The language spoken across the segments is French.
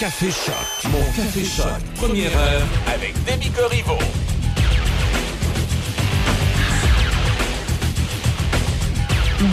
Café Choc. Mon Café Choc. Première heure avec Demi Corriveau.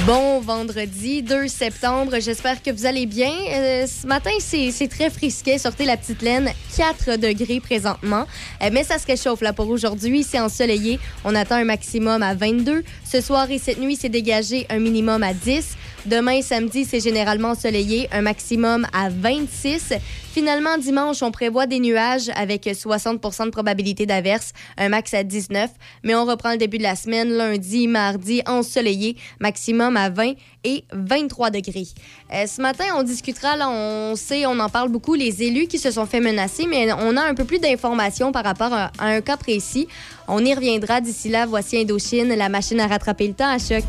Bon vendredi 2 septembre, j'espère que vous allez bien. Euh, ce matin, c'est très frisquet. Sortez la petite laine, 4 degrés présentement. Euh, mais ça se réchauffe là pour aujourd'hui. C'est ensoleillé. On attend un maximum à 22. Ce soir et cette nuit, c'est dégagé un minimum à 10. Demain, samedi, c'est généralement ensoleillé, un maximum à 26. Finalement, dimanche, on prévoit des nuages avec 60% de probabilité d'averse, un max à 19. Mais on reprend le début de la semaine, lundi, mardi, ensoleillé, maximum à 20 et 23 degrés. Euh, ce matin, on discutera, on sait, on en parle beaucoup, les élus qui se sont fait menacer, mais on a un peu plus d'informations par rapport à, à un cas précis. On y reviendra d'ici là. Voici Indochine, la machine à rattraper le temps à choc.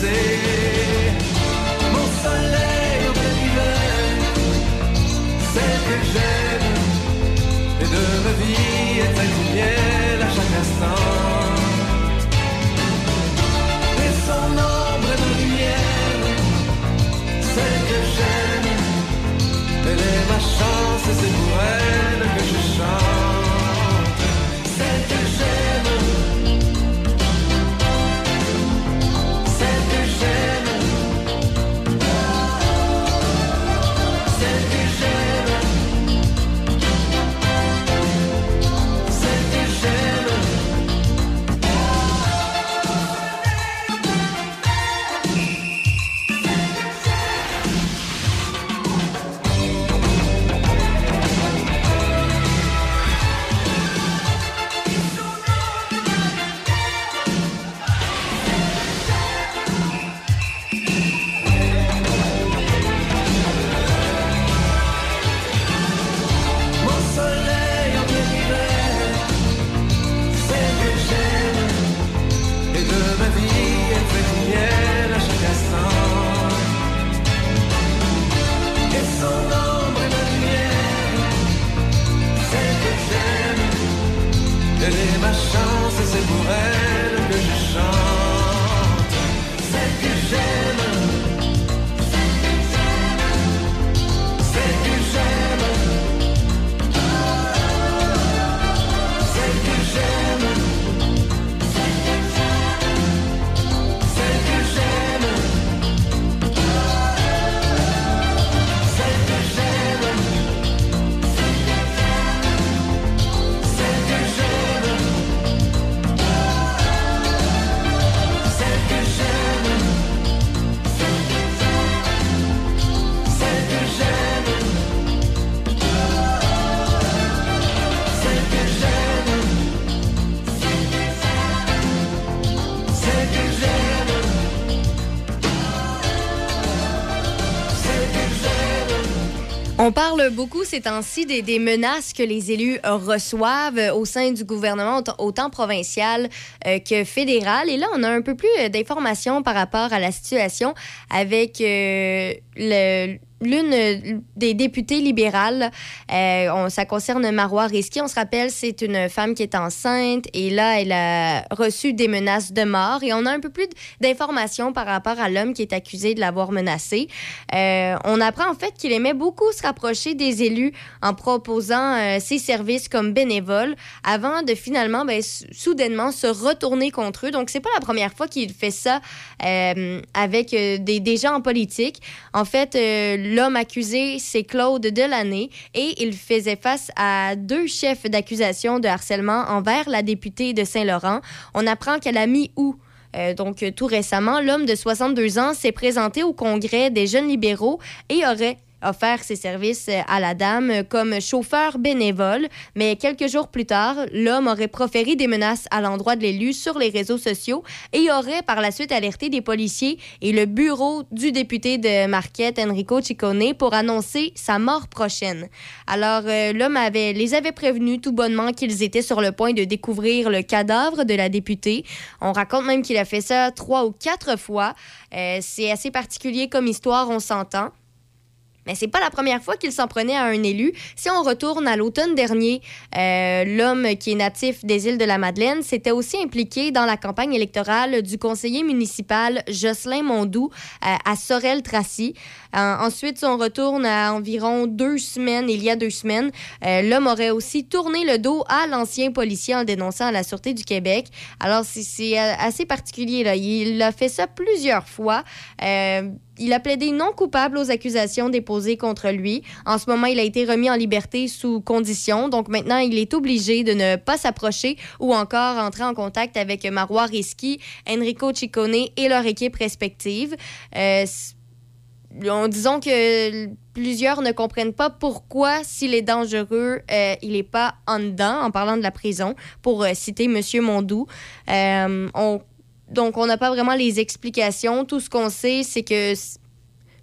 Mon soleil au plein hiver, celle que j'aime, et de ma vie est du miel à chaque instant. Et son ombre est ma lumière, celle que j'aime, elle est ma chance et c'est pour elle beaucoup ces temps-ci des, menaces que les élus reçoivent au sein du gouvernement, autant- autant provincial euh, que fédéral. Et là, on a un peu plus euh, d'informations par rapport à la situation avec euh, le- l'une euh, des députées libérales. Euh, ça concerne Marois Risky. On se rappelle, c'est une femme qui est enceinte et là, elle a reçu des menaces de mort. Et on a un peu plus d'informations par rapport à l'homme qui est accusé de l'avoir menacée. Euh, on apprend en fait qu'il aimait beaucoup se rapprocher des élus en proposant ses services comme bénévole avant de finalement ben, soudainement se retourner contre eux. Donc c'est pas la première fois qu'il fait ça avec des, des gens en politique. En fait, l'homme accusé c'est Claude Delaney et il faisait face à deux chefs d'accusation de harcèlement envers la députée de Saint-Laurent. On apprend qu'elle a mis où? Euh, donc, euh, tout récemment, l'homme de 62 ans s'est présenté au congrès des jeunes libéraux et aurait offert ses services euh, à la dame comme chauffeur bénévole. Mais quelques jours plus tard, l'homme aurait proféré des menaces à l'endroit de l'élu sur les réseaux sociaux et aurait par la suite alerté des policiers et le bureau du député de Marquette, Enrico Ciccone, pour annoncer sa mort prochaine. Alors, euh, l'homme avait, les avait prévenus tout bonnement qu'ils étaient sur le point de découvrir le cadavre de la députée. On raconte même qu'il a fait ça trois ou quatre fois. Euh, c'est assez particulier comme histoire, on s'entend. Mais c'est pas la première fois qu'il s'en prenait à un élu. Si on retourne à l'automne dernier, euh, l'homme qui est natif des îles de la Madeleine s'était aussi impliqué dans la campagne électorale du conseiller municipal Jocelyn Mondou euh, à Sorel-Tracy. Euh, ensuite, si on retourne à environ deux semaines, il y a deux semaines, l'homme aurait aussi tourné le dos à l'ancien policier en dénonçant à la Sûreté du Québec. Alors, c'est- assez particulier. Là. Il a fait ça plusieurs fois. Il a plaidé non coupable aux accusations déposées contre lui. En ce moment, il a été remis en liberté sous condition. Donc maintenant, il est obligé de ne pas s'approcher ou encore entrer en contact avec Marois Risky, Enrico Ciccone et leur équipe respective. Euh, disons que plusieurs ne comprennent pas pourquoi, s'il est dangereux, euh, il n'est pas en dedans, en parlant de la prison, pour euh, citer M. Mondou. Euh, on donc, on n'a pas vraiment les explications. Tout ce qu'on sait, c'est que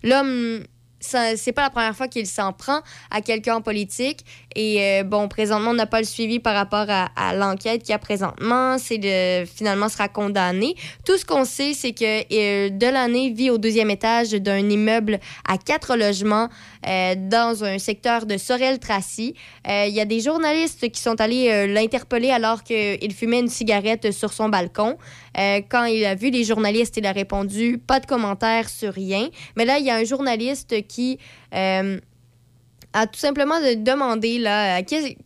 l'homme c'est pas la première fois qu'il s'en prend à quelqu'un en politique. Et euh, bon, présentement, on n'a pas le suivi par rapport à, l'enquête qu'il y a présentement. C'est de finalement sera condamné. Tout ce qu'on sait, c'est que euh, Delaney vit au deuxième étage d'un immeuble à quatre logements euh, dans un secteur de Sorel-Tracy. Euh, Il y a des journalistes qui sont allés l'interpeller alors qu'il fumait une cigarette sur son balcon. Quand il a vu les journalistes, il a répondu pas de commentaires sur rien. Mais là, il y a un journaliste qui a tout simplement de- demandé là, euh, qu'est-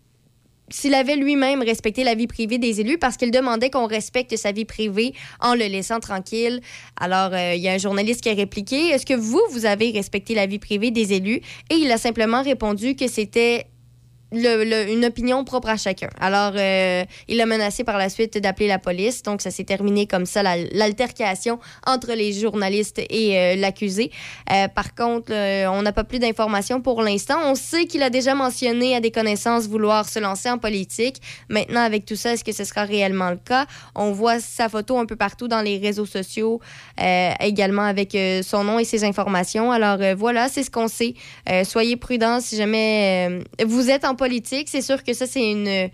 s'il avait lui-même respecté la vie privée des élus parce qu'il demandait qu'on respecte sa vie privée en le laissant tranquille. Alors, euh, il y a un journaliste qui a répliqué Est-ce que vous, vous avez respecté la vie privée des élus Et il a simplement répondu que c'était une opinion propre à chacun. Alors, euh, il a menacé par la suite d'appeler la police. Donc, ça s'est terminé comme ça, la- l'altercation entre les journalistes et euh, l'accusé. Euh, par contre, on n'a pas plus d'informations pour l'instant. On sait qu'il a déjà mentionné à des connaissances vouloir se lancer en politique. Maintenant, avec tout ça, est-ce que ce sera réellement le cas? On voit sa photo un peu partout dans les réseaux sociaux, également avec son nom et ses informations. Alors voilà, c'est ce qu'on sait. Soyez prudents si jamais vous êtes en politique. C'est sûr que ça, c'est une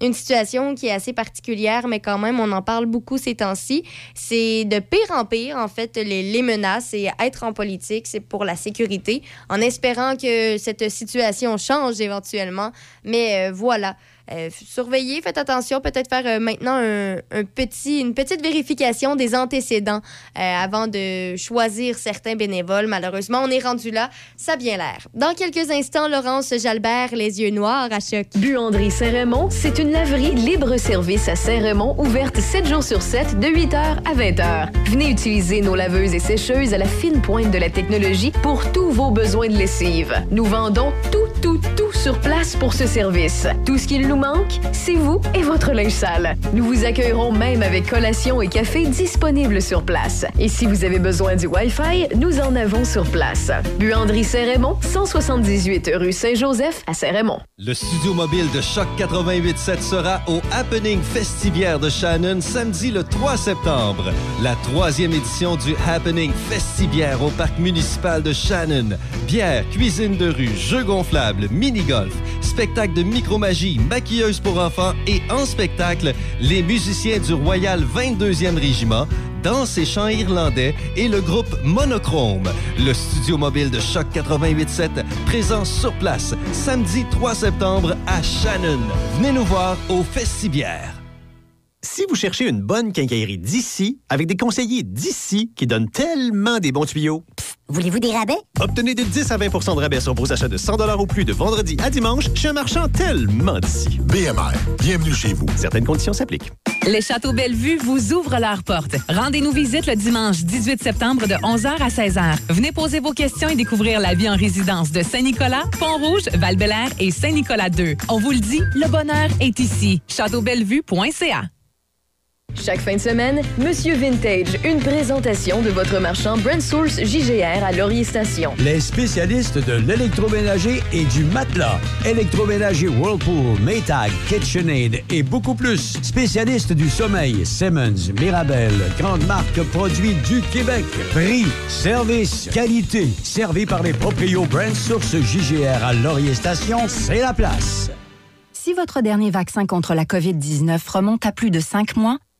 une situation qui est assez particulière, mais quand même, on en parle beaucoup ces temps-ci. C'est de pire en pire, en fait, les, les menaces et être en politique, c'est pour la sécurité, en espérant que cette situation change éventuellement. Mais euh, voilà. Euh, surveillez, faites attention, peut-être faire euh, maintenant un, petit, une petite vérification des antécédents euh, avant de choisir certains bénévoles. Malheureusement, on est rendu là, ça bien l'air. Dans quelques instants, Laurence Jalbert, les yeux noirs à choc. Buanderie Saint-Raymond, c'est une laverie libre-service à Saint-Raymond, ouverte 7 jours sur 7, de 8h à 20h. Venez utiliser nos laveuses et sécheuses à la fine pointe de la technologie pour tous vos besoins de lessive. Nous vendons tout, tout, tout sur place pour ce service. Tout ce qu'il nous manque, c'est vous et votre linge sale. Nous vous accueillerons même avec collation et café disponibles sur place. Et si vous avez besoin du Wi-Fi, nous en avons sur place. Buanderie Saint-Raymond, 178 rue Saint-Joseph à Saint-Raymond. Le studio mobile de Choc 88.7 sera au Happening Festivière de Shannon samedi le 3 septembre. La troisième édition du Happening Festivière au parc municipal de Shannon. Bière, cuisine de rue, jeux gonflables, mini-golf, spectacle de micromagie, maquilleuse pour enfants et en spectacle, les musiciens du Royal 22e Régiment, danse et chants irlandais et le groupe Monochrome. Le studio mobile de Choc 88.7 présent sur place samedi 3 septembre à Shannon. Venez nous voir au Festibière. Si vous cherchez une bonne quincaillerie d'ici, avec des conseillers d'ici qui donnent tellement des bons tuyaux, Voulez-vous des rabais? obtenez de 10 à 20% de rabais sur vos achats de 100 ou plus de vendredi à dimanche chez un marchand tellement d'ici. BMR, bienvenue chez vous. Certaines conditions s'appliquent. Les Châteaux Bellevue vous ouvrent leurs portes. Rendez-nous visite le dimanche 18 septembre de 11h à 16h. Venez poser vos questions et découvrir la vie en résidence de Saint-Nicolas, Pont-Rouge, val et Saint-Nicolas 2. On vous le dit, le bonheur est ici. châteaubellevue.ca Chaque fin de semaine, Monsieur Vintage, une présentation de votre marchand Brand Source JGR à Laurier Station. Les spécialistes de l'électroménager et du matelas. Électroménager Whirlpool, Maytag, KitchenAid et beaucoup plus. Spécialistes du sommeil, Simmons, Mirabel, grande marque produits du Québec. Prix, service, qualité. Servi par les proprios Brand Source JGR à Laurier Station, c'est la place. Si votre dernier vaccin contre la COVID-19 remonte à plus de cinq mois,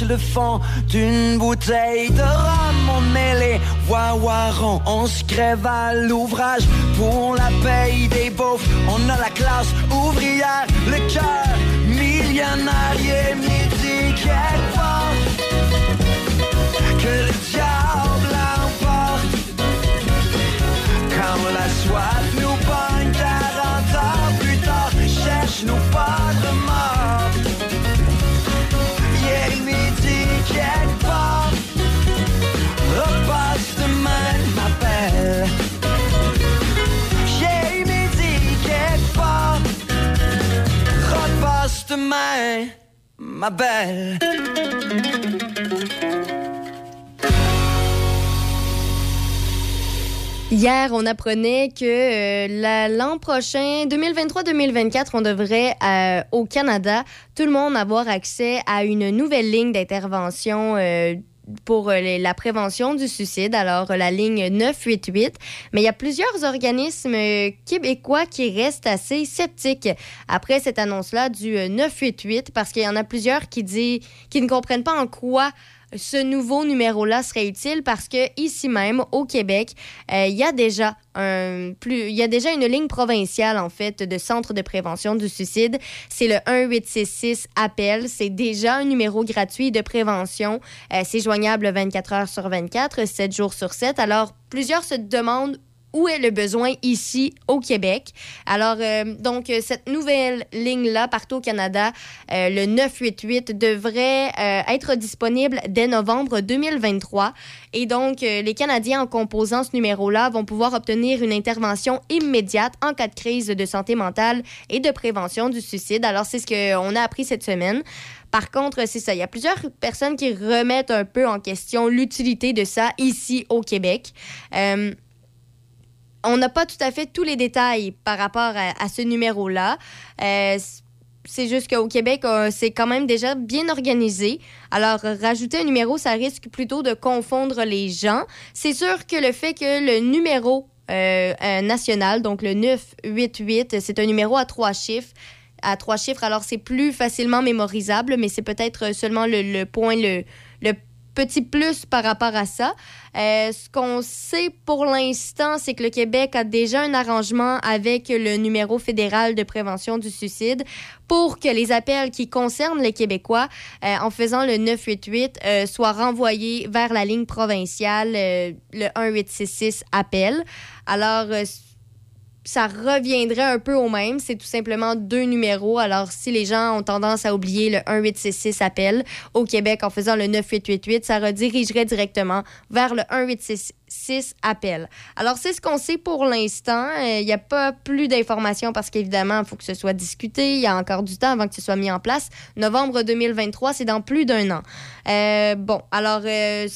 le fond d'une bouteille de rhum. On met les wawarons, on se crève à l'ouvrage pour la paye des beaufs. On a la classe ouvrière, le cœur millionnaire et midi quelque part. Que le diable emporte quand la soif nous pogne 40 ans plus tard. Cherche-nous pas de mort. jackpot Repasse demain ma belle J'ai midi jackpot Repasse mij ma belle Hier, on apprenait que euh, l'an prochain, 2023-2024, on devrait euh, au Canada, tout le monde avoir accès à une nouvelle ligne d'intervention. Euh, pour la prévention du suicide, alors la ligne 988. Mais il y a plusieurs organismes québécois qui restent assez sceptiques après cette annonce-là du 988 parce qu'il y en a plusieurs qui, dit, qui ne comprennent pas en quoi ce nouveau numéro-là serait utile parce que ici même au Québec, euh, il y a déjà un plus il y a déjà une ligne provinciale en fait de centre de prévention du suicide, c'est le 1866 appel, c'est déjà un numéro gratuit de prévention, Euh, c'est joignable 24 heures sur 24, 7 jours sur 7. Alors plusieurs se demandent où est le besoin ici au Québec. Alors, euh, donc, euh, cette nouvelle ligne-là, partout au Canada, euh, le 988, devrait euh, être disponible dès novembre 2023. Et donc, les Canadiens, en composant ce numéro-là, vont pouvoir obtenir une intervention immédiate en cas de crise de santé mentale et de prévention du suicide. Alors, c'est ce qu'on a appris cette semaine. Par contre, c'est ça. Il y a plusieurs personnes qui remettent un peu en question l'utilité de ça ici au Québec. On n'a pas tout à fait tous les détails par rapport à, ce numéro-là. Euh, c'est juste qu'au Québec, euh, c'est quand même déjà bien organisé. Alors, rajouter un numéro, ça risque plutôt de confondre les gens. C'est sûr que le fait que le numéro euh, national, donc le 988, c'est un numéro à trois chiffres, à trois chiffres, alors c'est plus facilement mémorisable, mais c'est peut-être seulement le, le point, le, le petit plus par rapport à ça. Euh, ce qu'on sait pour l'instant, c'est que le Québec a déjà un arrangement avec le numéro fédéral de prévention du suicide pour que les appels qui concernent les Québécois, euh, en faisant le 988, euh, soient renvoyés vers la ligne provinciale, euh, le 1866 appel. Alors, ça reviendrait un peu au même. C'est tout simplement deux numéros. Alors, si les gens ont tendance à oublier le 1866 appel au Québec en faisant le 9888, ça redirigerait directement vers le 1866 appel. Alors, c'est ce qu'on sait pour l'instant. Euh, Il n'y a pas plus d'informations parce qu'évidemment, il faut que ce soit discuté. Il y a encore du temps avant que ce soit mis en place. Novembre 2023, c'est dans plus d'un an. Euh, bon, alors... euh,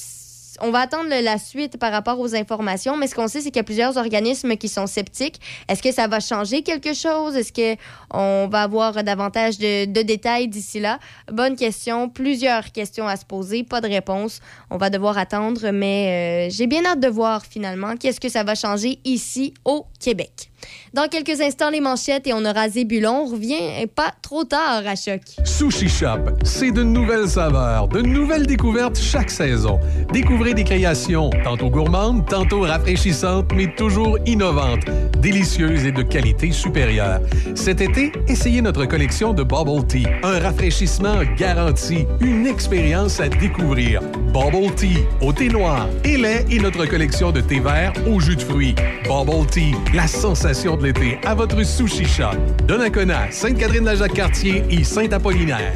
on va attendre la suite par rapport aux informations, mais ce qu'on sait, c'est qu'il y a plusieurs organismes qui sont sceptiques. Est-ce que ça va changer quelque chose? Est-ce qu'on va avoir davantage de, de détails d'ici là? Bonne question. Plusieurs questions à se poser, pas de réponse. On va devoir attendre, mais euh, j'ai bien hâte de voir finalement qu'est-ce que ça va changer ici au Québec. Dans quelques instants, les manchettes et on aura Zébulon. On revient pas trop tard à choc. Sushi Shop, c'est de nouvelles saveurs, de nouvelles découvertes chaque saison. Découvrez des créations tantôt gourmandes, tantôt rafraîchissantes, mais toujours innovantes, délicieuses et de qualité supérieure. Cet été, essayez notre collection de Bubble Tea, un rafraîchissement garanti, une expérience à découvrir. Bubble Tea au thé noir et lait et notre collection de thé vert au jus de fruits. Bubble Tea, la sensation de l'été à votre Sushi Shop. Donnacona, Sainte-Catherine-la-Jacques-Cartier et Saint-Apollinaire.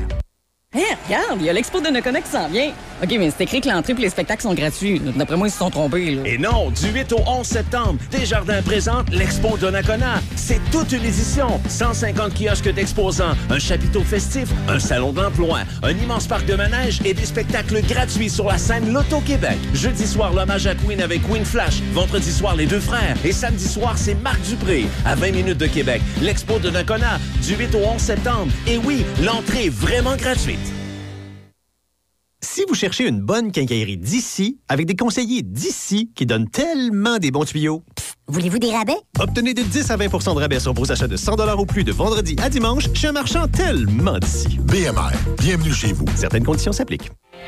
Hé, regarde, il y a l'expo de Nakona qui s'en vient. OK, mais c'est écrit que l'entrée et les spectacles sont gratuits. D'après moi, ils se sont trompés. Là. Et non, du 8 au 11 septembre, Desjardins présente l'Expo Donnacona. C'est toute une édition. 150 kiosques d'exposants, un chapiteau festif, un salon d'emploi, un immense parc de manège et des spectacles gratuits sur la scène Loto-Québec. Jeudi soir, l'hommage à Queen avec Queen Flash. Vendredi soir, les deux frères. Et samedi soir, c'est Marc Dupré. À 20 minutes de Québec, l'Expo Donnacona, du 8 au 11 septembre. Et oui, l'entrée est vraiment gratuite. Si vous cherchez une bonne quincaillerie d'ici, avec des conseillers d'ici qui donnent tellement des bons tuyaux, Voulez-vous des rabais? obtenez de 10 à 20% de rabais sur vos achats de 100 ou plus de vendredi à dimanche chez un marchand tellement d'ici. BMR, bienvenue chez vous. Certaines conditions s'appliquent.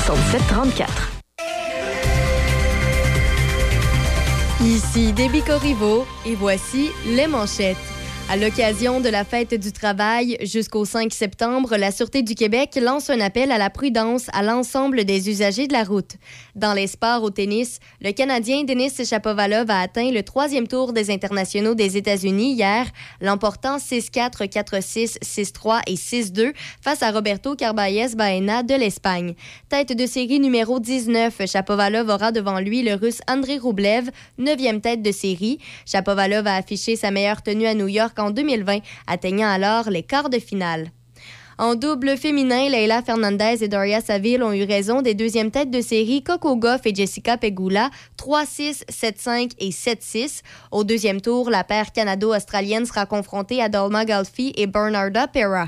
34. Ici Déby Corriveau et voici les manchettes. À l'occasion de la fête du travail jusqu'au 5 septembre, la Sûreté du Québec lance un appel à la prudence à l'ensemble des usagers de la route. Dans les sports au tennis, le Canadien Denis Shapovalov a atteint le troisième tour des internationaux des États-Unis hier, l'emportant 6-4, 4-6, 6-3 et 6-2 face à Roberto Carballes Baena de l'Espagne. Tête de série numéro 19, Shapovalov aura devant lui le Russe Andrei Roublev, neuvième tête de série. Shapovalov a affiché sa meilleure tenue à New York en 2020, atteignant alors les quarts de finale. En double féminin, Leila Fernandez et Doria Saville ont eu raison des deuxièmes têtes de série Coco Goff et Jessica Pegula, 3-6, 7-5 et 7-6. Au deuxième tour, la paire canado-australienne sera confrontée à Dalma Galfi et Bernarda Pera.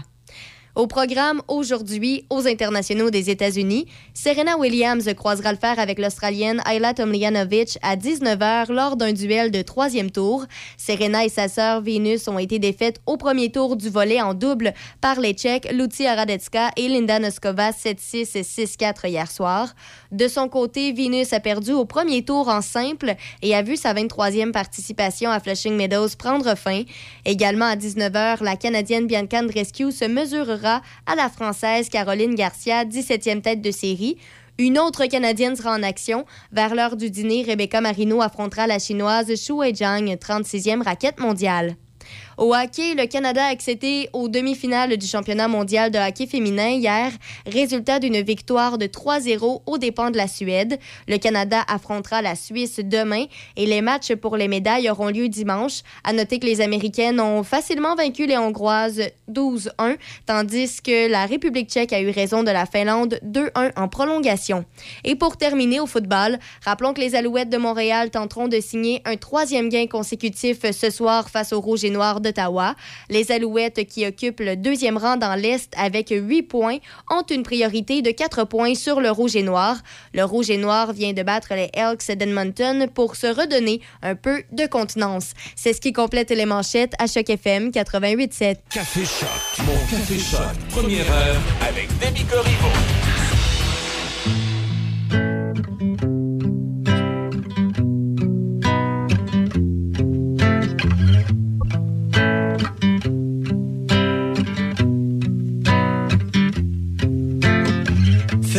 Au programme aujourd'hui, aux internationaux des États-Unis, Serena Williams croisera le fer avec l'Australienne Ayla Tomljanovic à 19h lors d'un duel de troisième tour. Serena et sa sœur Venus ont été défaites au premier tour du volet en double par les Tchèques Lucia Radetska et Linda Noskova 7-6 et 6-4 hier soir. De son côté, Venus a perdu au premier tour en simple et a vu sa 23e participation à Flushing Meadows prendre fin. Également à 19h, la Canadienne Bianca Andreescu se mesurera à la Française Caroline Garcia, 17e tête de série. Une autre Canadienne sera en action. Vers l'heure du dîner, Rebecca Marino affrontera la Chinoise Shu Weijiang, 36e raquette mondiale. Au hockey, le Canada a accédé aux demi-finales du championnat mondial de hockey féminin hier, résultat d'une victoire de 3-0 aux dépens de la Suède. Le Canada affrontera la Suisse demain et les matchs pour les médailles auront lieu dimanche. À noter que les Américaines ont facilement vaincu les Hongroises 12-1, tandis que la République tchèque a eu raison de la Finlande 2-1 en prolongation. Et pour terminer au football, rappelons que les Alouettes de Montréal tenteront de signer un troisième gain consécutif ce soir face aux Rouges et Noirs Les Alouettes, qui occupent le deuxième rang dans l'Est avec 8 points, ont une priorité de 4 points sur le Rouge et Noir. Le Rouge et Noir vient de battre les Elks d'Edmonton pour se redonner un peu de contenance. C'est ce qui complète les manchettes à Choc FM 88.7. Café Choc, mon Café Choc, première heure avec.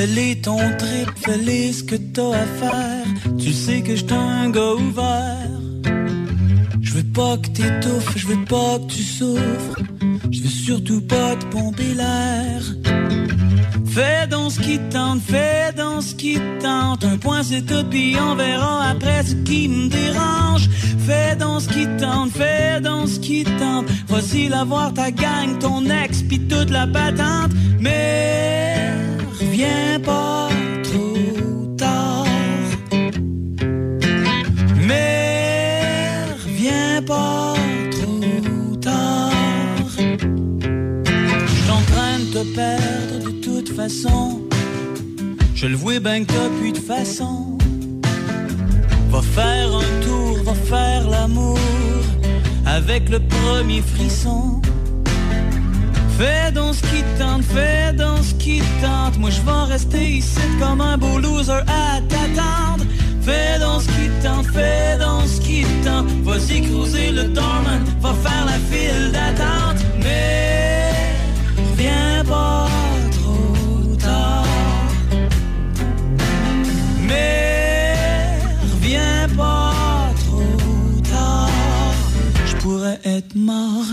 Fais-les ton trip, fais-les ce que t'as à faire. Tu sais que j'suis un gars ouvert. Je veux pas que t'étouffes, je veux pas que tu souffres. Je veux surtout pas te pomper l'air. Fais donc ce qui te tente, fais donc ce qui te tente. Un point c'est tout, puis on verra après ce qui me dérange. Fais donc ce qui te tente, fais donc ce qui te tente. Voici la voir ta gang, ton ex, puis toute la patente. Mais reviens pas trop tard. Mais reviens pas trop tard. J'suis en train de te perdre de toute façon. Je le vois ben que plus de façon. Va faire un tour, va faire l'amour avec le premier frisson. Fais donc ce qui te tente, fais donc ce qui te tente. Moi je vais rester ici comme un beau loser à t'attendre. Fais donc ce qui te tente, fais donc ce qui te tente. Vas-y cruiser le dormant, va faire la file d'attente. Mais reviens pas trop tard. Mais reviens pas trop tard. Je pourrais être mort.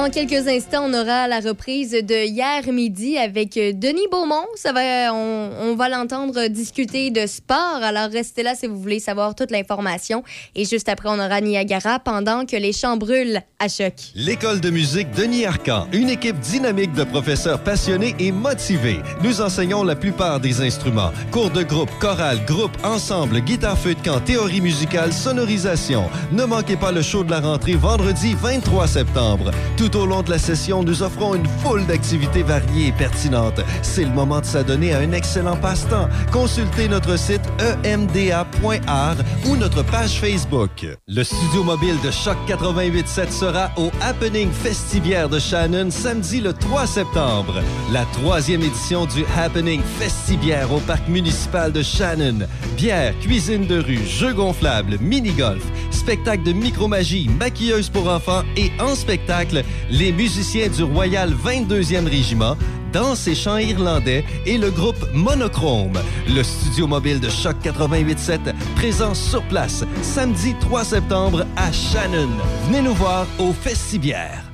Dans quelques instants, on aura la reprise de hier midi avec euh, Denis Beaumont. Ça va, on, on va l'entendre discuter de sport. Alors restez là si vous voulez savoir toute l'information. Et juste après, on aura Niagara pendant que les champs brûlent à choc. L'école de musique Denis Arcan, une équipe dynamique de professeurs passionnés et motivés. Nous enseignons la plupart des instruments. Cours de groupe, chorale, groupe, ensemble, guitare feu de camp, théorie musicale, sonorisation. Ne manquez pas le show de la rentrée vendredi 23 septembre. Tout au long de la session, nous offrons une foule d'activités variées et pertinentes. C'est le moment de s'adonner à un excellent passe-temps. Consultez notre site emda.art ou notre page Facebook. Le studio mobile de Choc 88.7 sera au Happening Festivière de Shannon samedi le 3 septembre. La troisième édition du Happening Festivière au parc municipal de Shannon. Bière, cuisine de rue, jeux gonflables, mini-golf, spectacle de micromagie, maquilleuse pour enfants et en spectacle, les musiciens du Royal 22e Régiment, danse et chants irlandais et le groupe Monochrome. Le studio mobile de Choc 88.7 présent sur place samedi 3 septembre à Shannon. Venez nous voir au Festibière.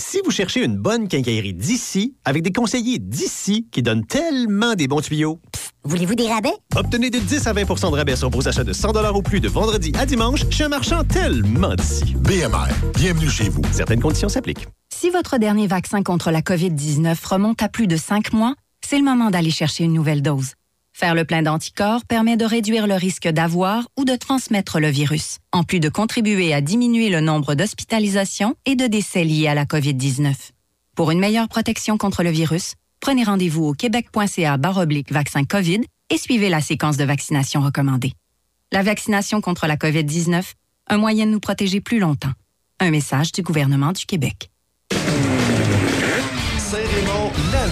Si vous cherchez une bonne quincaillerie d'ici, avec des conseillers d'ici qui donnent tellement des bons tuyaux, Voulez-vous des rabais? obtenez de 10 à 20 de rabais sur vos achats de 100 ou plus de vendredi à dimanche chez un marchand tellement d'ici. BMR, bienvenue chez vous. Certaines conditions s'appliquent. Si votre dernier vaccin contre la COVID-19 remonte à plus de cinq mois, c'est le moment d'aller chercher une nouvelle dose. Faire le plein d'anticorps permet de réduire le risque d'avoir ou de transmettre le virus, en plus de contribuer à diminuer le nombre d'hospitalisations et de décès liés à la COVID-19. Pour une meilleure protection contre le virus, prenez rendez-vous au québec.ca baroblique vaccin COVID et suivez la séquence de vaccination recommandée. La vaccination contre la COVID-19, un moyen de nous protéger plus longtemps. Un message du gouvernement du Québec.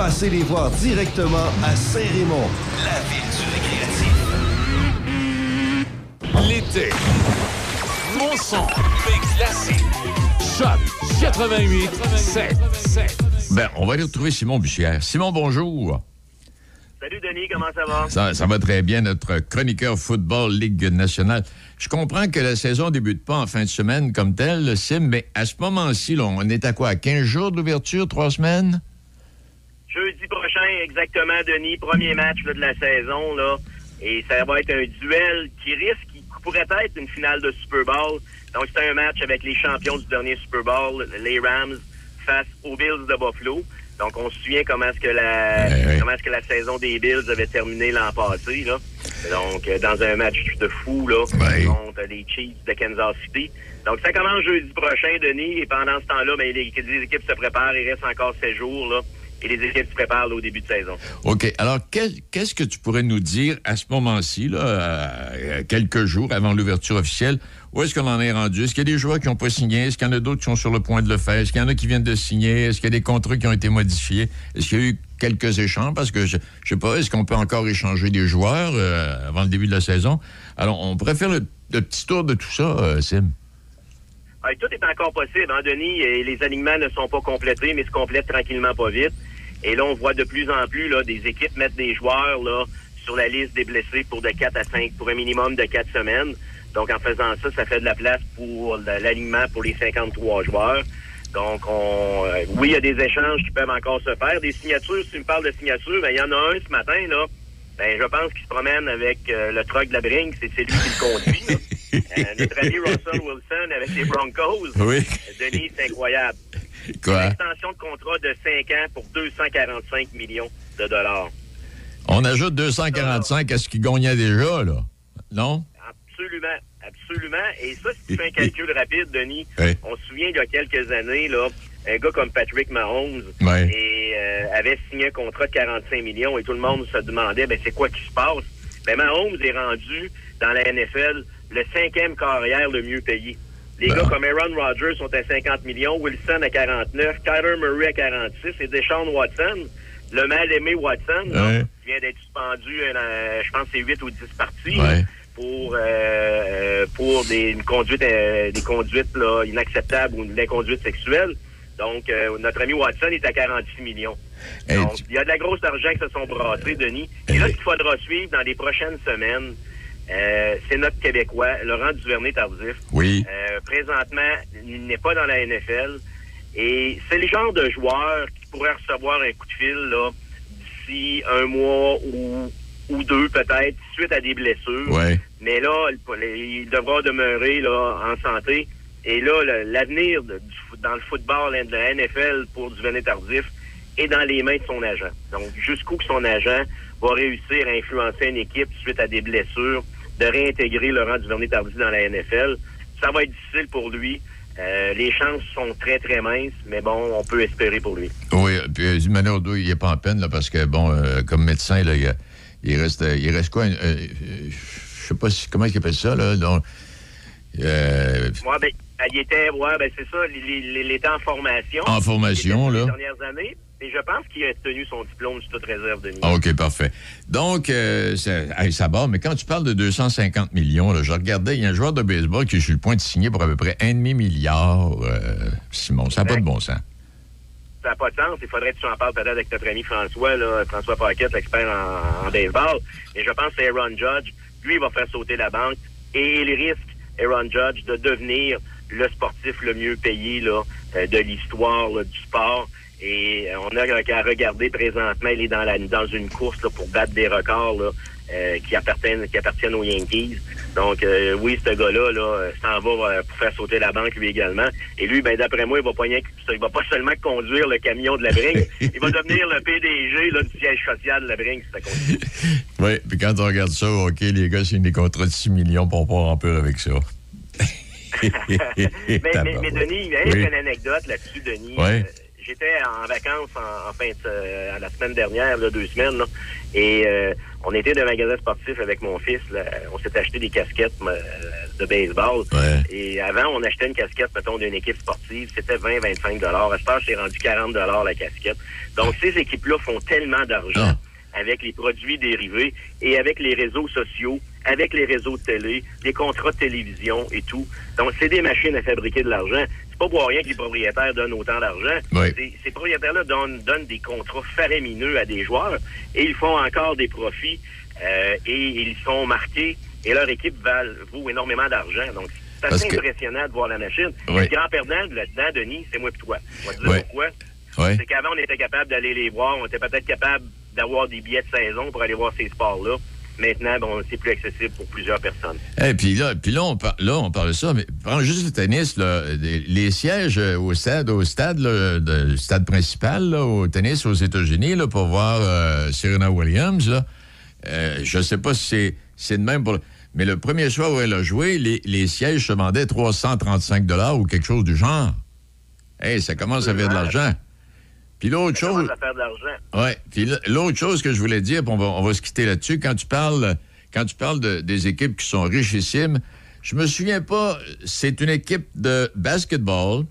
Passez les voir directement à Saint-Raymond, la ville du récréatif. L'été. Mon son fait glacé. Choc 88 7 7. Ben, on va aller retrouver Simon Bussière. Simon, bonjour. Salut Denis, comment ça va? Ça, ça va très bien, notre chroniqueur football Ligue nationale. Je comprends que la saison débute pas en fin de semaine comme telle, le Sim, mais à ce moment-ci, on est à quoi? À 15 jours d'ouverture, trois semaines? Jeudi prochain, exactement, Denis, premier match là, de la saison, là. Et ça va être un duel qui risque, qui pourrait être une finale de Super Bowl. Donc, c'est un match avec les champions du dernier Super Bowl, les Rams, face aux Bills de Buffalo. Donc, on se souvient comment est-ce que la comment est-ce que la saison des Bills avait terminé l'an passé, là. Donc, euh, dans un match de fou, là, contre les Chiefs de Kansas City. Donc, ça commence jeudi prochain, Denis, et pendant ce temps-là, ben, les, les équipes se préparent. Il reste encore 7 jours, là. Et les équipes se préparent là, au début de saison. OK. Alors, qu'est-ce que tu pourrais nous dire à ce moment-ci, quelques jours avant l'ouverture officielle? Où est-ce qu'on en est rendu? Est-ce qu'il y a des joueurs qui n'ont pas signé? Est-ce qu'il y en a d'autres qui sont sur le point de le faire? Est-ce qu'il y en a qui viennent de signer? Est-ce qu'il y a des contrats qui ont été modifiés? Est-ce qu'il y a eu quelques échanges? Parce que, je ne sais pas, est-ce qu'on peut encore échanger des joueurs euh, avant le début de la saison? Alors, on pourrait faire le, le petit tour de tout ça, euh, Sim. Tout est encore possible, hein, Denis? Et les alignements ne sont pas complétés, mais se complètent tranquillement pas vite. Et là, on voit de plus en plus là, des équipes mettre des joueurs là, sur la liste des blessés pour de 4 à 5, pour un minimum de 4 semaines. Donc, en faisant ça, ça fait de la place pour l'alignement pour les 53 joueurs. Donc, on, euh, oui, il y a des échanges qui peuvent encore se faire. Des signatures, si tu me parles de signatures, ben, il y en a un ce matin, là. Ben, je pense qu'il se promène avec euh, le truck de la Brinks, c'est lui qui le conduit. là. Euh, notre ami Russell Wilson avec les Broncos. Oui. Denis, c'est incroyable. Quoi? Une extension de contrat de 5 ans pour 245 millions de dollars. On ajoute 245 à ce qu'il gagnait déjà, là. Non? Absolument, absolument. Et ça, si tu fais un calcul rapide, Denis, Oui. on se souvient il y a quelques années, là, un gars comme Patrick Mahomes et, euh, avait signé un contrat de 45 millions et tout le monde se demandait, ben, c'est quoi qui se passe? Ben, Mahomes est rendu dans la NFL le cinquième carrière le mieux payé. Les Ben. gars comme Aaron Rodgers sont à 50 millions, Wilson à 49, Kyler Murray à 46 et Deshaun Watson, le mal aimé Watson, là, Ouais. qui vient d'être suspendu, euh, je pense que c'est 8 ou 10 parties. Ouais. pour euh, euh, pour des une conduite euh, des conduites là, inacceptables ou des conduites sexuelles. Donc euh, notre ami Watson est à 46 millions. Donc il y a de la grosse argent qui se sont brassés, Denis. Et là, ce qu'il faudra suivre dans les prochaines semaines, euh, c'est notre Québécois, Laurent Duvernay-Tardif. Oui. Euh, présentement, il n'est pas dans la NFL. Et c'est le genre de joueur qui pourrait recevoir un coup de fil là d'ici un mois ou, ou deux peut-être, suite à des blessures. Ouais. Mais là, il- devra demeurer là, en santé. Et là, l'avenir dans le football de la NFL pour Duvernay Tardif est dans les mains de son agent. Donc, jusqu'où que son agent va réussir à influencer une équipe suite à des blessures, de réintégrer Laurent Duvernay Tardif dans la NFL, ça va être difficile pour lui. Euh, les chances sont très, très minces, mais bon, on peut espérer pour lui. Oui, puis euh, d'une manière ou d'autre, il n'est pas en peine, là, parce que, bon, euh, comme médecin, là, il, reste, euh, il reste quoi? euh, je sais pas si, comment il appelle ça, là? Donc, Ouais, ben, il était, ouais, ben, c'est ça, il, il- il était en formation. En formation, là. Les dernières années. Et je pense qu'il a tenu son diplôme sur toute réserve, Denis. ah, OK, parfait. Donc, euh, ça, hey, ça barre, mais quand tu parles de 250 millions, là, je regardais, il y a un joueur de baseball qui est sur le point de signer pour à peu près un demi-milliard, euh, Simon. Ça n'a pas de bon sens. Ça n'a pas de sens. Il faudrait que tu en parles peut-être avec notre ami François, là, François Paquette, l'expert en, en baseball. Mais je pense que c'est Aaron Judge. Lui, il va faire sauter la banque. Et il risque, Aaron Judge, de devenir le sportif le mieux payé là, euh, de l'histoire du sport. Et euh, on a qu'à regarder présentement, il est dans, la, dans une course là, pour battre des records là, euh, qui, appartiennent, qui appartiennent aux Yankees. Donc, euh, oui, ce gars-là là, euh, s'en va euh, pour faire sauter la banque lui également. Et lui, ben d'après moi, il va pas il va pas seulement conduire le camion de la Bringue, il va devenir le PDG là, du siège social de la Bringue, si ça continue. Oui, puis quand on regarde ça, OK, les gars, c'est des contrats de 6 millions pour pas remplir avec ça. mais, mais, mais Denis, il y a Oui. une anecdote là-dessus, Denis. Euh, J'étais en vacances en, en fin de, euh, la semaine dernière, là, deux semaines, là, et euh, on était dans un magasin sportif avec mon fils. là. on s'est acheté des casquettes euh, de baseball. Et avant, on achetait une casquette, mettons, d'une équipe sportive, c'était 20-25 À ce temps, c'est rendu 40 la casquette. Donc, ces équipes-là font tellement d'argent avec les produits dérivés et avec les réseaux sociaux, avec les réseaux de télé, les contrats de télévision et tout. Donc, c'est des machines à fabriquer de l'argent. C'est pas pour rien que les propriétaires donnent autant d'argent. Oui. Ces, ces propriétaires-là donnent, donnent des contrats faramineux à des joueurs et ils font encore des profits euh, et ils sont marqués et leur équipe vaut énormément d'argent. Donc, c'est assez que- impressionnant de voir la machine. Oui. Le grand perdant là-dedans, Denis, c'est moi et toi. On va te dire Oui. pourquoi. C'est qu'avant, on était capable d'aller les voir. On était peut-être capable d'avoir des billets de saison pour aller voir ces sports-là. Maintenant, bon, c'est plus accessible pour plusieurs personnes. Et puis là, puis là, on par- là, on parle de ça, mais prends juste le tennis, là, les, les sièges euh, au stade, au stade, là, de- le stade principal, là, au tennis aux États-Unis, là, pour voir euh, Serena Williams, là, euh, je sais pas si c'est, de même pour. Mais le premier soir où elle a joué, les, les sièges se vendaient 335 ou quelque chose du genre. Hey, ça commence à faire de l'argent. Puis l'autre chose. commence à faire de l'argent. Oui. Puis l'autre chose que je voulais dire, puis on va, on va se quitter là-dessus, quand tu parles, quand tu parles de- des équipes qui sont richissimes, je me souviens pas, c'est une équipe de basketball.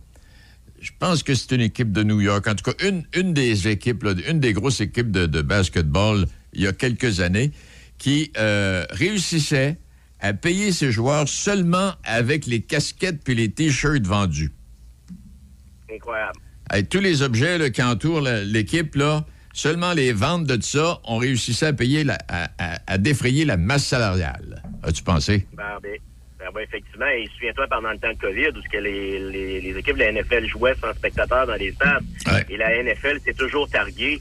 Je pense que c'est une équipe de New York. En tout cas, une, une des équipes, là, une des grosses équipes de, de basketball il y a quelques années, qui euh, réussissait à payer ses joueurs seulement avec les casquettes puis les t-shirts vendus. Incroyable. Avec tous les objets là, qui entourent l'équipe, là, seulement les ventes de ça, on réussissait à payer, la- à, à- à défrayer la masse salariale. As-tu pensé? Ben, ben, ben, effectivement, et souviens-toi pendant le temps de COVID, où que les, les, les équipes de la NFL jouaient sans spectateurs dans les stades. Et la NFL s'est toujours targuée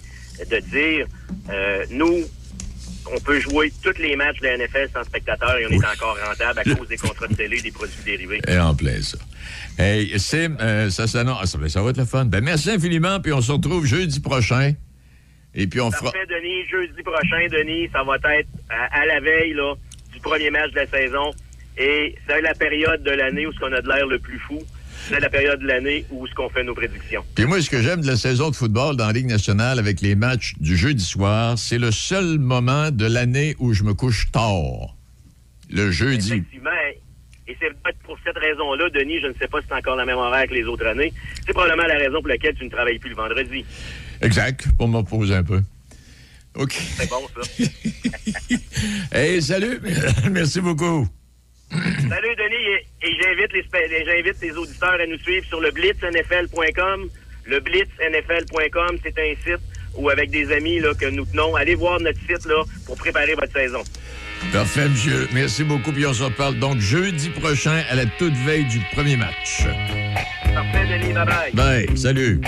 de dire euh, nous, on peut jouer tous les matchs de la NFL sans spectateurs et on est encore rentable à cause des contrats de télé des produits dérivés. Et en plein ça. Hey, Sim, euh, ça, ça, non, ah, ça, ben, ça va être le fun. Ben, merci infiniment, puis on se retrouve jeudi prochain. Et puis on fera. Denis. Jeudi prochain, Denis, ça va être à, à la veille là, du premier match de la saison. Et c'est la période de l'année où ce qu'on a de l'air le plus fou. C'est la période de l'année où ce qu'on fait nos prédictions. Puis moi, ce que j'aime de la saison de football dans la Ligue nationale avec les matchs du jeudi soir, c'est le seul moment de l'année où je me couche tard. Le jeudi. Effectivement. Et c'est peut-être pour cette raison-là, Denis, je ne sais pas si c'est encore la même horaire que les autres années. C'est probablement la raison pour laquelle tu ne travailles plus le vendredi. Exact, pour me reposer un peu. OK. C'est bon, ça. Hey, salut. Merci beaucoup. Salut, Denis. Et, j'invite les, j'invite les auditeurs à nous suivre sur le blitznfl.com. Le blitznfl.com, c'est un site où, avec des amis là, que nous tenons, allez voir notre site là, pour préparer votre saison. Parfait, monsieur. Merci beaucoup. Puis on se reparle donc jeudi prochain à la toute veille du premier match. Parfait, Denis. Bye-bye. Bye. Salut.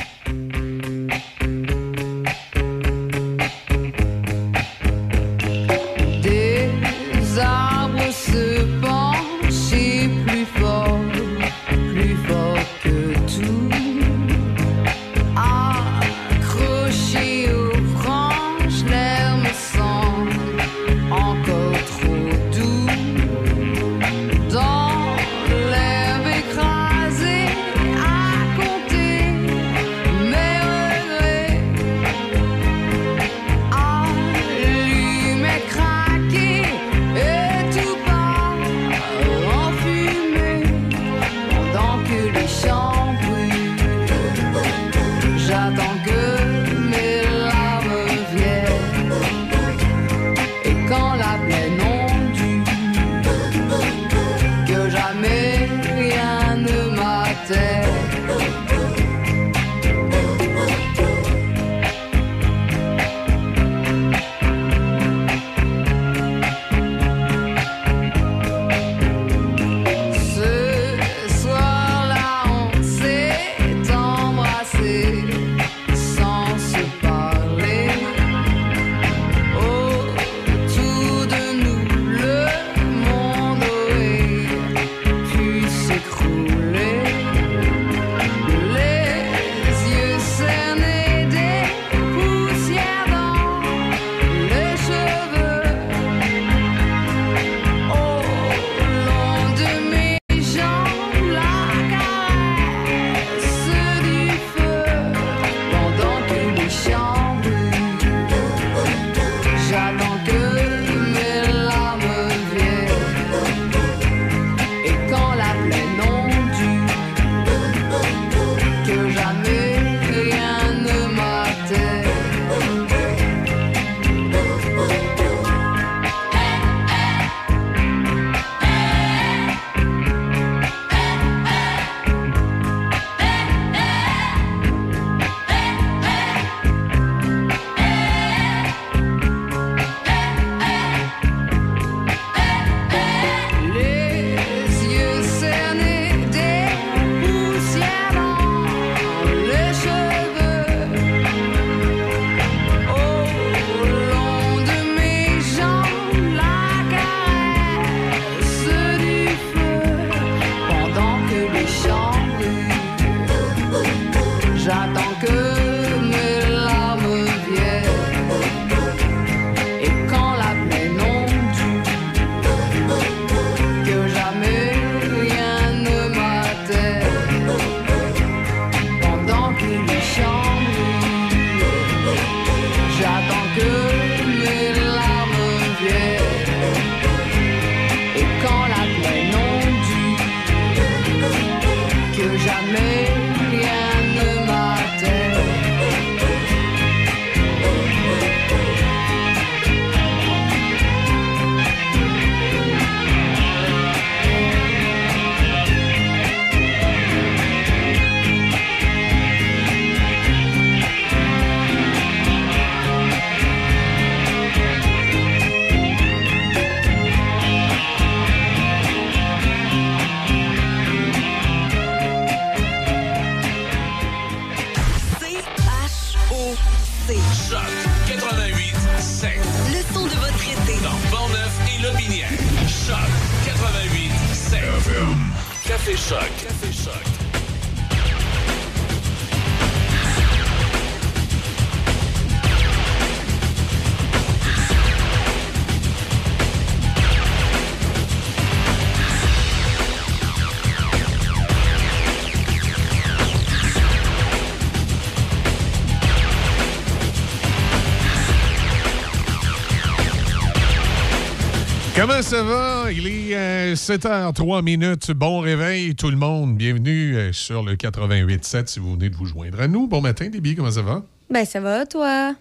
Comment ça va? Il est euh, 7h03 minutes. Bon réveil, tout le monde. Bienvenue euh, sur le 88.7 si vous venez de vous joindre à nous. Bon matin, Déby, comment ça va? Ben, ça va, toi?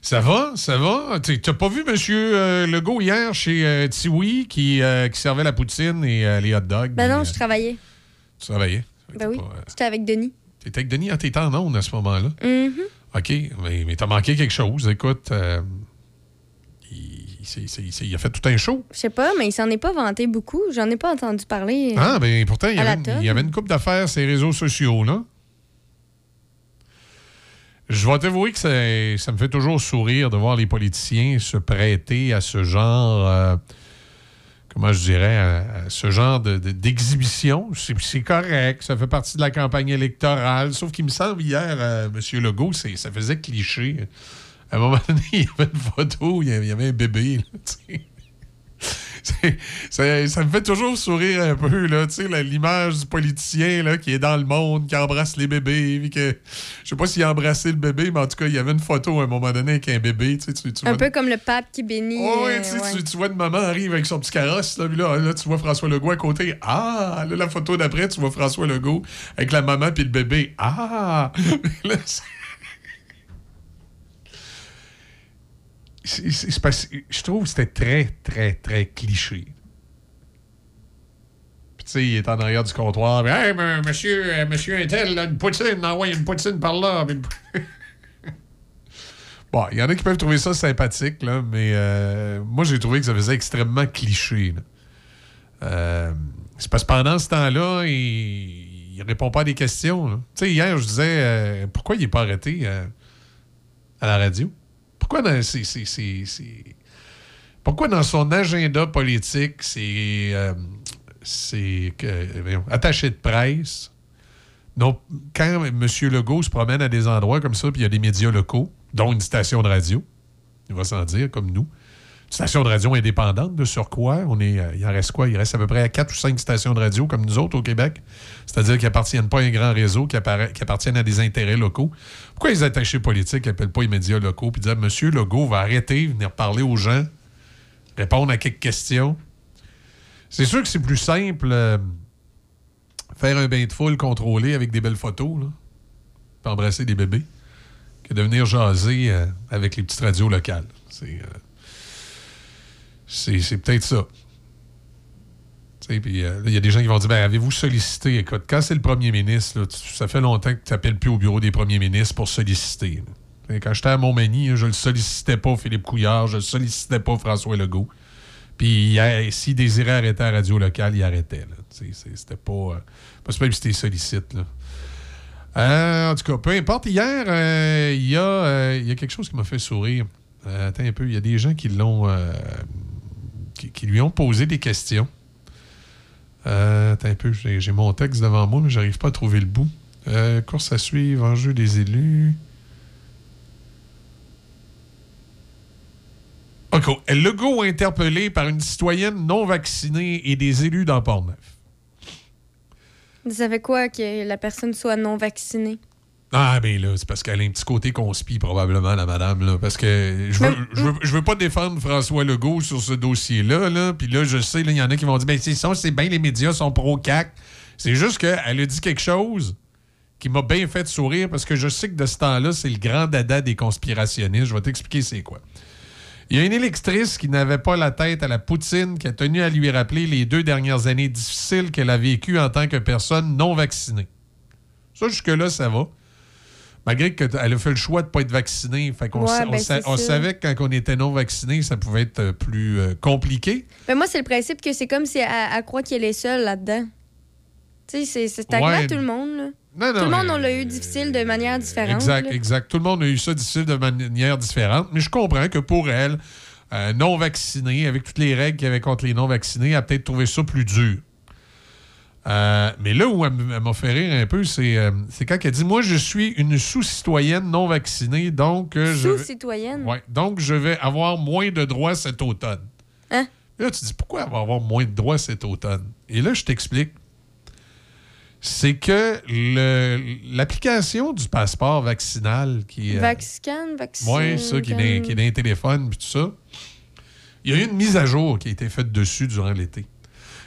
Ça va, ça va. T'as pas vu M. Legault hier chez euh, Tiwi qui, euh, qui servait la poutine et euh, les hot dogs? Ben non, Et, je euh, travaillais. Tu travaillais? Ben oui, j'étais avec Denis. T'étais avec Denis? Ah, t'étais en onde à ce moment-là? Mhm. OK, mais, mais t'as manqué quelque chose. Écoute, euh, il, a fait tout un show. Je sais pas, mais il s'en est pas vanté beaucoup. J'en ai pas entendu parler. euh, Ah, ben pourtant, il y, avait, une- tonne. il y avait une coupe d'affaires sur les réseaux sociaux, là. Je vais t'avouer que ça, me fait toujours sourire de voir les politiciens se prêter à ce genre, euh, comment je dirais, à, à ce genre de- de- d'exhibition. C'est correct, ça fait partie de la campagne électorale. Sauf qu'il me semble hier, euh, M. Legault, ça faisait cliché. À un moment donné, il y avait une photo, il y avait, il y avait un bébé. là, ça, ça me fait toujours sourire un peu, là, tu sais, l'image du politicien là, qui est dans le monde, qui embrasse les bébés. puis que, je sais pas s'il a embrassé le bébé, mais en tout cas, il y avait une photo à un moment donné avec un bébé. Tu, tu, Un vois peu comme le pape qui bénit. Oh, ouais, euh, ouais. tu, tu vois une maman arrive avec son petit carrosse, là, puis là, là, tu vois François Legault à côté. Ah! Là, la photo d'après, tu vois François Legault avec la maman puis le bébé. Ah! Là, je trouve que c'était très, très, très cliché. Puis, tu sais, il est en arrière du comptoir. puis, Hey, m- monsieur, euh, monsieur Intel, là, une poutine, envoie une poutine par là. Bon, il y en a qui peuvent trouver ça sympathique, là, mais euh, moi, j'ai trouvé que ça faisait extrêmement cliché. Euh, c'est parce que pendant ce temps-là, il, il répond pas à des questions. Tu sais, hier, je disais, euh, pourquoi il n'est pas arrêté euh, à la radio? Pourquoi dans, son agenda politique, c'est euh, attaché de presse, quand M. Legault se promène à des endroits comme ça, puis il y a des médias locaux, dont une station de radio, il va s'en dire, comme nous, station de radio indépendante, de sur quoi? On est, euh, il en reste quoi? Il reste à peu près à quatre ou cinq stations de radio, comme nous autres au Québec. C'est-à-dire qui appartiennent pas à un grand réseau, qui, appartiennent à des intérêts locaux. Pourquoi les attachés politiques n'appellent pas les médias locaux puis disent M. Legault va arrêter, venir parler aux gens, répondre à quelques questions? C'est sûr que c'est plus simple euh, faire un bain de foule contrôlé avec des belles photos, là, embrasser des bébés, que de venir jaser euh, avec les petites radios locales. C'est c'est peut-être ça. Tu puis, euh, il y a des gens qui vont dire ben, avez-vous sollicité? Écoute, quand c'est le premier ministre, tu- ça fait longtemps que tu n'appelles plus au bureau des premiers ministres pour solliciter. Tu Quand j'étais à Montmagny, je le sollicitais pas Philippe Couillard, je le sollicitais pas François Legault. Puis s'il désirait arrêter la radio locale, il arrêtait. Tu C'était pas. euh, pas super si c'était sollicite. Là. Euh, en tout cas, peu importe. Hier, euh, il y, y a quelque chose qui m'a fait sourire. Attends un peu. Il y a des gens qui l'ont. Qui, lui ont posé des questions. Euh, attends un peu. J'ai j'ai mon texte devant moi, mais j'arrive pas à trouver le bout. Euh, course à suivre, enjeu des élus. OK. Legault interpellé par une citoyenne non vaccinée et des élus dans Port-Neuf. Vous savez quoi que la personne soit non vaccinée? Ah, ben là, c'est parce qu'elle a un petit côté conspi, probablement, la madame, là. Parce que je veux, je veux, je veux pas défendre François Legault sur ce dossier-là, là. Puis là, je sais, il y en a qui vont dire, ben, c'est ça, c'est bien, les médias sont pro-CAC. C'est juste qu'elle a dit quelque chose qui m'a bien fait sourire parce que je sais que de ce temps-là, c'est le grand dada des conspirationnistes. Je vais t'expliquer c'est quoi. Il y a une électrice qui n'avait pas la tête à la poutine qui a tenu à lui rappeler les deux dernières années difficiles qu'elle a vécues en tant que personne non vaccinée. Ça, jusque-là, ça va. Malgré qu'elle a fait le choix de ne pas être vaccinée. Fait qu'on Ouais, on ben, sa- on savait que quand on était non vacciné, ça pouvait être euh, plus euh, compliqué. Ben moi, c'est le principe que c'est comme si elle, elle croit qu'elle est seule là-dedans. Tu sais, c'est- Ouais. à tout le monde. Là. Non, non, tout le monde, mais- on l'a eu difficile de manière différente. Exact, là. exact. Tout le monde a eu ça difficile de manière différente, mais je comprends que pour elle, euh, non vaccinée, avec toutes les règles qu'il y avait contre les non vaccinés, elle a peut-être trouvé ça plus dur. Euh, mais là où elle, m'a fait rire un peu, c'est euh, c'est quand elle dit Moi, je suis une sous-citoyenne non vaccinée, donc, euh, je, vais- Sous-citoyenne? Ouais, donc je vais avoir moins de droits cet automne. Hein? Là, tu dis pourquoi elle va avoir moins de droits cet automne? Et là, je t'explique. C'est que l'application du passeport vaccinal qui est. Vaxcan, vaccin. Oui, ça, qui est, dans, qui est dans les téléphones, puis tout ça. Il y a eu une mise à jour qui a été faite dessus durant l'été.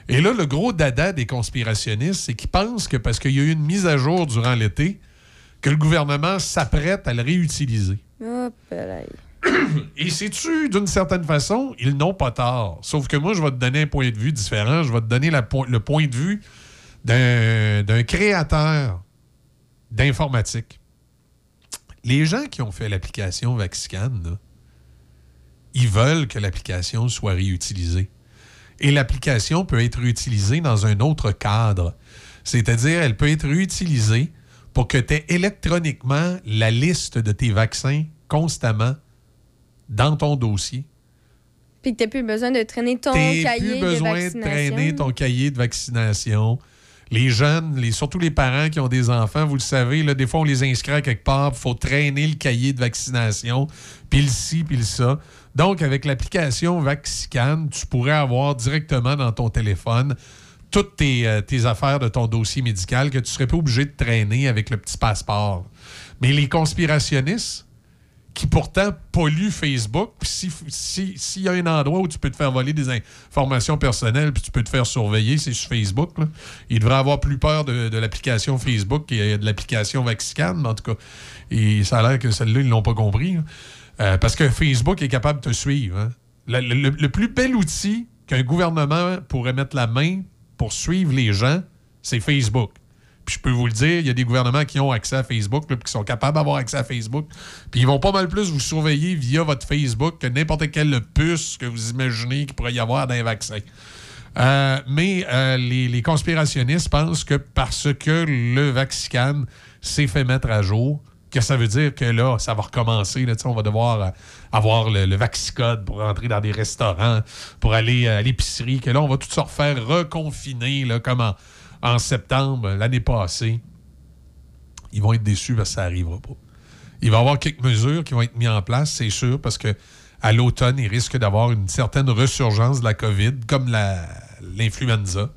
Et là, le gros dada des conspirationnistes, c'est qu'ils pensent que parce qu'il y a eu une mise à jour durant l'été, que le gouvernement s'apprête à le réutiliser. Hop là. Et sais-tu, d'une certaine façon, ils n'ont pas tort. Sauf que moi, je vais te donner un point de vue différent. Je vais te donner la po- le point de vue d'un créateur d'informatique. Les gens qui ont fait l'application Vaxican, là, ils veulent que l'application soit réutilisée. Et l'application peut être utilisée dans un autre cadre. C'est-à-dire, elle peut être réutilisée pour que tu aies électroniquement la liste de tes vaccins constamment dans ton dossier. Puis que t'as plus besoin de traîner ton cahier plus besoin de de, vaccination. traîner ton cahier de vaccination. Les jeunes, les, surtout les parents qui ont des enfants, vous le savez, là, des fois, on les inscrit à quelque part, il faut traîner le cahier de vaccination, puis le ci, puis le ça. Donc, avec l'application Vaxican, tu pourrais avoir directement dans ton téléphone toutes tes, euh, affaires de ton dossier médical que tu serais pas obligé de traîner avec le petit passeport. Mais les conspirationnistes, qui pourtant polluent Facebook. Puis si- s'il y a un endroit où tu peux te faire voler des informations personnelles puis tu peux te faire surveiller, c'est sur Facebook. là. Ils devraient avoir plus peur de, l'application Facebook et de l'application Vaxican, en tout cas. Et ça a l'air que celle-là, ils l'ont pas compris. là. Euh, parce que Facebook est capable de te suivre. hein. Le plus bel outil qu'un gouvernement pourrait mettre la main pour suivre les gens, c'est Facebook. Puis je peux vous le dire, il y a des gouvernements qui ont accès à Facebook, puis qui sont capables d'avoir accès à Facebook. Puis ils vont pas mal plus vous surveiller via votre Facebook que n'importe quelle puce que vous imaginez qu'il pourrait y avoir dans les vaccins. Euh, mais euh, les, conspirationnistes pensent que parce que le Vaxican s'est fait mettre à jour, que ça veut dire que là, ça va recommencer. Là, on va devoir euh, avoir le, le Vaxicode pour rentrer dans des restaurants, pour aller à l'épicerie, que là, on va tout se refaire reconfiner, là, comme en, en septembre l'année passée. Ils vont être déçus parce que ça n'arrivera pas. Il va y avoir quelques mesures qui vont être mises en place, c'est sûr, parce que à l'automne, il risque d'avoir une certaine resurgence de la COVID, comme l'influenza.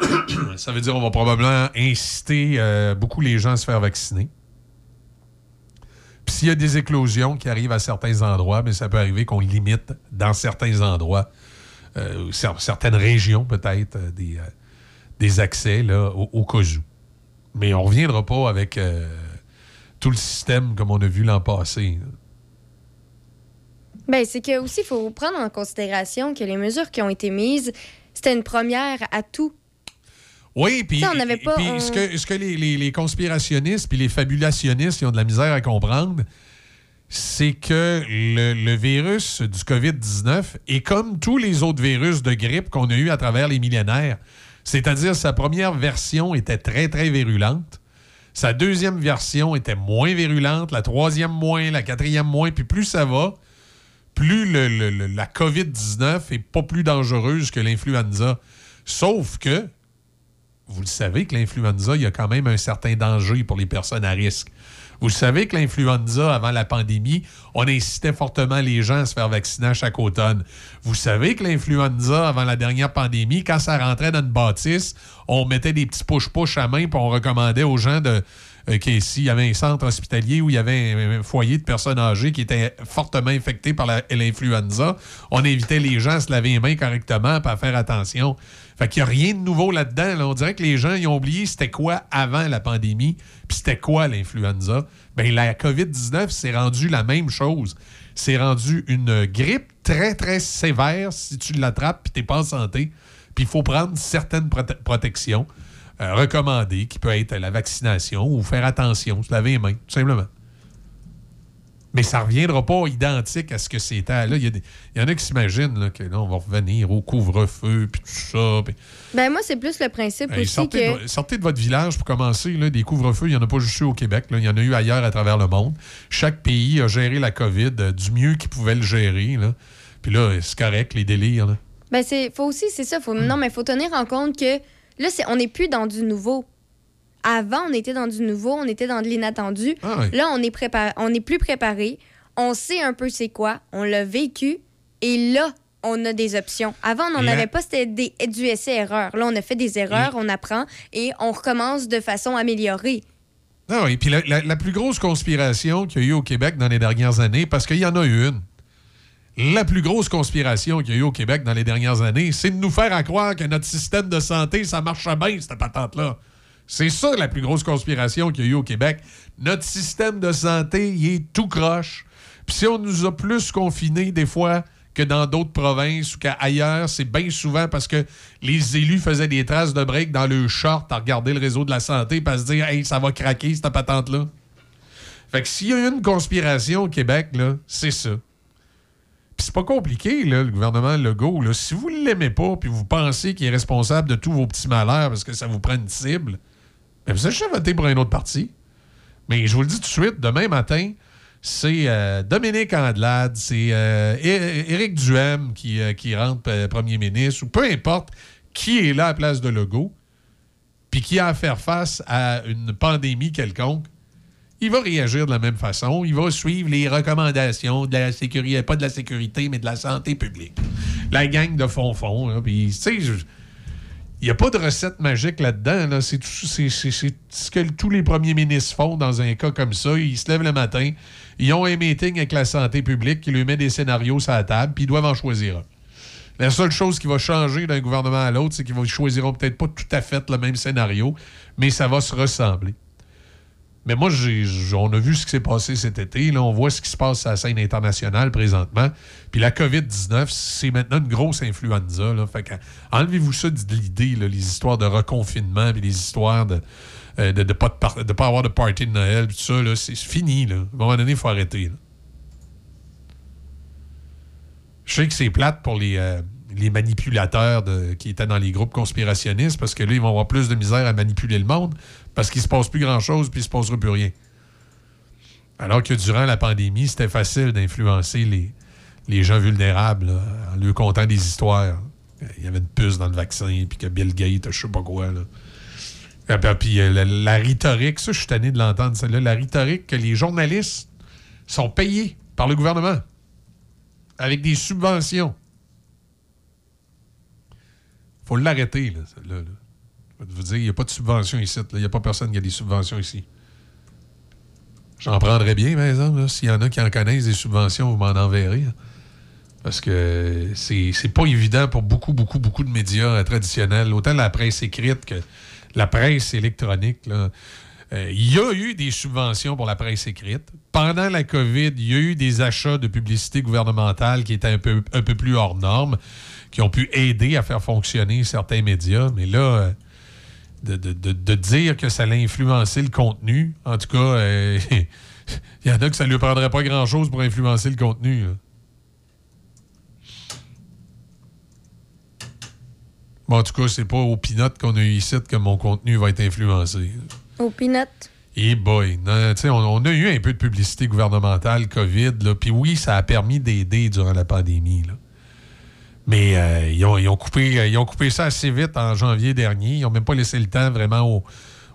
Ça veut dire qu'on va probablement inciter euh, beaucoup les gens à se faire vacciner. Puis s'il y a des éclosions qui arrivent à certains endroits, mais ça peut arriver qu'on limite dans certains endroits, euh, cer- certaines régions peut-être, euh, des, des accès là, au, au cas où. Mais on ne reviendra pas avec euh, tout le système comme on a vu l'an passé. Ben, c'est que aussi, il faut prendre en considération que les mesures qui ont été mises, c'était une première à tout. Oui, puis on puis ce que, ce que les, les- les conspirationnistes puis les fabulationnistes ils ont de la misère à comprendre, c'est que le, le virus du COVID-19 est comme tous les autres virus de grippe qu'on a eu à travers les millénaires. C'est-à-dire, sa première version était très, très virulente. Sa deuxième version était moins virulente, la troisième moins, la quatrième moins, puis plus ça va, plus la COVID-19 est pas plus dangereuse que l'influenza. Sauf que vous le savez que l'influenza, il y a quand même un certain danger pour les personnes à risque. Vous savez que l'influenza, avant la pandémie, on incitait fortement les gens à se faire vacciner à chaque automne. Vous savez que l'influenza, avant la dernière pandémie, quand ça rentrait dans une bâtisse, on mettait des petits push-push à main puis on recommandait aux gens de euh, que s'il y avait un centre hospitalier où il y avait un, foyer de personnes âgées qui étaient fortement infectées par l'influenza, on invitait les gens à se laver les mains correctement et à faire attention. Fait qu'il n'y a rien de nouveau là-dedans. là. On dirait que les gens ils ont oublié c'était quoi avant la pandémie, puis c'était quoi l'influenza. Ben, la COVID-19, c'est rendu la même chose. C'est rendu une grippe très, très sévère si tu l'attrapes puis tu n'es pas en santé. Puis il faut prendre certaines prote- protections euh, recommandées, qui peut être la vaccination ou faire attention, se laver les mains, tout simplement. Mais ça ne reviendra pas identique à ce que c'était. Là, il y, il y en a qui s'imaginent que là, on va revenir au couvre-feu, puis tout ça. Ben moi, c'est plus le principe Hey, aussi sortez, que... de, sortez de votre village pour commencer. Là, des couvre-feux, il n'y en a pas juste eu au Québec. Il y en a eu ailleurs à travers le monde. Chaque pays a géré la COVID euh, du mieux qu'il pouvait le gérer. Là. Puis là, c'est correct, les délires. là. Ben c'est faut aussi c'est ça faut non mais faut tenir en compte que là c'est on n'est plus dans du nouveau. Avant on était dans du nouveau, on était dans de l'inattendu. Ah. Là on est préparé, on est plus préparé, on sait un peu c'est quoi, on l'a vécu et là on a des options. Avant on n'en avait pas, c'était des, du essai-erreur. Là on a fait des erreurs, on apprend et on recommence de façon améliorée. Ah oui, puis la, la- la plus grosse conspiration qu'il y a eu au Québec dans les dernières années, parce qu'il y en a eu une, la plus grosse conspiration qu'il y a eu au Québec dans les dernières années, c'est de nous faire à croire que notre système de santé, ça marche bien, cette patente-là. C'est ça la plus grosse conspiration qu'il y a eu au Québec. Notre système de santé, il est tout croche. Puis si on nous a plus confinés des fois que dans d'autres provinces ou qu'ailleurs, c'est bien souvent parce que les élus faisaient des traces de break dans le short à regarder le réseau de la santé et à se dire Hey, ça va craquer cette patente-là. Fait que s'il y a une conspiration au Québec, c'est ça. Puis c'est pas compliqué, le gouvernement Legault. Si vous l'aimez pas puis vous pensez qu'il est responsable de tous vos petits malheurs parce que ça vous prend une cible, ben vous achetez voter pour un autre parti. Mais je vous le dis tout de suite, demain matin, c'est euh, Dominique Andelade, c'est euh, Éric Duhem qui, euh, rentre premier ministre, ou peu importe qui est là à la place de Legault, puis qui a à faire face à une pandémie quelconque, il va réagir de la même façon. Il va suivre les recommandations de la sécurité, pas de la sécurité, mais de la santé publique. La gang de fond-fond. là, Puis, tu sais, je- n'y a pas de recette magique là-dedans. là. C'est ce que tous les premiers ministres font dans un cas comme ça. Ils se lèvent le matin, ils ont un meeting avec la santé publique qui lui met des scénarios sur la table, puis ils doivent en choisir un. La seule chose qui va changer d'un gouvernement à l'autre, c'est qu'ils choisiront peut-être pas tout à fait le même scénario, mais ça va se ressembler. Mais moi, on a vu ce qui s'est passé cet été. Là, on voit ce qui se passe à la scène internationale présentement. Puis la COVID-19, c'est maintenant une grosse influenza. Enlevez-vous ça de l'idée, les histoires de reconfinement, puis les histoires de ne de, de pas, de pas avoir de party de Noël, puis tout ça. C'est fini. À un moment donné, il faut arrêter. Je sais que c'est plate pour les, euh, les manipulateurs qui étaient dans les groupes conspirationnistes parce que là, ils vont avoir plus de misère à manipuler le monde parce qu'il se passe plus grand-chose puis il se passera plus rien. Alors que durant la pandémie, c'était facile d'influencer les, les gens vulnérables en leur contant des histoires. Il y avait une puce dans le vaccin puis que Bill Gates, je sais pas quoi. Là. Et puis, puis, euh, la, la rhétorique, ça, je suis tanné de l'entendre, celle-là. La rhétorique que les journalistes sont payés par le gouvernement avec des subventions. faut l'arrêter, là, celle-là. là. Je vais vous dire, il n'y a pas de subvention ici. Il n'y a pas personne qui a des subventions ici. J'en prendrais bien, par exemple. S'il y en a qui en connaissent des subventions, vous m'en enverrez. hein. Parce que c'est pas évident pour beaucoup, beaucoup, beaucoup de médias euh, traditionnels, autant la presse écrite que la presse électronique. Euh, Il y a eu des subventions pour la presse écrite. Pendant la COVID, il y a eu des achats de publicité gouvernementale qui étaient un peu, un peu plus hors normes, qui ont pu aider à faire fonctionner certains médias. Mais là, euh, de, de- de- de dire que ça allait influencer le contenu, en tout cas, euh, il y en a que ça ne lui prendrait pas grand-chose pour influencer le contenu. là. Bon, en tout cas, c'est pas au pinot qu'on a eu ici que mon contenu va être influencé. Au peanut. Et boy, non, tu sais, on, on a eu un peu de publicité gouvernementale, COVID, là, puis oui, ça a permis d'aider durant la pandémie. là. Mais euh, ils, ont, ils ont coupé, euh, ils ont coupé ça assez vite en janvier dernier. Ils n'ont même pas laissé le temps vraiment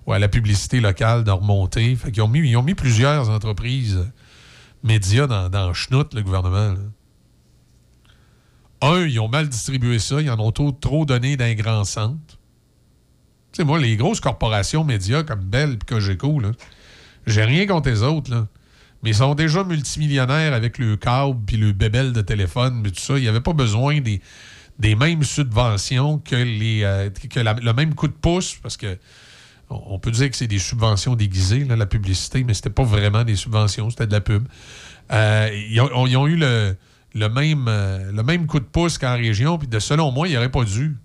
à la publicité locale de remonter. Fait qu'ils ont mis, ils ont mis plusieurs entreprises euh, médias dans, dans schnout, le gouvernement. Un, ils ont mal distribué ça. Ils en ont trop, trop donné d'un grand centre. Tu sais, moi, les grosses corporations médias comme Bell et Cogeco, j'ai rien contre les autres, là. Mais ils sont déjà multimillionnaires avec le câble puis le bébel de téléphone, mais tout ça. Il n'y avait pas besoin des, des mêmes subventions que, les, euh, que le même coup de pouce, parce que on peut dire que c'est des subventions déguisées, la publicité, mais c'était pas vraiment des subventions, c'était de la pub. Euh, ils, ont, ils eu le, le même, euh, le même coup de pouce qu'en région, puis de selon moi, il n'aurait pas dû.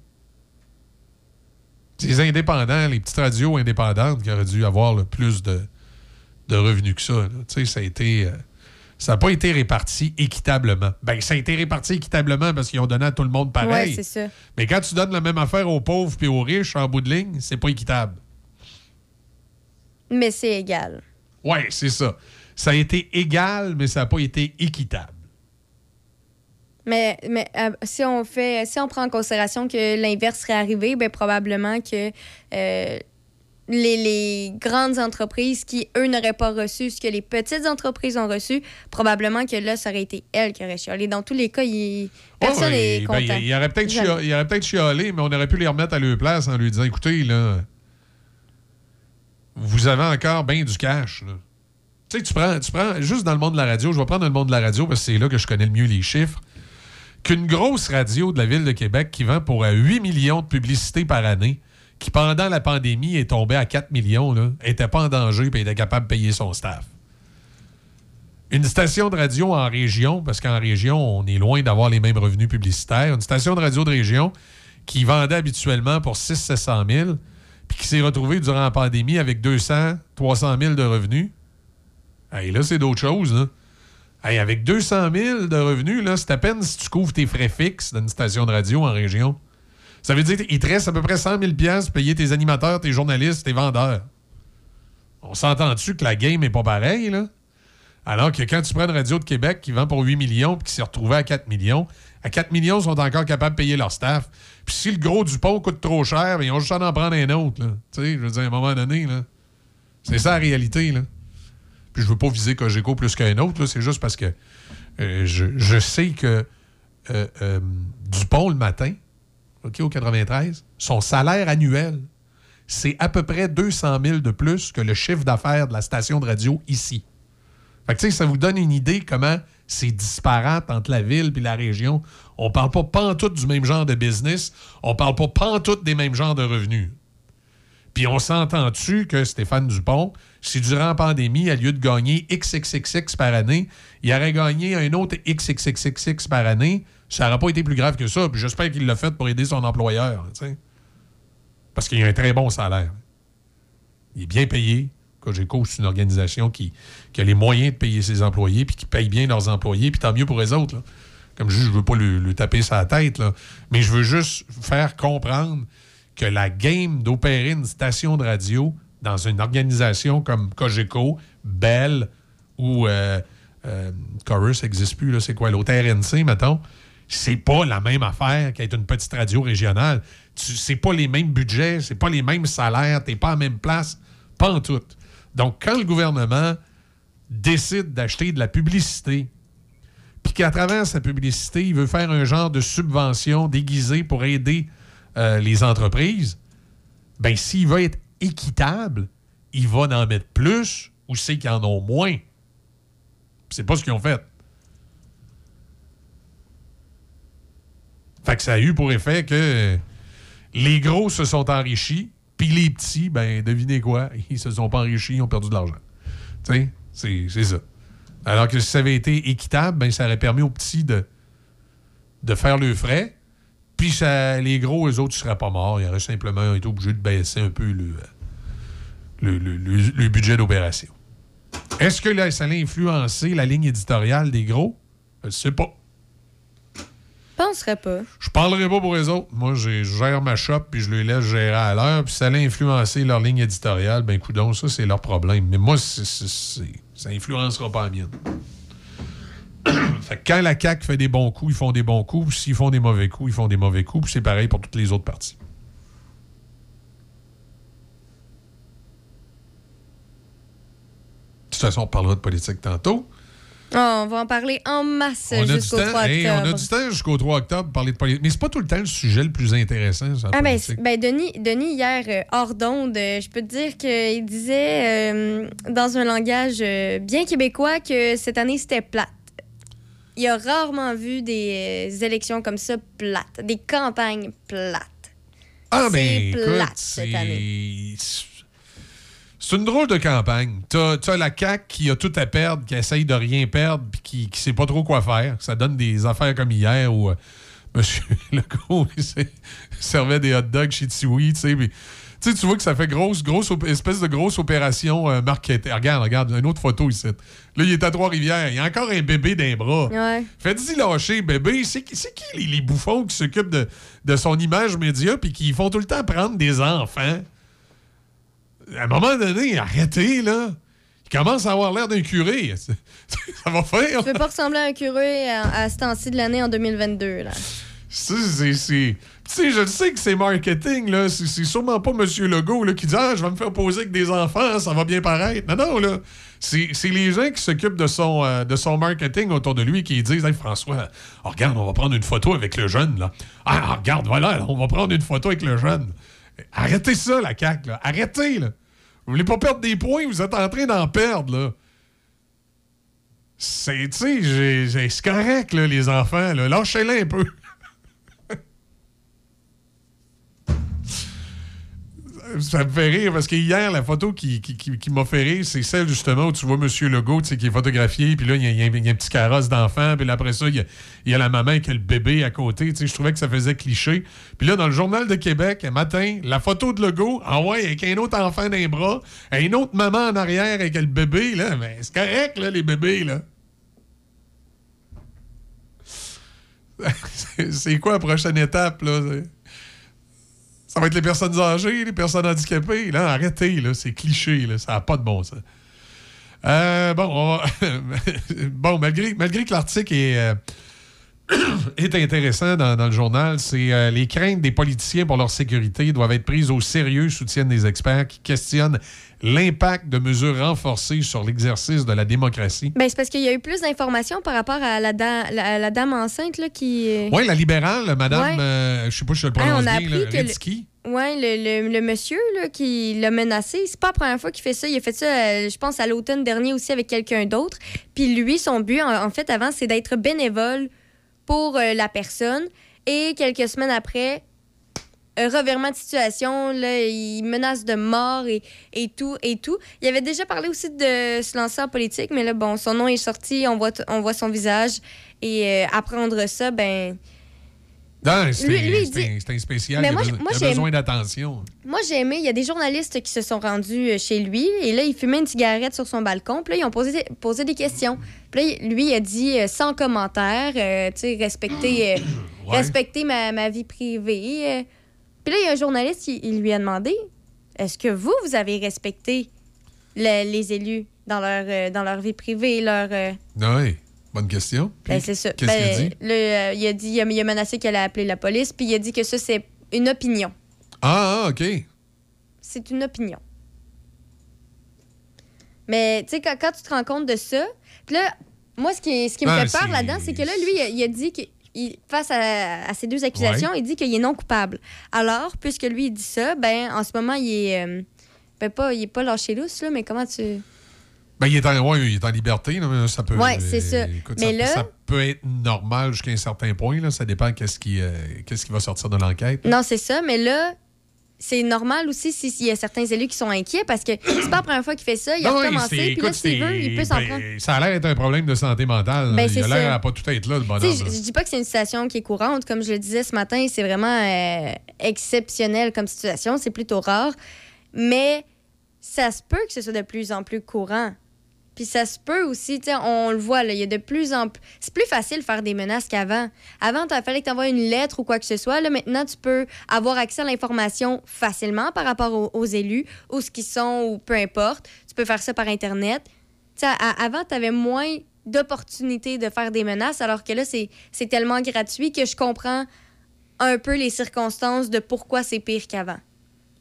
Les indépendants, les petites radios indépendantes qui auraient dû avoir le plus de, de revenus que ça. là. Tu sais, ça a été. euh, ça n'a pas été réparti équitablement. Ben, ça a été réparti équitablement parce qu'ils ont donné à tout le monde pareil. Ouais, c'est ça. Mais quand tu donnes la même affaire aux pauvres puis aux riches, en bout de ligne, c'est pas équitable. Mais c'est égal. Ouais, c'est ça. Ça a été égal, mais ça n'a pas été équitable. Mais, mais euh, si on fait si on prend en considération que l'inverse serait arrivé, ben probablement que euh, les, les grandes entreprises qui, eux, n'auraient pas reçu ce que les petites entreprises ont reçu, probablement que là, ça aurait été elles qui auraient chialé. Dans tous les cas, il- personne n'est content. ben, il, il aurait peut-être chia- peut-être chialé, mais on aurait pu les remettre à leur place en lui disant écoutez, là, vous avez encore bien du cash. là. Tu sais, tu prends, tu prends, juste dans le monde de la radio, je vais prendre le monde de la radio parce que c'est là que je connais le mieux les chiffres. Qu'une grosse radio de la ville de Québec qui vend pour euh, 8 millions de publicités par année, qui pendant la pandémie est tombée à 4 millions, là, était pas en danger et était capable de payer son staff. Une station de radio en région, parce qu'en région, on est loin d'avoir les mêmes revenus publicitaires. Une station de radio de région qui vendait habituellement pour 600 000 puis qui s'est retrouvée durant la pandémie avec 200 300 000 de revenus. Hey, là, c'est d'autres choses. Là. Hey, avec 200 000 de revenus, c'est à peine si tu couvres tes frais fixes d'une station de radio en région. Ça veut dire qu'il te reste à peu près 100 000 pour payer tes animateurs, tes journalistes, tes vendeurs. On s'entend-tu que la game est pas pareille, là? Alors que quand tu prends une radio de Québec qui vend pour 8 millions puis qui s'est retrouvée à 4 millions, à 4 millions, ils sont encore capables de payer leur staff. Puis si le gros du pont coûte trop cher, ben, ils ont juste à en prendre un autre. Tu sais, je veux dire, à un moment donné, là, c'est ça la réalité. Là. Puis je veux pas viser Cogeco plus qu'un autre, là, c'est juste parce que euh, je, je sais que euh, euh, Dupont, le matin, Au 93, son salaire annuel, c'est à peu près 200 000 de plus que le chiffre d'affaires de la station de radio ici. Fait que, ça vous donne une idée comment c'est disparate entre la ville et la région. On parle pas pantoute du même genre de business. On parle pas pantoute des mêmes genres de revenus. Puis on s'entend-tu que Stéphane Dupont, si durant la pandémie, au lieu de gagner XXXX par année, il aurait gagné un autre XXXX par année, ça n'aurait pas été plus grave que ça. Puis j'espère qu'il l'a fait pour aider son employeur. Parce qu'il a un très bon salaire. Il est bien payé. Cogeco, c'est une organisation qui, qui a les moyens de payer ses employés puis qui paye bien leurs employés, puis tant mieux pour les autres. là. Comme je je veux pas lui, lui taper sa tête, là. mais je veux juste faire comprendre que la game d'opérer une station de radio dans une organisation comme Cogeco, Bell ou euh, euh, Chorus n'existe plus, c'est quoi, l'autre RNC, mettons, c'est pas la même affaire qu'être une petite radio régionale. Tu- C'est pas les mêmes budgets, c'est pas les mêmes salaires, t'es pas à la même place, pas en tout. Donc, quand le gouvernement décide d'acheter de la publicité, puis qu'à travers sa publicité, il veut faire un genre de subvention déguisée pour aider euh, les entreprises, ben s'il veut être équitable, il va en mettre plus ou c'est qu'ils en ont moins? C'est pas ce qu'ils ont fait. Fait que ça a eu pour effet que les gros se sont enrichis, puis les petits, ben devinez quoi, ils se sont pas enrichis, ils ont perdu de l'argent. Tu sais, c'est ça. Alors que si ça avait été équitable, ben ça aurait permis aux petits de, de faire le frais, puis les gros, eux autres, ils seraient pas morts. Ils auraient simplement été obligés de baisser un peu le, le, budget d'opération. Est-ce que là, ça a influencé la ligne éditoriale des gros? Je sais pas. Penserais pas. Je parlerai pas pour les autres. Moi, je gère ma shop puis je les laisse gérer à l'heure. Puis ça a influencé leur ligne éditoriale, ben coudon, ça, c'est leur problème. Mais moi, ça influencera pas la mienne. Fait que quand la CAQ fait des bons coups, ils font des bons coups. S'ils font des mauvais coups, ils font des mauvais coups. Puis c'est pareil pour toutes les autres parties. De toute façon, on parlera de politique tantôt. Oh, on va en parler en masse jusqu'au temps, 3 hey, on a octobre. du temps jusqu'au 3 octobre pour parler de politique. Mais c'est pas tout le temps le sujet le plus intéressant, ça, Ah ben, ben, Denis, Denis, hier, euh, hors d'onde, euh, je peux te dire qu'il disait euh, dans un langage bien québécois que cette année, c'était plate. Il a rarement vu des élections comme ça plates, des campagnes plates. Ah, ben, plate écoute, cette année. C'est une drôle de campagne. T'as as la CAQ qui a tout à perdre, qui essaye de rien perdre, puis qui, qui sait pas trop quoi faire. Ça donne des affaires comme hier où euh, M. Legault il s'est- servait des hot dogs chez Tiwi, tu sais. Tu sais, tu vois que ça fait grosse, grosse espèce de grosse opération euh, marketing. Regarde, regarde, une autre photo ici. Là, il est à Trois-Rivières. Il y a encore un bébé d'un bras. Ouais. Faites-y lâcher, bébé. C'est qui, c'est qui les, les bouffons qui s'occupent de, de son image média puis qui font tout le temps prendre des enfants? À un moment donné, arrêtez, là. Il commence à avoir l'air d'un curé. Ça va faire. Tu peux pas ressembler à un curé à, à ce temps-ci de l'année en 2022, là. C'est- Tu sais, je le sais que c'est marketing, là. C'est sûrement pas M. Legault là, qui dit Ah, je vais me faire poser avec des enfants, ça va bien paraître. Non, non, là. C'est c'est les gens qui s'occupent de son, euh, de son marketing autour de lui qui disent Hey, François, oh, regarde, on va prendre une photo avec le jeune, là. Ah, regarde, voilà, on va prendre une photo avec le jeune. Arrêtez ça, la CAQ, là. Arrêtez, là. Vous voulez pas perdre des points, vous êtes en train d'en perdre, là. C'est, c'est correct, là, les enfants, là. Lâchez-les un peu. Ça me fait rire parce que hier, la photo qui, m'a fait rire, c'est celle justement où tu vois M. Legault qui est photographié, puis là, il y, a- un- petit carrosse d'enfant, puis après ça, il y, a, la maman avec le bébé à côté. Je trouvais que ça faisait cliché. Puis là, dans le Journal de Québec, un matin, la photo de Legault, ah ouais, avec un autre enfant dans les bras, une autre maman en arrière avec le bébé, là, mais c'est correct, là, les bébés, là. C'est quoi la prochaine étape, là? Ça va être les personnes âgées, les personnes handicapées. Là, arrêtez, là, c'est cliché, là, ça n'a pas de bon sens. Euh, bon, bon, malgré, malgré que l'article est, euh, est intéressant dans, dans le journal, c'est euh, les craintes des politiciens pour leur sécurité doivent être prises au sérieux, soutiennent des experts qui questionnent l'impact de mesures renforcées sur l'exercice de la démocratie. Ben, c'est parce qu'il y a eu plus d'informations par rapport à la, da- la, la dame enceinte là, qui. Oui, la libérale, madame, Ouais. euh, je sais pas si je le Hey, prononce bien, là, le-. Ouais, le, le- le monsieur là, qui l'a menacé, c'est pas la première fois qu'il fait ça. Il a fait ça, euh, je pense, à l'automne dernier aussi avec quelqu'un d'autre. Puis lui, son but, en, en fait, avant, c'est d'être bénévole pour euh, la personne. Et quelques semaines après, un revirement de situation, là, il menace de mort et, et tout, et tout. Il avait déjà parlé aussi de se lancer en politique, mais là, bon, son nom est sorti, on voit, on voit son visage. Et euh, apprendre ça, ben... Non, c'est un, spécial. Mais il a moi, besoin, moi, il a j'aime- besoin d'attention. Moi, j'ai aimé. Il y a des journalistes qui se sont rendus euh, chez lui et là, il fumait une cigarette sur son balcon. Puis là, ils ont posé, posé des questions. Puis là, lui, il a dit euh, sans commentaire, euh, tu sais, respecter, euh, Ouais. respecter ma, ma vie privée. Puis là, il y a un journaliste, il, il lui a demandé est-ce que vous, vous avez respecté le- les élus dans leur, dans leur vie privée, leur. Oui, bonne question. Ben, c'est ça. Qu'est-ce Ben, qu'il a dit? le, euh, il, a dit il, a, il a menacé qu'elle allait appeler la police, puis il a dit que ça, c'est une opinion. Ah, ah, OK. c'est une opinion. Mais tu sais, quand, quand tu te rends compte de ça, puis là, moi, ce qui, ce qui me Ah, fait peur là-dedans, c'est que là, lui, il a, il a dit que. il- face à, à ces deux accusations, Ouais. il dit qu'il est non coupable. Alors, puisque lui, il dit ça, ben, en ce moment, il est. euh, ben, pas, il est pas lâché lousse, là, mais comment tu. Ben, il est en, ouais, il est en liberté, là, mais ça peut. Ouais, c'est ça. écoute, Mais ça, là- ça peut être normal jusqu'à un certain point. Là. Ça dépend qu'est-ce qui, euh, qu'est-ce qui va sortir de l'enquête. Non, c'est ça, mais là. C'est normal aussi si- s'il y a certains élus qui sont inquiets parce que c'est pas la première fois qu'il fait ça. Il a Non, recommencé, puis là, s'il veut, il peut s'en ben, prendre. Ça a l'air d'être un problème de santé mentale. Ben, il a l'air à pas tout être là, le bonhomme. je, je dis pas que c'est une situation qui est courante. Comme je le disais ce matin, c'est vraiment euh, exceptionnel comme situation. C'est plutôt rare. Mais ça se peut que ce soit de plus en plus courant. Puis ça se peut aussi, tu sais, on le voit, il y a de plus en plus... C'est plus facile de faire des menaces qu'avant. Avant, il fallait que tu envoies une lettre ou quoi que ce soit. Là, maintenant, tu peux avoir accès à l'information facilement par rapport aux, aux élus, où ce qu'ils sont, ou peu importe. Tu peux faire ça par Internet. Tu sais, avant, tu avais moins d'opportunité de faire des menaces, alors que là, c'est tellement gratuit que je comprends un peu les circonstances de pourquoi c'est pire qu'avant.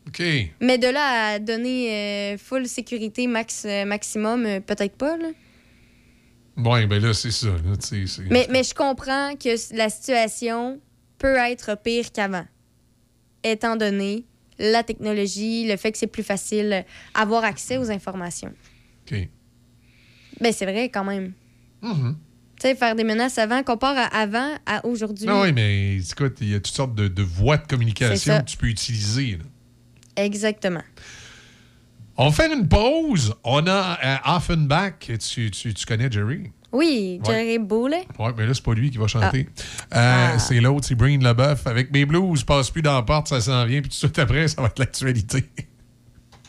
OK. Mais de là à donner euh, full sécurité max, euh, maximum, euh, peut-être pas. Là. Bon, ben là, c'est ça. là, c'est- Mais, mais je comprends que la situation peut être pire qu'avant, étant donné la technologie, le fait que c'est plus facile avoir accès aux informations. OK. Ben, c'est vrai quand même. Mhm. Tu sais, faire des menaces avant, compare à avant à aujourd'hui. Ah oui, mais écoute, il y a toutes sortes de, de voies de communication que tu peux utiliser. là. Exactement. On fait une pause. On a euh, Offenbach. Tu, tu, tu connais Jerry? Oui, Ouais. Jerry Boulet. Oui, mais là, c'est pas lui qui va chanter. Euh, C'est l'autre, c'est Breen Leboeuf. Avec mes blues, passe plus dans la porte, ça s'en vient. Puis tout de suite après, ça va être l'actualité.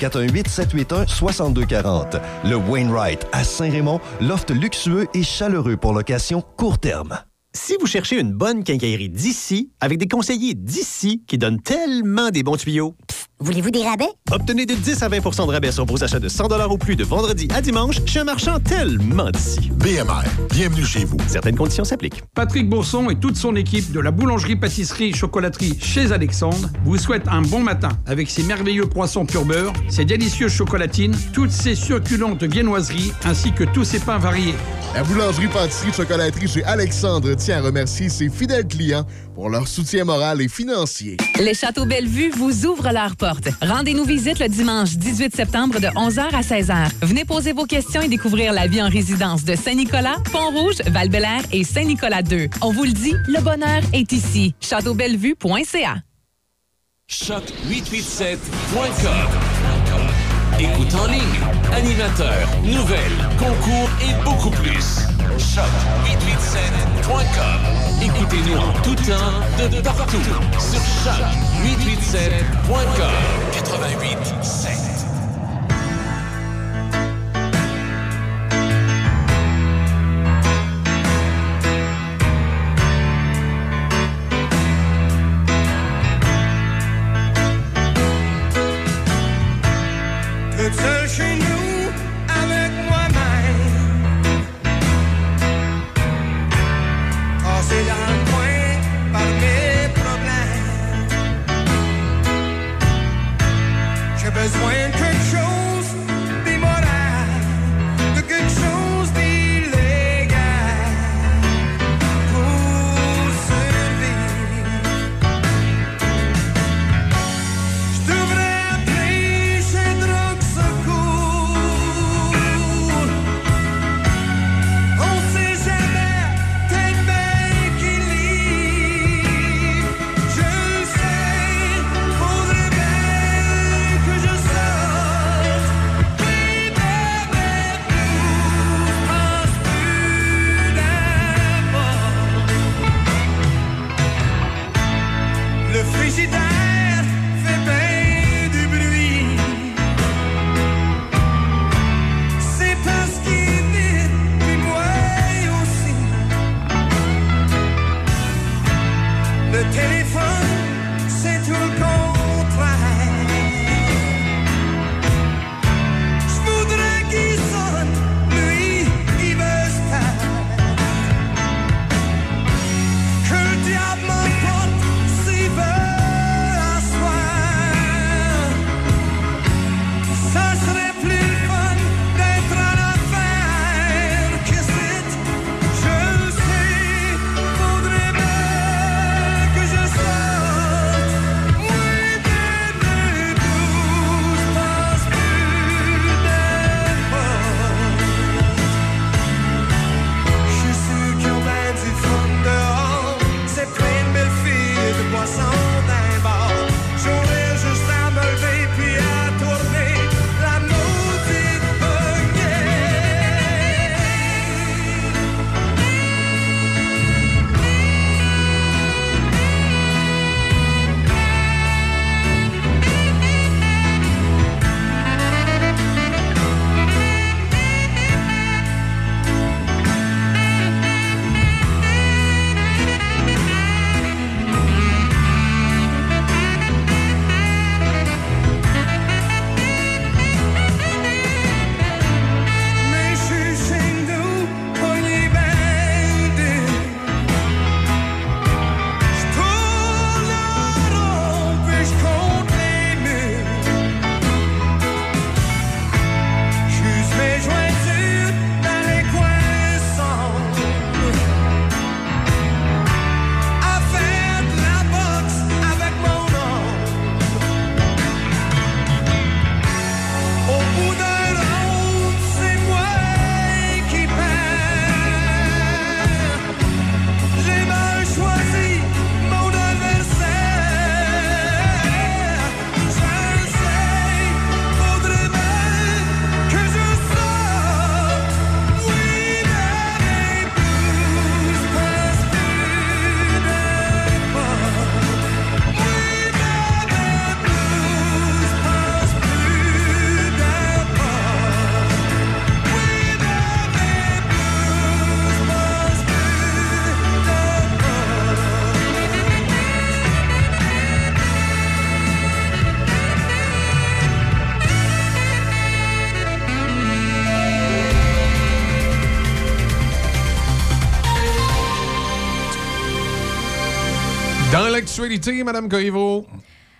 418 781 6240. Le Wainwright à Saint-Raymond, loft luxueux et chaleureux pour location court terme. Si vous cherchez une bonne quincaillerie d'ici, avec des conseillers d'ici qui donnent tellement des bons tuyaux, Voulez-vous des rabais? obtenez de 10 à 20% de rabais sur vos achats de 100 ou plus de vendredi à dimanche chez un marchand tellement d'ici. BMR, bienvenue chez vous. Certaines conditions s'appliquent. Patrick Bourson et toute son équipe de la boulangerie-pâtisserie-chocolaterie chez Alexandre vous souhaitent un bon matin avec ses merveilleux croissants pur beurre, ses délicieuses chocolatines, toutes ses succulentes viennoiseries ainsi que tous ses pains variés. La boulangerie-pâtisserie-chocolaterie chez Alexandre tient à remercier ses fidèles clients pour leur soutien moral et financier. Les Châteaux Bellevue vous ouvrent leurs portes. Rendez-nous visite le dimanche 18 septembre de 11h à 16h. Venez poser vos questions et découvrir la vie en résidence de Saint-Nicolas, Pont-Rouge, val et Saint-Nicolas 2. On vous le dit, le bonheur est ici. Châteaubellevue.ca Choc887.com. Écoute en ligne, animateur, nouvelles, concours et beaucoup plus. Choc887.com. Écoutez-nous en tout temps, de partout, sur choc887.com. 88.7.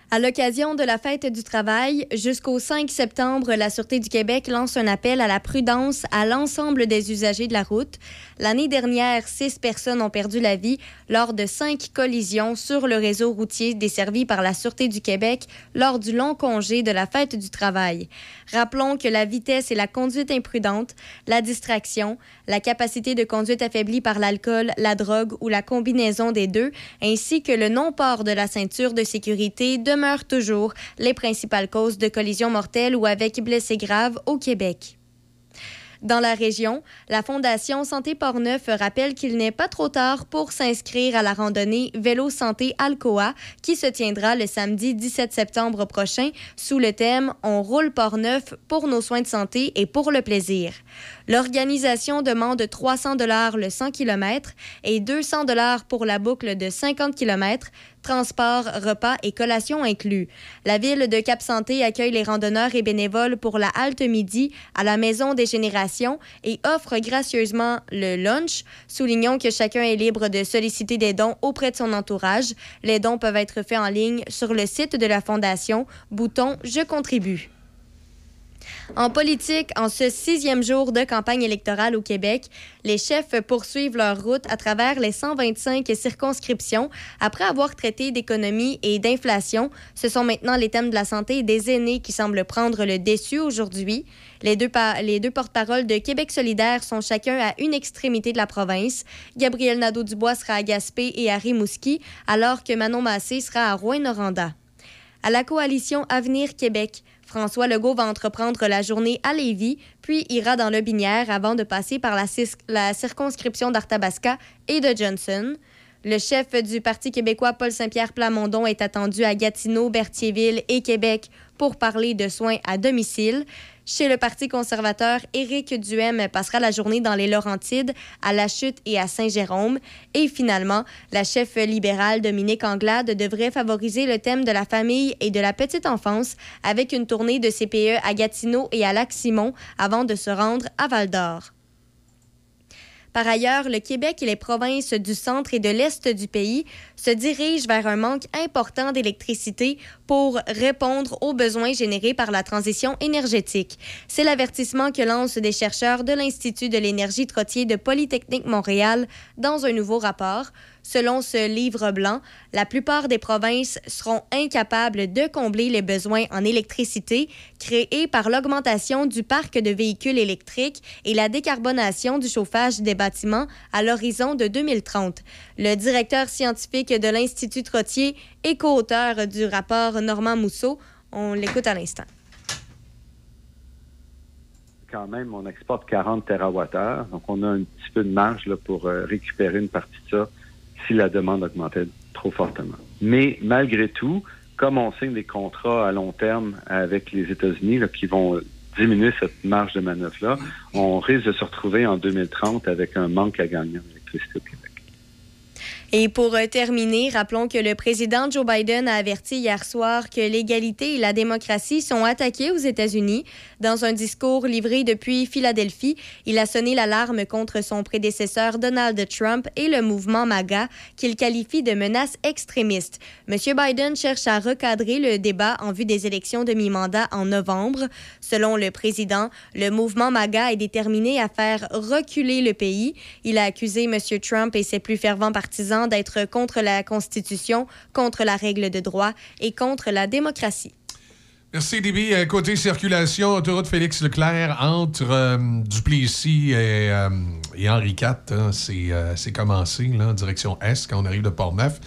À l'occasion de la fête du travail, jusqu'au 5 septembre, la Sûreté du Québec lance un appel à la prudence à l'ensemble des usagers de la route. L'année dernière, six personnes ont perdu la vie lors de cinq collisions sur le réseau routier desservi par la Sûreté du Québec lors du long congé de la fête du travail. Rappelons que la vitesse et la conduite imprudente, la distraction, la capacité de conduite affaiblie par l'alcool, la drogue ou la combinaison des deux, ainsi que le non-port de la ceinture de sécurité demeurent toujours les principales causes de collisions mortelles ou avec blessés graves au Québec. Dans la région, la Fondation Santé Portneuf rappelle qu'il n'est pas trop tard pour s'inscrire à la randonnée Vélo Santé Alcoa qui se tiendra le samedi 17 septembre prochain sous le thème On roule Portneuf pour nos soins de santé et pour le plaisir. L'organisation demande 300 dollars le 100 km et 200 dollars pour la boucle de 50 km, transport, repas et collation inclus. La ville de Cap-Santé accueille les randonneurs et bénévoles pour la halte midi à la Maison des Générations et offre gracieusement le lunch. Soulignons que chacun est libre de solliciter des dons auprès de son entourage. Les dons peuvent être faits en ligne sur le site de la Fondation, bouton Je contribue. En politique, en ce sixième jour de campagne électorale au Québec, les chefs poursuivent leur route à travers les 125 circonscriptions. Après avoir traité d'économie et d'inflation, ce sont maintenant les thèmes de la santé et des aînés qui semblent prendre le dessus aujourd'hui. Les deux, pa- les deux porte-paroles de Québec solidaire sont chacun à une extrémité de la province. Gabriel Nadeau-Dubois sera à Gaspé et à Rimouski, alors que Manon Massé sera à Rouyn-Noranda. À la coalition Avenir Québec, François Legault va entreprendre la journée à Lévis, puis ira dans le Binière avant de passer par la, circonscription d'Arthabasca et de Johnson. Le chef du Parti québécois, Paul Saint-Pierre Plamondon, est attendu à Gatineau, Berthierville et Québec pour parler de soins à domicile. Chez le Parti conservateur, Éric Duhem passera la journée dans les Laurentides, à La Chute et à Saint-Jérôme. Et finalement, la chef libérale Dominique Anglade devrait favoriser le thème de la famille et de la petite enfance avec une tournée de CPE à Gatineau et à Lac-Simon avant de se rendre à Val-d'Or. Par ailleurs, le Québec et les provinces du centre et de l'est du pays se dirigent vers un manque important d'électricité pour répondre aux besoins générés par la transition énergétique. C'est l'avertissement que lancent des chercheurs de l'Institut de l'énergie Trottier de Polytechnique Montréal dans un nouveau rapport. Selon ce livre blanc, la plupart des provinces seront incapables de combler les besoins en électricité créés par l'augmentation du parc de véhicules électriques et la décarbonation du chauffage des bâtiments à l'horizon de 2030. Le directeur scientifique de l'Institut Trottier et co-auteur du rapport Normand Mousseau, on l'écoute à l'instant. quand même, on exporte 40 TWh, donc on a un petit peu de marge là, pour euh, récupérer une partie de ça si la demande augmentait trop fortement. Mais malgré tout, comme on signe des contrats à long terme avec les États-Unis qui vont diminuer cette marge de manœuvre-là, on risque de se retrouver en 2030 avec un manque à gagner en électricité. Et pour euh, terminer, rappelons que le président Joe Biden a averti hier soir que l'égalité et la démocratie sont attaquées aux États-Unis. Dans un discours livré depuis Philadelphie, il a sonné l'alarme contre son prédécesseur Donald Trump et le mouvement MAGA qu'il qualifie de menace extrémiste. M. Biden cherche à recadrer le débat en vue des élections de mi-mandat en novembre. Selon le président, le mouvement MAGA est déterminé à faire reculer le pays. Il a accusé M. Trump et ses plus fervents partisans d'être contre la Constitution, contre la règle de droit et contre la démocratie. Merci, DB. Euh, Côté circulation, autoroute Félix Leclerc entre euh, Duplessis et, euh, Henri IV, hein, c'est euh, c'est commencé, là, direction Est, quand on arrive de Port-Neuf.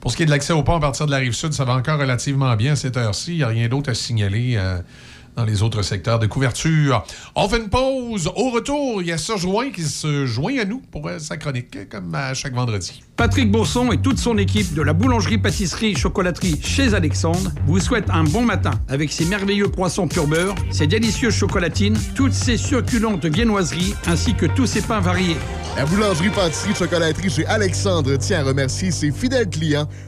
Pour ce qui est de l'accès au pont à partir de la rive sud, ça va encore relativement bien à cette heure-ci. Il n'y a rien d'autre à signaler dans les autres secteurs de couverture. On fait une pause. Au retour, il y a Serge Rouen qui se joint à nous pour euh, sa chronique, comme à chaque vendredi. Patrick Bourson et toute son équipe de la boulangerie-pâtisserie-chocolaterie chez Alexandre vous souhaitent un bon matin avec ses merveilleux croissants pur beurre, ses délicieuses chocolatines, toutes ses succulentes viennoiseries ainsi que tous ses pains variés. La boulangerie-pâtisserie-chocolaterie chez Alexandre tient à remercier ses fidèles clients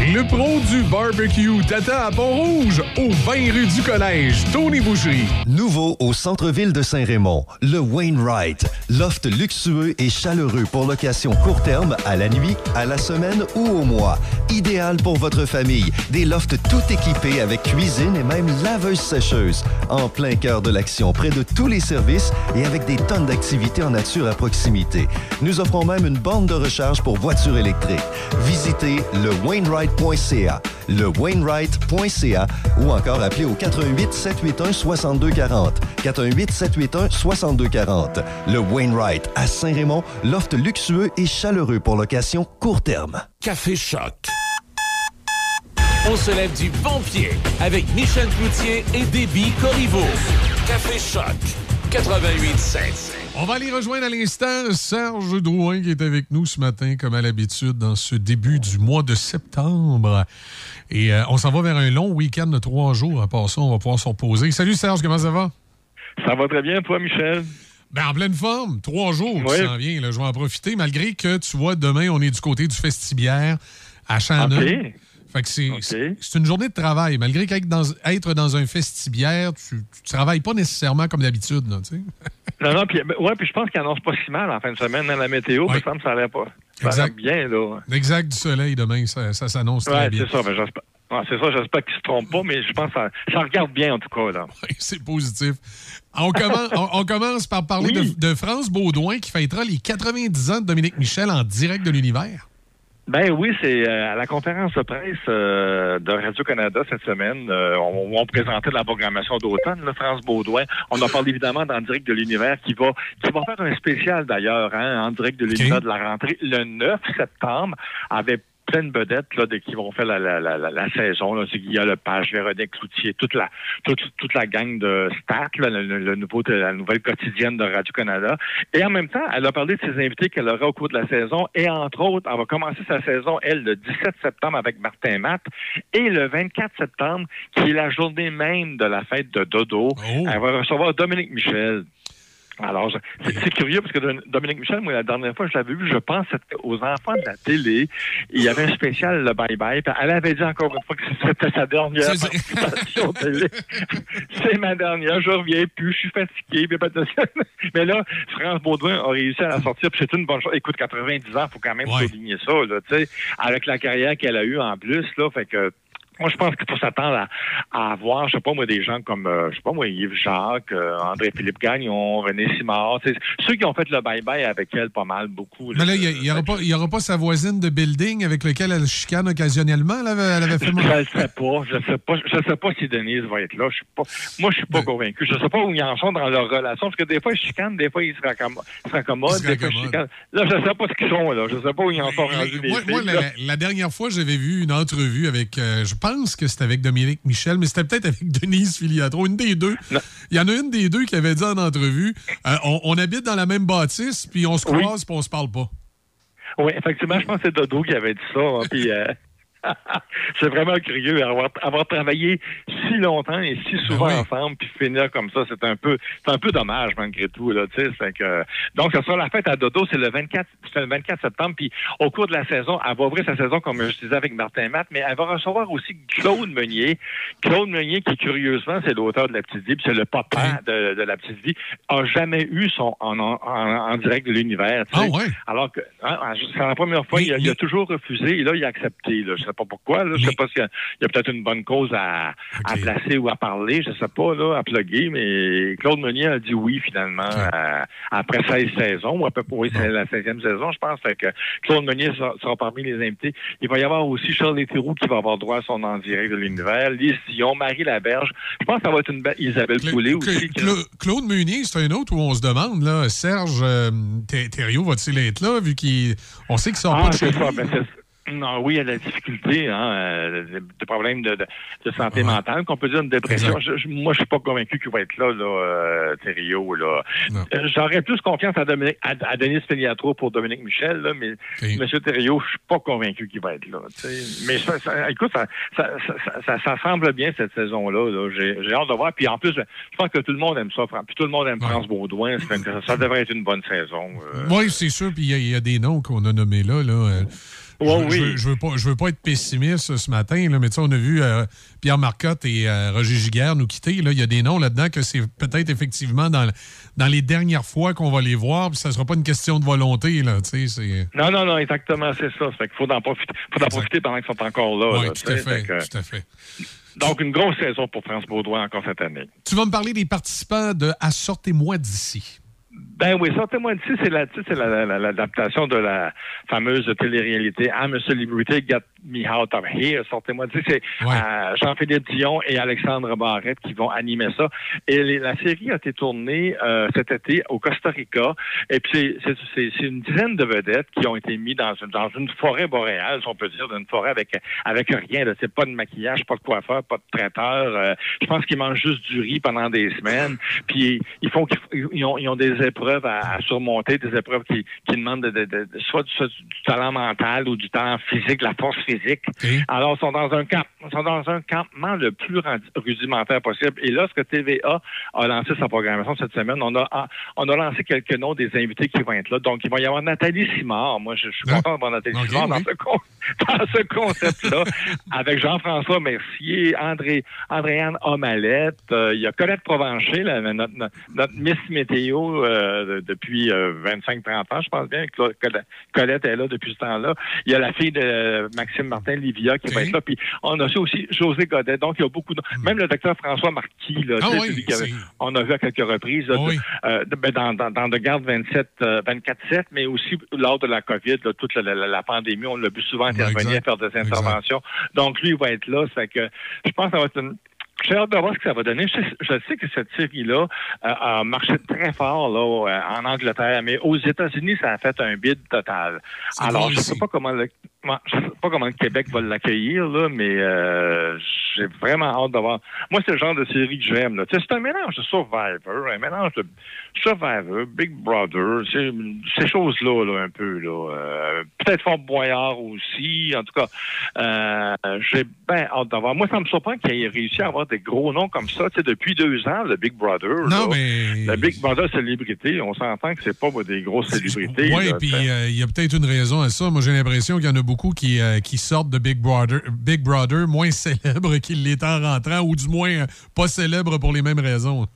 Le pro du barbecue t'attend à Pont-Rouge, au 20 rue du Collège, Tony Boucherie. Nouveau au centre-ville de Saint-Raymond, le Wainwright. Loft luxueux et chaleureux pour location court terme, à la nuit, à la semaine ou au mois. Idéal pour votre famille. Des lofts tout équipés avec cuisine et même laveuse-sécheuse. En plein cœur de l'action, près de tous les services et avec des tonnes d'activités en nature à proximité. Nous offrons même une borne de recharge pour voitures électriques. Visitez le Wainwright.ca, le Wainwright.ca ou encore appelez au 88 781 6240. 88 781 6240. Le Wainwright à Saint-Raymond, loft luxueux et chaleureux pour location court terme. Café Choc. On se lève du bon pied avec Michel Cloutier et Déby Corriveau. Café Choc 88.7. On va aller rejoindre à l'instant Serge Drouin qui est avec nous ce matin, comme à l'habitude, dans ce début du mois de septembre. Et euh, on s'en va vers un long week-end de trois jours. À part ça, on va pouvoir se reposer. Salut Serge, comment ça va? Ça va très bien, toi, Michel? Ben, en pleine forme. Trois jours Oui. qui s'en vient. là. Je vais en profiter, malgré que, tu vois, demain, on est du côté du Festibière à Shannon. OK. Fait que c'est une journée de travail. Malgré qu'être dans, être dans un festibière, tu, tu travailles pas nécessairement comme d'habitude. là, tu sais. Non, non, puis, ben, ouais, je pense qu'il annonce pas si mal en fin de semaine dans la météo. Me semble que ça a l'air pas. Ça Exact. bien, là. L'exact du soleil demain, ça, ça s'annonce très Ouais, bien. c'est ça. Ben, j'espère. ouais, c'est ça, j'espère qu'il se trompe pas, mais je pense que ça, ça regarde bien, en tout cas, là. c'est positif. On commence, on, on commence par parler Oui. de, de France Baudouin qui fêtera les 90 ans de Dominique Michel en direct de l'univers. Ben oui, c'est euh, à la conférence de presse euh, de Radio-Canada cette semaine. euh, on, on présentait la programmation d'automne, là, France Baudouin. On en parle évidemment dans Direct de l'Univers qui va qui va faire un spécial d'ailleurs, hein, en direct de l'univers de la rentrée le 9 septembre avec plein de vedettes là, de, qui vont faire la, la, la, saison. Là. C'est Guillaume Lepage, Véronique Cloutier, toute la toute, toute la gang de Stat, là, le, le- le nouveau, la nouvelle quotidienne de Radio-Canada. Et en même temps, elle a parlé de ses invités qu'elle aura au cours de la saison. Et entre autres, elle va commencer sa saison, elle, le 17 septembre avec Martin Matt. Et le 24 septembre, qui est la journée même de la fête de Dodo, elle va recevoir Dominique Michel. Alors, c'est curieux parce que Dominique Michel, moi, la dernière fois que je l'avais vu, je pense aux enfants de la télé. Il y avait un spécial, le bye-bye. puis Elle avait dit encore une fois que c'était sa dernière participation télé. C'est ma dernière, je reviens plus, je suis fatigué. puis pas de- Mais là, France Baudouin a réussi à la sortir, puis c'est une bonne chose. Écoute, 90 ans, faut quand même souligner ça, là, tu sais, avec la carrière qu'elle a eue en plus, là, fait que moi, je pense qu'il faut s'attendre à, à avoir, je sais pas moi, des gens comme, euh, je sais pas moi, Yves Jacques, euh, André-Philippe Gagnon, René Simard, ceux qui ont fait le bye-bye avec elle pas mal, beaucoup. Mais là, il n'y aura, pas- aura sa voisine de building avec laquelle elle chicane occasionnellement. Elle avait, elle avait fait Je ne sais pas, je sais pas, je sais pas si Denise va être là. Je suis pas, moi, je suis pas convaincu. Je sais pas où ils en sont dans leur relation, parce que des fois ils chicanent, des fois ils se raccommodent, ils se raccommodent, Ils se des fois ils chicanent. Là, je sais pas ce qu'ils sont là. Je sais pas où ils en sont rendus Moi, moi, filles, la, là. la- la dernière fois, j'avais vu une entrevue avec, euh, je pense que c'était avec Dominique Michel, mais c'était peut-être avec Denise Filiatro, une des deux. Il y en a une des deux qui avait dit en entrevue, euh, on, on habite dans la même bâtisse, puis on se Oui. croise, puis on se parle pas. Oui, effectivement, je pense que c'est Dodo qui avait dit ça. hein, puis, euh, c'est vraiment curieux avoir, avoir travaillé si longtemps et si souvent ensemble, puis finir comme ça, c'est un peu, c'est un peu dommage malgré tout là. Tu sais, que donc ça sera la fête à Dodo, c'est le 24, c'est le 24 septembre. Puis au cours de la saison, elle va ouvrir sa saison comme je disais avec Martin Matt, mais elle va recevoir aussi Claude Meunier. Claude Meunier, qui curieusement, c'est l'auteur de La Petite Vie, puis c'est le papa de, de La Petite Vie, a jamais eu son en, en, en- en direct de l'univers. tu sais. Ah ouais? Alors que hein, c'est la première fois, il, a, il a toujours refusé et là, il a accepté. Là. Sais pas pourquoi. Là. Je sais pas s'il y a, peut-être une bonne cause à, à placer ou à parler, je sais pas, là, à plugger, mais Claude Meunier a dit oui finalement à- après 16 saisons, ou à peu près oui, c'est la 16e saison, je pense. Que Claude Meunier sera, parmi les invités. Il va y avoir aussi Charles Théroux qui va avoir droit à son en direct de l'univers, Lise Dion, Marie Laberge. Je pense que ça va être une belle Isabelle Poulet aussi. Claude Meunier, c'est un autre où on se demande, là, Serge euh, Thé- Thériault va-t-il être là, vu qu'on sait qu'il sort Ah, pas de chez Non, oui, il y a de la difficulté, hein, euh, des- problèmes de, de, de santé mentale, qu'on peut dire une dépression. Je- je- moi, je suis pas convaincu qu'il va être là, là, euh, Thériault, là. Euh, J'aurais plus confiance à, Dominique, à, à Denis Filiatro pour Dominique Michel, là, mais M. Thériault, je suis pas convaincu qu'il va être là. tu sais. Mais ça, ça- écoute, ça, ça, ça, ça- semble bien cette saison-là. là. J'ai j'ai hâte de voir. Puis en plus, je pense que tout le monde aime ça. Puis tout le monde aime France Baudouin. Ça, devrait être une bonne saison. euh. Oui, c'est sûr. Puis il y y, a des noms qu'on a nommés là. là je, oui. je veux, je veux pas, je veux pas être pessimiste ce matin, là, mais tu sais, on a vu euh, Pierre Marcotte et euh, Roger Giguère nous quitter. Là. Il y a des noms là-dedans que c'est peut-être effectivement dans, le- dans les dernières fois qu'on va les voir, puis ça sera pas une question de volonté. Là. Non, non, non, exactement, c'est ça. Fait qu'il faut en profiter, faut en profiter pendant qu'ils sont encore là. Oui, là, tout à fait, que- tout à fait. donc, une grosse saison pour France Baudouin encore cette année. Tu vas me parler des participants de À Sortez-moi d'ici. Ben oui, sortez-moi d'ici, c'est la- tu sais, c'est la- la- la- l'adaptation de la fameuse télé-réalité I'm a Celebrity, Get Me Out of Here. Sortez-moi d'ici. C'est euh, Jean-Philippe Dion et Alexandre Barrette qui vont animer ça. Et les- la série a été tournée euh, cet été au Costa Rica. Et puis, c'est- c'est- c'est c'est une dizaine de vedettes qui ont été mis dans une, dans une forêt boréale, si on peut dire, d'une forêt avec, avec rien. là. C'est pas de maquillage, pas de coiffeur, pas de traiteur. Euh, je pense qu'ils mangent juste du riz pendant des semaines. Puis, ils font ils ont, ils ont des épreuves à, à surmonter, des épreuves qui, qui demandent de, de- de- de- soit du, soit du talent mental ou du talent physique, la force physique. Alors, ils sont dans un camp, sont dans un campement le plus rudimentaire possible. Et lorsque TVA a lancé sa programmation cette semaine, on a, on a lancé quelques noms des invités qui vont être là. Donc, il va y avoir Nathalie Simard. Moi, je, je suis content d'avoir Nathalie Simard dans ce con- dans ce concept-là, avec Jean-François Mercier, André, Andréane Omalette, euh, il y a Colette Provencher, notre- notre Miss Météo euh, de- depuis euh, 25-30 ans, je pense bien. Colette- est là depuis ce temps-là. Il y a la fille de Maxime Martin, Livia, qui va être là. Puis on a aussi José Godet. Donc, il y a beaucoup de... Même le docteur François Marquis, là, Hmm. Ah tu sais, oui, celui qui avait- c'est- on a vu à quelques reprises, là, Oui. euh, de- ben, dans, dans, dans de garde 27, euh, 24-7, mais aussi lors de la COVID, là, toute la, la- la pandémie, on l'a vu souvent intervenir, exact. faire des interventions. Donc, lui, il va être là. Ça fait que je pense que ça va être une. J'ai hâte de voir ce que ça va donner. Je sais, je sais que cette série-là euh, a marché très fort là, euh, en Angleterre, mais aux États-Unis, ça a fait un bid total. Alors, je sais ici. pas comment le, moi, je sais pas comment le Québec va l'accueillir, là, mais euh, j'ai vraiment hâte de voir. Moi, c'est le genre de série que j'aime. là. C'est un mélange de Survivor, un mélange de Survivor, Big Brother, c'est- ces choses-là, là, un peu. Là. Euh, Peut-être Fort Boyard aussi. En tout cas, euh, j'ai bien hâte d'avoir. Moi, ça me surprend qu'il ait réussi à avoir des gros noms comme ça. Tu sais, depuis deux ans, le Big Brother. Non, là, mais- Le Big Brother célébrité, on s'entend que c'est pas des grosses célébrités. Oui, puis euh, il y a peut-être une raison à ça. Moi, j'ai l'impression qu'il y en a beaucoup qui, euh, qui sortent de Big Brother, Big Brother moins célèbres qu'ils l'étaient en rentrant, ou du moins euh, pas célèbres pour les mêmes raisons.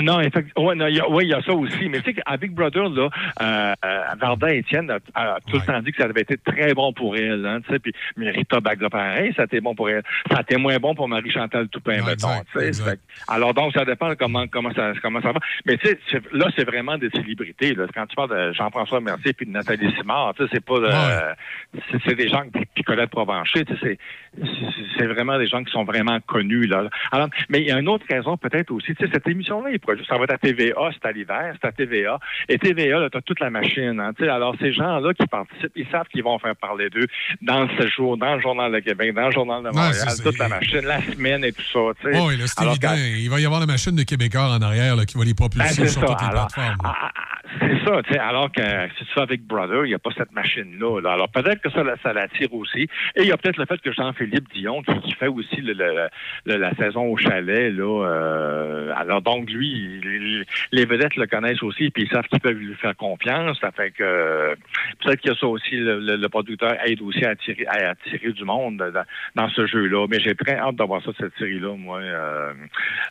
Non, effectivement. Ouais, non, il y a- ouais, il y a ça aussi. Mais tu sais qu'à Big Brother, là, euh, euh, Varda Étienne a, a tout le temps dit que ça avait été très bon pour elle. Hein, tu sais, puis mais Rita Baga, pareil, ça a été bon pour elle. Ça a été moins bon pour Marie-Chantal Toupin, mettons. sais. Fait que- alors donc, ça dépend comment, comment, ça, comment ça va. Mais tu sais, là, c'est vraiment des célébrités. Là. Quand tu parles de Jean-François Mercier puis de Nathalie Simard, c'est pas... euh, c'est- c'est des gens, puis Colette Provencher, c'est- vraiment des gens qui sont vraiment connus. Là. Alors, mais il y a une autre raison peut-être aussi. Tu sais, cette émission-là, il ça va être à TVA, c'est à l'hiver, c'est à TVA. Et TVA, là, t'as toute la machine. Hein, tu alors, ces gens-là qui participent, ils savent qu'ils vont faire parler d'eux dans le séjour, dans le Journal de Québec, dans le Journal de Montréal, ça. toute la machine, la semaine et tout ça. tu sais. Oh, oui, là, c'est Alors, évident. Il va y avoir la machine de Québécois en arrière là, qui va les ben, propulser c'est sur ça. toutes les Alors, plateformes. C'est ça, tu sais, alors que si tu fais avec Brother, il n'y a pas cette machine-là. là. Alors peut-être que ça, ça l'attire aussi. Et il y a peut-être le fait que Jean-Philippe Dion, qui, qui fait aussi le- le- le- la saison au chalet, là, euh, alors donc lui, il- les vedettes le connaissent aussi, puis ils savent qu'ils peuvent lui faire confiance. Ça fait que euh, peut-être qu'il y a ça aussi, le, le- le producteur aide aussi à attirer, à attirer du monde dans, dans ce jeu-là. Mais j'ai très hâte d'avoir ça, cette série-là, moi. Euh,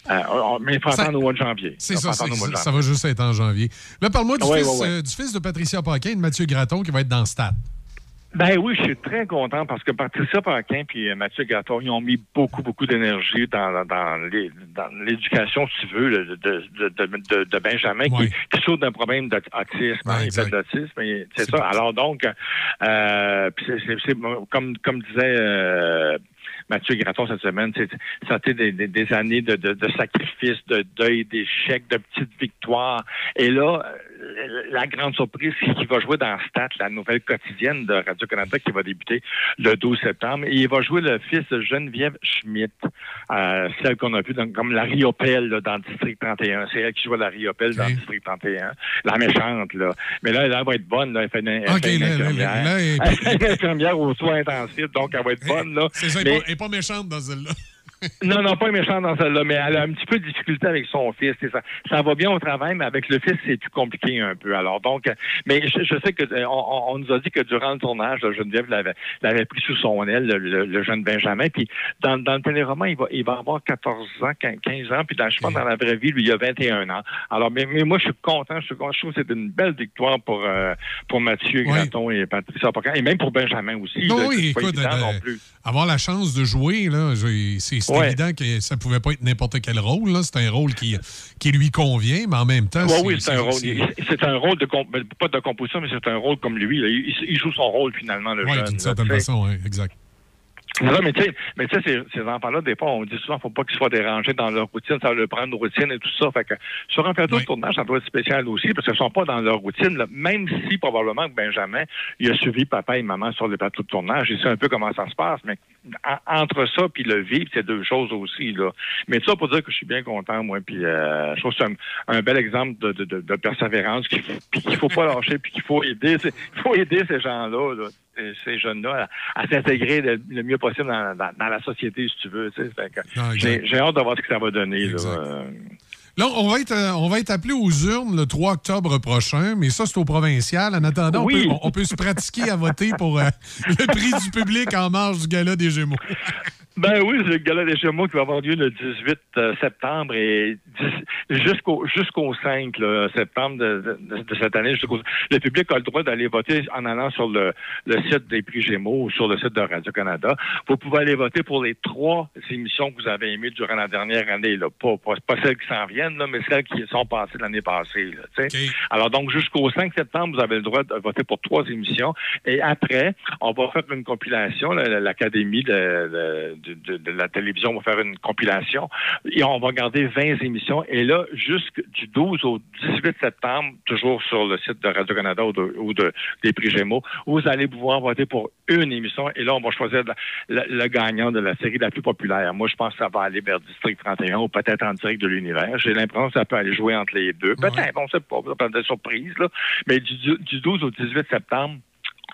euh, mais il faut attendre au mois de janvier. C'est ça, ça va juste être en janvier. Là, parle-moi du, Ouais, fils, ouais, ouais. euh, du fils de Patricia Paquin et de Mathieu Graton qui va être dans Stat. Ben oui, je suis très content parce que Patricia Paquin et euh, Mathieu Gratton, ils ont mis beaucoup, beaucoup d'énergie dans, dans, les- dans l'éducation, si tu veux, de, de, de, de- de Benjamin qui, qui souffre d'un problème d'autisme. hein, il fait et c'est ça. Alors donc, euh, c'est- comme, comme disait euh, Mathieu Gratton cette semaine, ça a été des, des- des années de, de, de sacrifices, de deuil, d'échecs, de petites victoires. Et là, la grande surprise, c'est qu'il va jouer dans Stat, la nouvelle quotidienne de Radio-Canada qui va débuter le 12 septembre. Et il va jouer le fils de Geneviève Schmidt, euh, celle qu'on a vue comme la Riopelle là, dans le District 31. C'est elle qui joue la Riopelle dans le District 31. La méchante, là. Mais là, elle, va être bonne, là. Elle fait une, elle OK, fait une là, infirmière. là, elle- Elle fait une infirmière aux soins intensifs, donc elle va être bonne, là. C'est ça, elle est Mais- pas- elle est pas méchante dans celle-là. Non, non, pas méchante dans celle-là, mais elle a un petit peu de difficulté avec son fils. et Ça, ça va bien au travail, mais avec le fils, c'est plus compliqué un peu. Alors, donc, mais je, je sais que euh, on, on nous a dit que durant le tournage, là, Geneviève l'avait, l'avait pris sous son aile, le, le- le jeune Benjamin. Puis, dans, dans le téléroman, il va, il va avoir 14 ans, 15 15 ans. Puis, dans, je pense, dans la vraie vie, lui, il a 21 ans. Alors, mais, mais moi, je suis content. Je, suis content. je trouve que c'est une belle victoire pour, euh, pour Mathieu Graton et Patricia Paquin, et même pour Benjamin aussi. Non, là, oui, écoute, euh, non plus. avoir la chance de jouer, là, c'est c'est Ouais. évident que ça pouvait pas être n'importe quel rôle. là. C'est un rôle qui, qui lui convient, mais en même temps, Ouais, oui, c'est un rôle. c'est- un rôle de comp- pas de composition, mais c'est un rôle comme lui. là. Il, il joue son rôle finalement, jeune. d'une certaine façon, ouais, exact. Non, mais tu sais, mais tu sais, ces, enfants-là, des fois, on dit souvent, faut pas qu'ils soient dérangés dans leur routine, ça va leur prendre une routine et tout ça. Fait que sur un plateau de tournage, ça doit être spécial aussi, parce qu'ils sont pas dans leur routine, là. même si probablement que Benjamin, il a suivi papa et maman sur les plateaux de tournage, il sait un peu comment ça se passe, mais en- entre ça puis le vivre, c'est deux choses aussi, là. Mais ça pour dire que je suis bien content, moi, puis euh, je trouve que c'est un, un bel exemple de, de, de, de persévérance, qu'il faut, qu'il faut pas lâcher, puis qu'il faut aider, il faut aider ces gens-là, là, ces jeunes-là, à, à s'intégrer le, le mieux possible dans, dans- dans la société, si tu veux. Ah, J'ai hâte de voir ce que ça va donner. Là. Euh, Là, on va, être, euh, on va être appelé aux urnes le 3 octobre prochain, mais ça, c'est au provincial. En attendant, on, peut, on peut se pratiquer à voter pour euh, le prix du public en marge du gala des Gémeaux. Ben oui, c'est le gala des Gémeaux qui va avoir lieu le 18 euh, septembre et jusqu'au jusqu'au 5 là, septembre de, de- de cette année. jusqu'au- Le public a le droit d'aller voter en allant sur le, le site des prix Gémeaux ou sur le site de Radio-Canada. Vous pouvez aller voter pour les trois émissions que vous avez aimées durant la dernière année. Là. Pas, pas, pas celles qui s'en viennent, là, mais celles qui sont passées l'année passée. Là. Alors donc, jusqu'au 5 septembre, vous avez le droit de voter pour trois émissions. Et après, on va faire une compilation. L'Académie de, de- de- de la télévision va faire une compilation. Et on va garder 20 émissions. Et là, jusque du 12 au 18 septembre, toujours sur le site de Radio-Canada ou, de, ou de- des prix Gémeaux, vous allez pouvoir voter pour une émission. Et là, on va choisir le, le gagnant de la série la plus populaire. Moi, je pense que ça va aller vers District 31 ou peut-être en direct de l'univers. J'ai l'impression que ça peut aller jouer entre les deux. Peut-être, on sait pas, ça peut être des surprises, là. Mais du, du 12 au 18 septembre,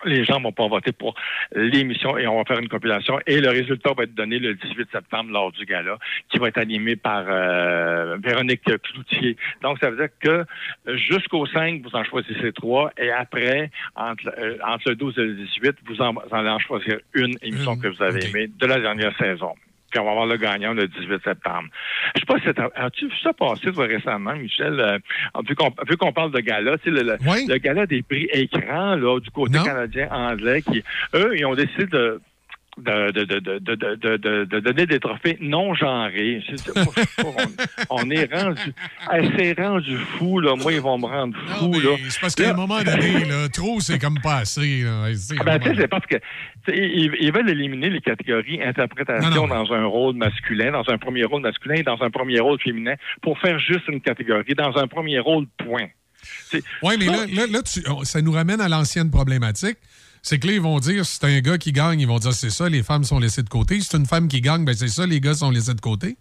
les gens vont pas voter pour l'émission et on va faire une compilation et le résultat va être donné le 18 septembre lors du gala qui va être animé par euh, Véronique Cloutier. Donc ça veut dire que jusqu'au 5 vous en choisissez trois et après entre, euh, entre le 12 et le 18 vous en, vous allez en choisir une émission que vous avez aimée de la dernière saison. Puis on va avoir le gagnant le 18 septembre. Je sais pas si as-tu vu ça passer toi, récemment, Michel? Euh, vu qu'on parle de gala, tu sais, le, le, le gala des prix écran là, du côté canadien anglais, qui eux, ils ont décidé de de, de, de, de, de, de, de- donner des trophées non genrés. On, est rendu. C'est rendu fou, là. Moi, ils vont me rendre fou, là. C'est parce qu'à un moment donné, là, trop, c'est comme pas assez. C'est- Ah Ben, tu sais, c'est parce que ils, ils veulent éliminer les catégories interprétation dans un rôle masculin, dans un premier rôle masculin et dans un premier rôle féminin pour faire juste une catégorie dans un premier rôle, point. Oui, mais là, là, là, tu- on- ça nous ramène à l'ancienne problématique. C'est que là, ils vont dire, c'est un gars qui gagne, ils vont dire, c'est ça, les femmes sont laissées de côté. Si c'est une femme qui gagne, ben c'est ça, les gars sont laissés de côté.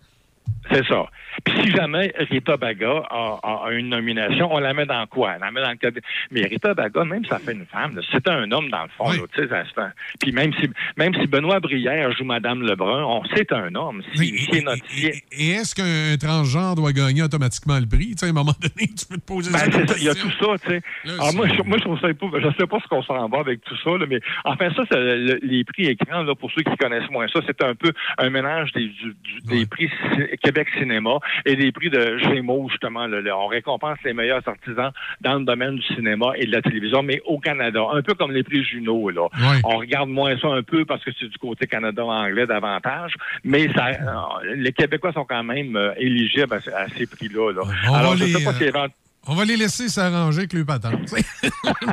C'est ça. Puis si jamais Rita Baga a, a- a une nomination, on la met dans quoi? On la met dans le cadre... Mais Rita Baga, même si ça fait une femme, c'est un homme dans le fond. là, tu sais. Puis même si, même si Benoît Brière joue Madame Lebrun, on c'est un homme. Si, Et est-ce qu'un transgenre doit gagner automatiquement le prix? Tu sais, à un moment donné, tu peux te poser Ben, ça il y a tout ça, tu sais. Alors, moi, je, moi, je trouve ça. Je sais pas ce qu'on s'en va avec tout ça, là, mais enfin, ça, c'est le- les prix écrans, là, pour ceux qui connaissent moins ça, c'est un peu un mélange des, du- du- des prix Québec Cinéma et des prix de Gémeaux, justement. là. Là, on récompense les meilleurs artisans dans le domaine du cinéma et de la télévision, mais au Canada. Un peu comme les prix Juno, là. On regarde moins ça un peu parce que c'est du côté Canada anglais davantage, mais ça, euh, les Québécois sont quand même euh, éligibles à, ce- à ces prix-là, là. Alors, je sais pas si euh, On va les laisser s'arranger avec le patente. Moi,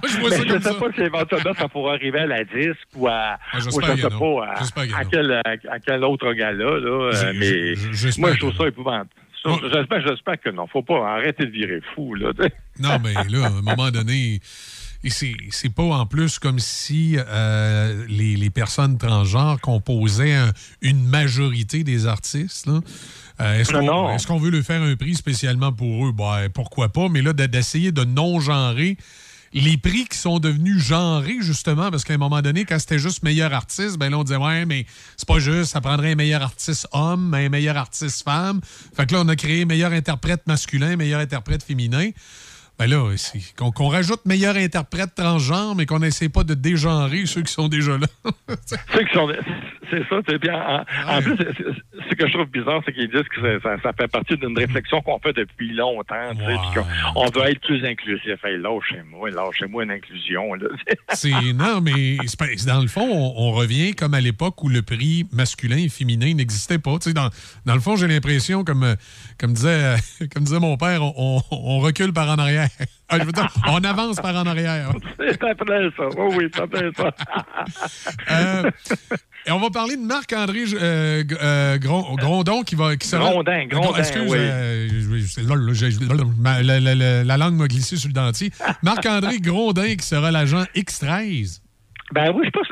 je vois Mais ça je ne sais ça. pas si éventuellement ça pourra arriver à la disque ou à. Ah, ou sais pas à, quel, à, quel autre gala, là. euh, mais moi, je trouve ça épouvantable. J'espère, j'espère que non. Faut pas arrêter de virer fou, là. Non, mais là, à un moment donné, et c'est pas en plus comme si euh, les, les personnes transgenres composaient un- une majorité des artistes. Euh, Est-ce qu'on veut leur faire un prix spécialement pour eux? Ben, pourquoi pas? Mais là, de- d'essayer de non-genrer les prix qui sont devenus genrés, justement, parce qu'à un moment donné, quand c'était juste meilleur artiste, ben là, on disait, ouais, mais c'est pas juste, ça prendrait un meilleur artiste homme, un meilleur artiste femme. Fait que là, on a créé meilleur interprète masculin, meilleur interprète féminin. Ben là, qu'on rajoute meilleur interprète transgenre, mais qu'on n'essaie pas de dégenrer ceux qui sont déjà là. Ceux qui sont- C'est ça. puis en, en- en plus, ce que je trouve bizarre, c'est qu'ils disent que ça, fait partie d'une réflexion qu'on fait depuis longtemps. qu'on- on veut être plus inclusif. Hey, lâchez-moi, lâchez-moi une inclusion. Là. C'est non, mais c'est pas- c'est dans le fond, on, on revient comme à l'époque où le prix masculin et féminin n'existait pas. Dans, dans le fond, j'ai l'impression, comme, euh, comme, disait, comme disait mon père, on, on recule par en arrière. Ah, je veux dire, on avance par en arrière. c'est après ça. Oui, oui, c'est après ça. Euh, et on va parler de Marc-André euh, euh, Gron- Grondon qui va qui sera. Grondin, Grondin, Excuse, oui. euh, la- la langue m'a glissé sur le dentier. Marc-André Grondin qui sera l'agent X13. Ben oui, je pense.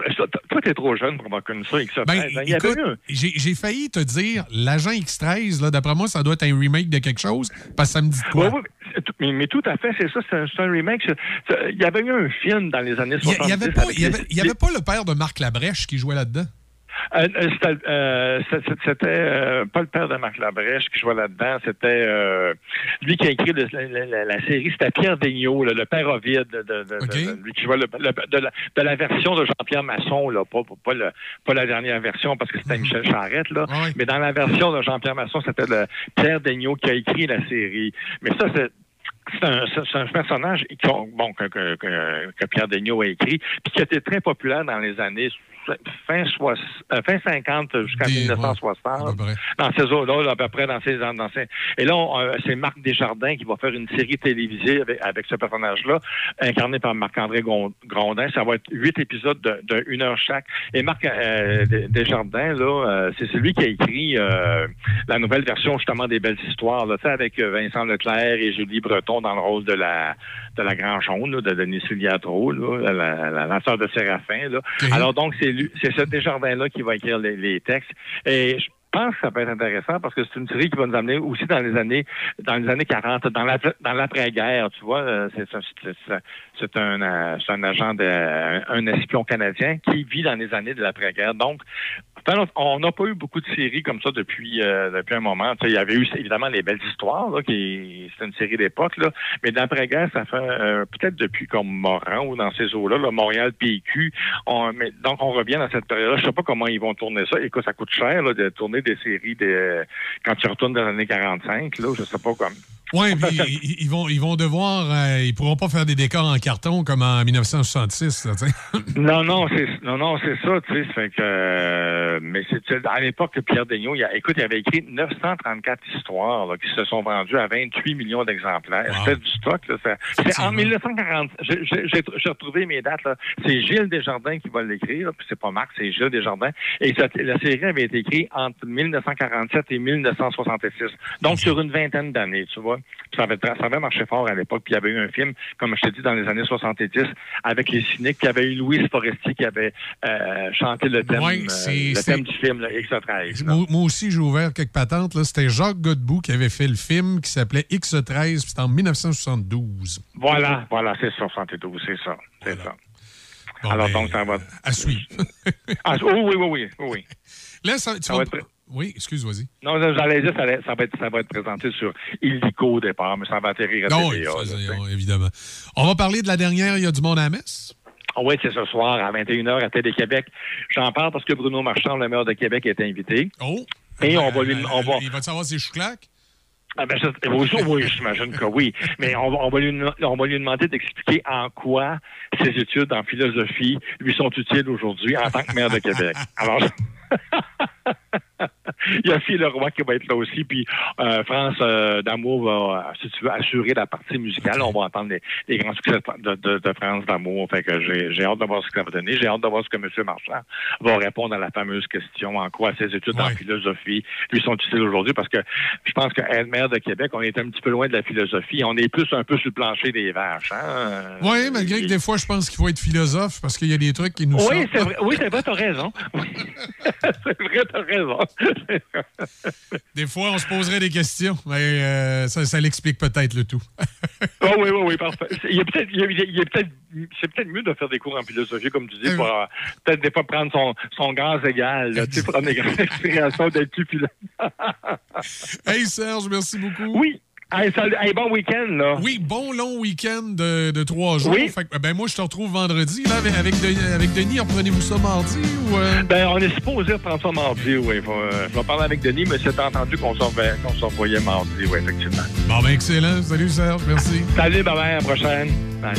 Toi, t'es trop jeune pour avoir connu ça. X13. Ben, écoute, eu un- j'ai failli te dire, l'agent X13, là, d'après moi, ça doit être un remake de quelque chose, parce que ça me dit quoi. Mais, mais tout à fait, c'est ça, c'est un, remake. Il y avait eu un film dans les années Il n'y 70. avait, pas- avec il y avait- avait pas le père de Marc Labrèche qui jouait là-dedans? Euh, c'était euh, euh, pas le père de Marc Labrèche qui jouait là-dedans, c'était euh, lui qui a écrit le- la, la- la- la série, c'était Pierre là, le père Ovide, de, de- de- de- lui qui jouait le- la, de la version de Jean-Pierre Masson, là, pas, pas, pas le- pas la dernière version parce que c'était Michel Charette, là, mais dans la version de Jean-Pierre Masson, c'était le Pierre Daigneault qui a écrit la série. Mais ça, c'est c'est un, un personnage bon, que, que- que- Pierre Daigneault a écrit, puis qui a été très populaire dans les années fin, fin 50 jusqu'à 1960. Dans ces eaux-là, là, à peu près dans ces... Dans ces et là, on, euh, c'est Marc Desjardins qui va faire une série télévisée avec, avec ce personnage-là, incarné par Marc-André Grondin. Ça va être huit épisodes de, de une heure chaque. Et Marc euh, Des- Desjardins, là, euh, c'est celui qui a écrit euh, la nouvelle version, justement, des Belles Histoires, là, tu sais, avec Vincent Leclerc et Julie Breton dans le rôle de la de la Grand Jaune, là, de Denis Filiatro, là, la, la, la sœur de Séraphin. Là. Alors donc, c'est c'est ce Desjardins-là qui va écrire les, textes. Et je pense que ça peut être intéressant parce que c'est une série qui va nous amener aussi dans les années dans les années 40, dans la dans l'après-guerre, tu vois. euh, euh, c'est un agent un espion canadien qui vit dans les années de l'après-guerre. Donc, Enfin, on n'a pas eu beaucoup de séries comme ça depuis euh, depuis un moment. Il y avait eu évidemment les belles histoires, là, qui c'est une série d'époque, là. Mais d'après-guerre, ça fait euh, peut-être depuis comme Moran ou dans ces eaux-là, là, Montréal PQ. On, mais, donc on revient dans cette période-là. Je sais pas comment ils vont tourner ça. Écoute, ça coûte cher là, de tourner des séries de, quand tu retournes dans les années 45. Là, je sais pas comme. Oui, ils, ils vont, ils vont devoir. euh, ils pourront pas faire des décors en carton comme en 1966. là. Non, non, c'est non, non, c'est ça, tu sais, que euh, mais c'est à l'époque Pierre Daigneault, il a, écoute, il avait écrit 934 histoires là, qui se sont vendues à 28 millions d'exemplaires. C'était du stock, C'est en 1940. j'ai- J'ai j'ai- j'ai retrouvé mes dates là. C'est Gilles Desjardins qui va l'écrire, puis c'est pas Marc, c'est Gilles Desjardins. Et ça- la série avait été écrite entre 1947 et 1966. Donc sur une vingtaine d'années, tu vois. Ça avait, ça avait marché fort à l'époque. Puis il y avait eu un film, comme je t'ai dit, dans les années 70, avec les cyniques. Puis il y avait eu Louise Forestier qui avait euh, chanté le thème, Ouais, euh, le thème du film, là, X13. là. Moi, moi aussi, j'ai ouvert quelques patentes. C'était Jacques Godbout qui avait fait le film qui s'appelait X13, puis c'était en 1972. Voilà, voilà, c'est ça, 72, c'est ça. C'est ça. Alors donc, ça va. À suivre. Ah, oui, oui, oui, oui, oui. Là, ça, tu Ça vas- va être- Oui, excuse, vas-y. Non, non, j'allais dire, ça, allait- ça va être, ça va être présenté sur Illico au départ, mais ça va atterrir à Non, TVA. ça, là, évidemment. On va parler de la dernière, il y a du monde à la messe. Ah oui, c'est ce soir à 21h à Télé-Québec. J'en parle parce que Bruno Marchand, le maire de Québec, est invité. Oh! Et on va lui... On va... Il va te savoir ses chouclaques? Ah ben, je- oui, j'imagine que oui. Mais on va, on va lui, on va lui demander d'expliquer en quoi ses études en philosophie lui sont utiles aujourd'hui en tant que maire de Québec. Alors, il y a Phil Leroy qui va être là aussi, puis euh, France euh, d'Amour va, si tu veux, assurer la partie musicale. On va entendre les, les grands succès de, de, de France d'Amour. Fait que j'ai j'ai hâte de voir ce que ça va donner. J'ai hâte de voir ce que M. Marchand va répondre à la fameuse question en quoi ses études en philosophie lui sont utiles aujourd'hui, parce que je pense que être maire de Québec, on est un petit peu loin de la philosophie. On est plus un peu sur le plancher des vaches. Hein? Oui, malgré que des fois, je pense qu'il faut être philosophe parce qu'il y a des trucs qui nous Oui, sortent. c'est vrai, oui, c'est vrai, t'as raison. Oui. c'est vrai, t'as raison. Des fois, on se poserait des questions, mais euh, ça, ça l'explique peut-être le tout. Oh, oui, oui, oui, parfait. Il y a peut-être, c'est peut-être mieux de faire des cours en philosophie, comme tu dis, pour euh, peut-être des fois prendre son, son gaz égal, là, tu sais, prendre des grandes inspirations d'être plus hey Serge, merci beaucoup. Oui. Hey, salut. Hey, bon week-end, là. Oui, bon long week-end de, de trois jours. Oui. Fait que, ben moi, je te retrouve vendredi là, avec, avec, Denis, avec Denis. Reprenez-vous ça mardi ou. euh? Ben, on est supposé prendre ça mardi, oui. Faut, euh, je vais parler avec Denis, mais c'est entendu qu'on s'en va- qu'on s'en voyait mardi, oui, effectivement. Bon, ben excellent. Salut Serge, merci. Salut, bye bye, à la prochaine. Bye.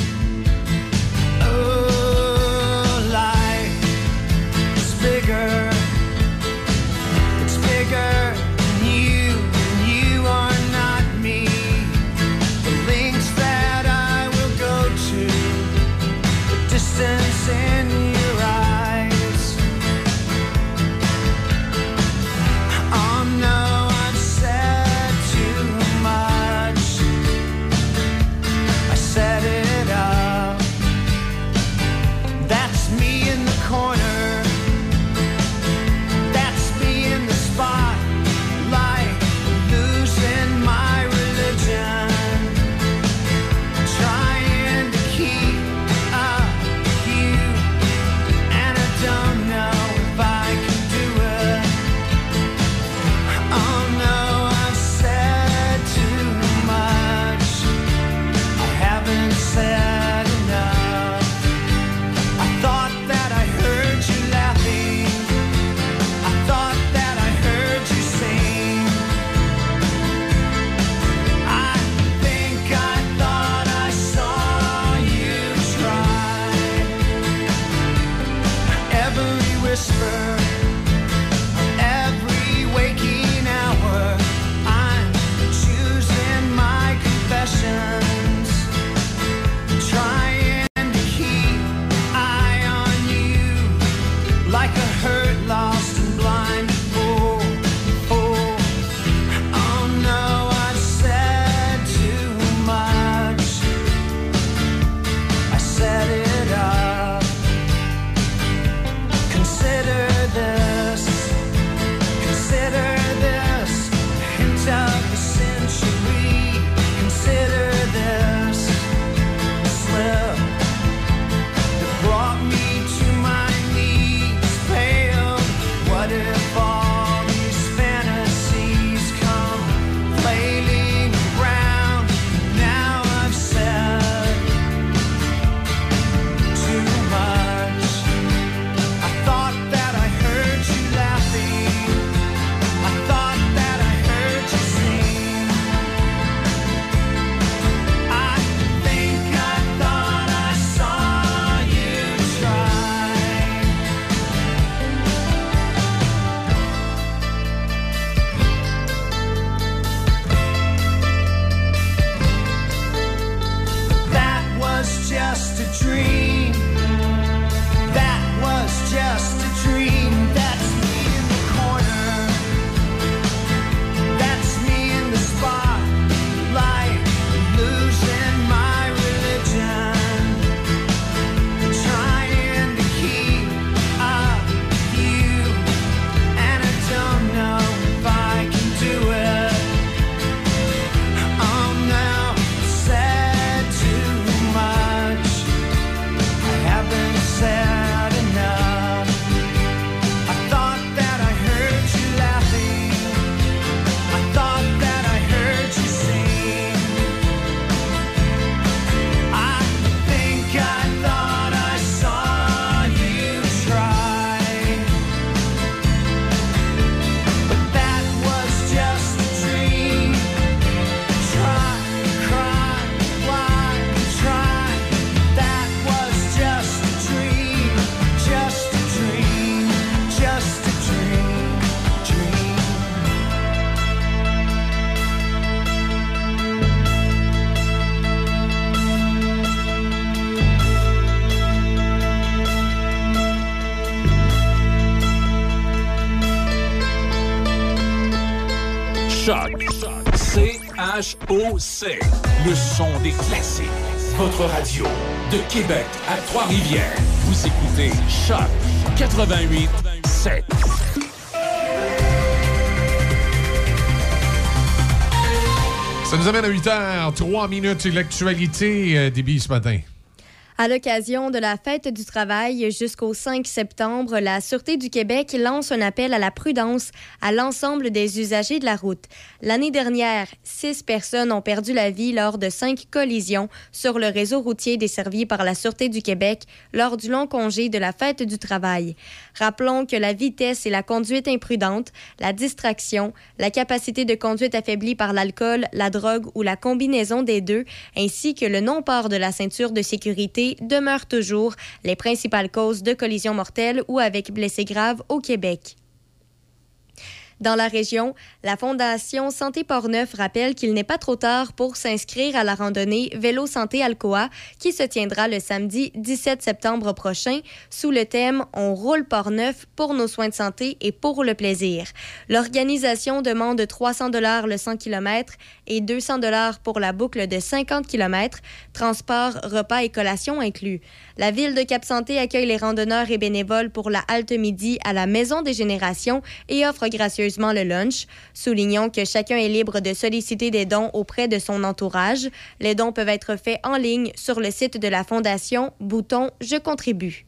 Oh, life is bigger. It's bigger the distance in Le son des classiques. Votre radio de Québec à Trois-Rivières. Vous écoutez Choc 88 7. Ça nous amène à 8 h 3 minutes. L'actualité, euh, débit ce matin. À l'occasion de la fête du travail jusqu'au 5 septembre, la Sûreté du Québec lance un appel à la prudence à l'ensemble des usagers de la route. L'année dernière, six personnes ont perdu la vie lors de cinq collisions sur le réseau routier desservi par la Sûreté du Québec lors du long congé de la fête du travail. Rappelons que la vitesse et la conduite imprudente, la distraction, la capacité de conduite affaiblie par l'alcool, la drogue ou la combinaison des deux, ainsi que le non-port de la ceinture de sécurité demeurent toujours les principales causes de collisions mortelles ou avec blessés graves au Québec. Dans la région, la Fondation Santé Portneuf rappelle qu'il n'est pas trop tard pour s'inscrire à la randonnée Vélo Santé Alcoa qui se tiendra le samedi 17 septembre prochain sous le thème On roule Portneuf pour nos soins de santé et pour le plaisir. L'organisation demande 300 dollars le 100 km et 200 dollars pour la boucle de 50 km, transport, repas et collation inclus. La ville de Cap-Santé accueille les randonneurs et bénévoles pour la halte midi à la Maison des Générations et offre gracieusement le lunch. Soulignons que chacun est libre de solliciter des dons auprès de son entourage. Les dons peuvent être faits en ligne sur le site de la Fondation, bouton Je contribue.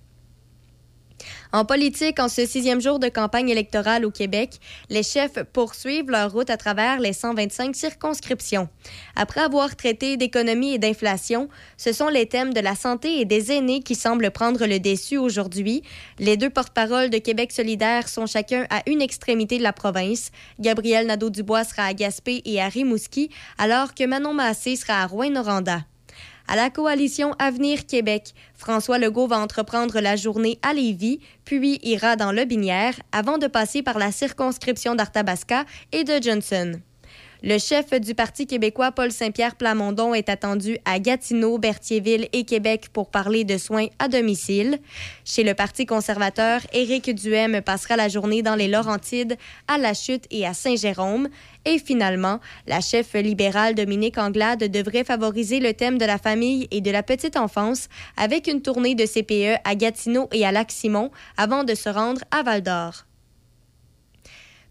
En politique, en ce sixième jour de campagne électorale au Québec, les chefs poursuivent leur route à travers les 125 circonscriptions. Après avoir traité d'économie et d'inflation, ce sont les thèmes de la santé et des aînés qui semblent prendre le déçu aujourd'hui. Les deux porte-paroles de Québec solidaire sont chacun à une extrémité de la province. Gabriel Nadeau-Dubois sera à Gaspé et à Rimouski, alors que Manon Massé sera à Rouyn-Noranda. À la coalition Avenir Québec, François Legault va entreprendre la journée à Lévis, puis ira dans le Binière avant de passer par la circonscription d'Arthabasca et de Johnson. Le chef du Parti québécois, Paul Saint-Pierre Plamondon, est attendu à Gatineau, Berthierville et Québec pour parler de soins à domicile. Chez le Parti conservateur, Éric Duhem passera la journée dans les Laurentides, à La Chute et à Saint-Jérôme. Et finalement, la chef libérale Dominique Anglade devrait favoriser le thème de la famille et de la petite enfance avec une tournée de CPE à Gatineau et à Lac-Simon avant de se rendre à Val-d'Or.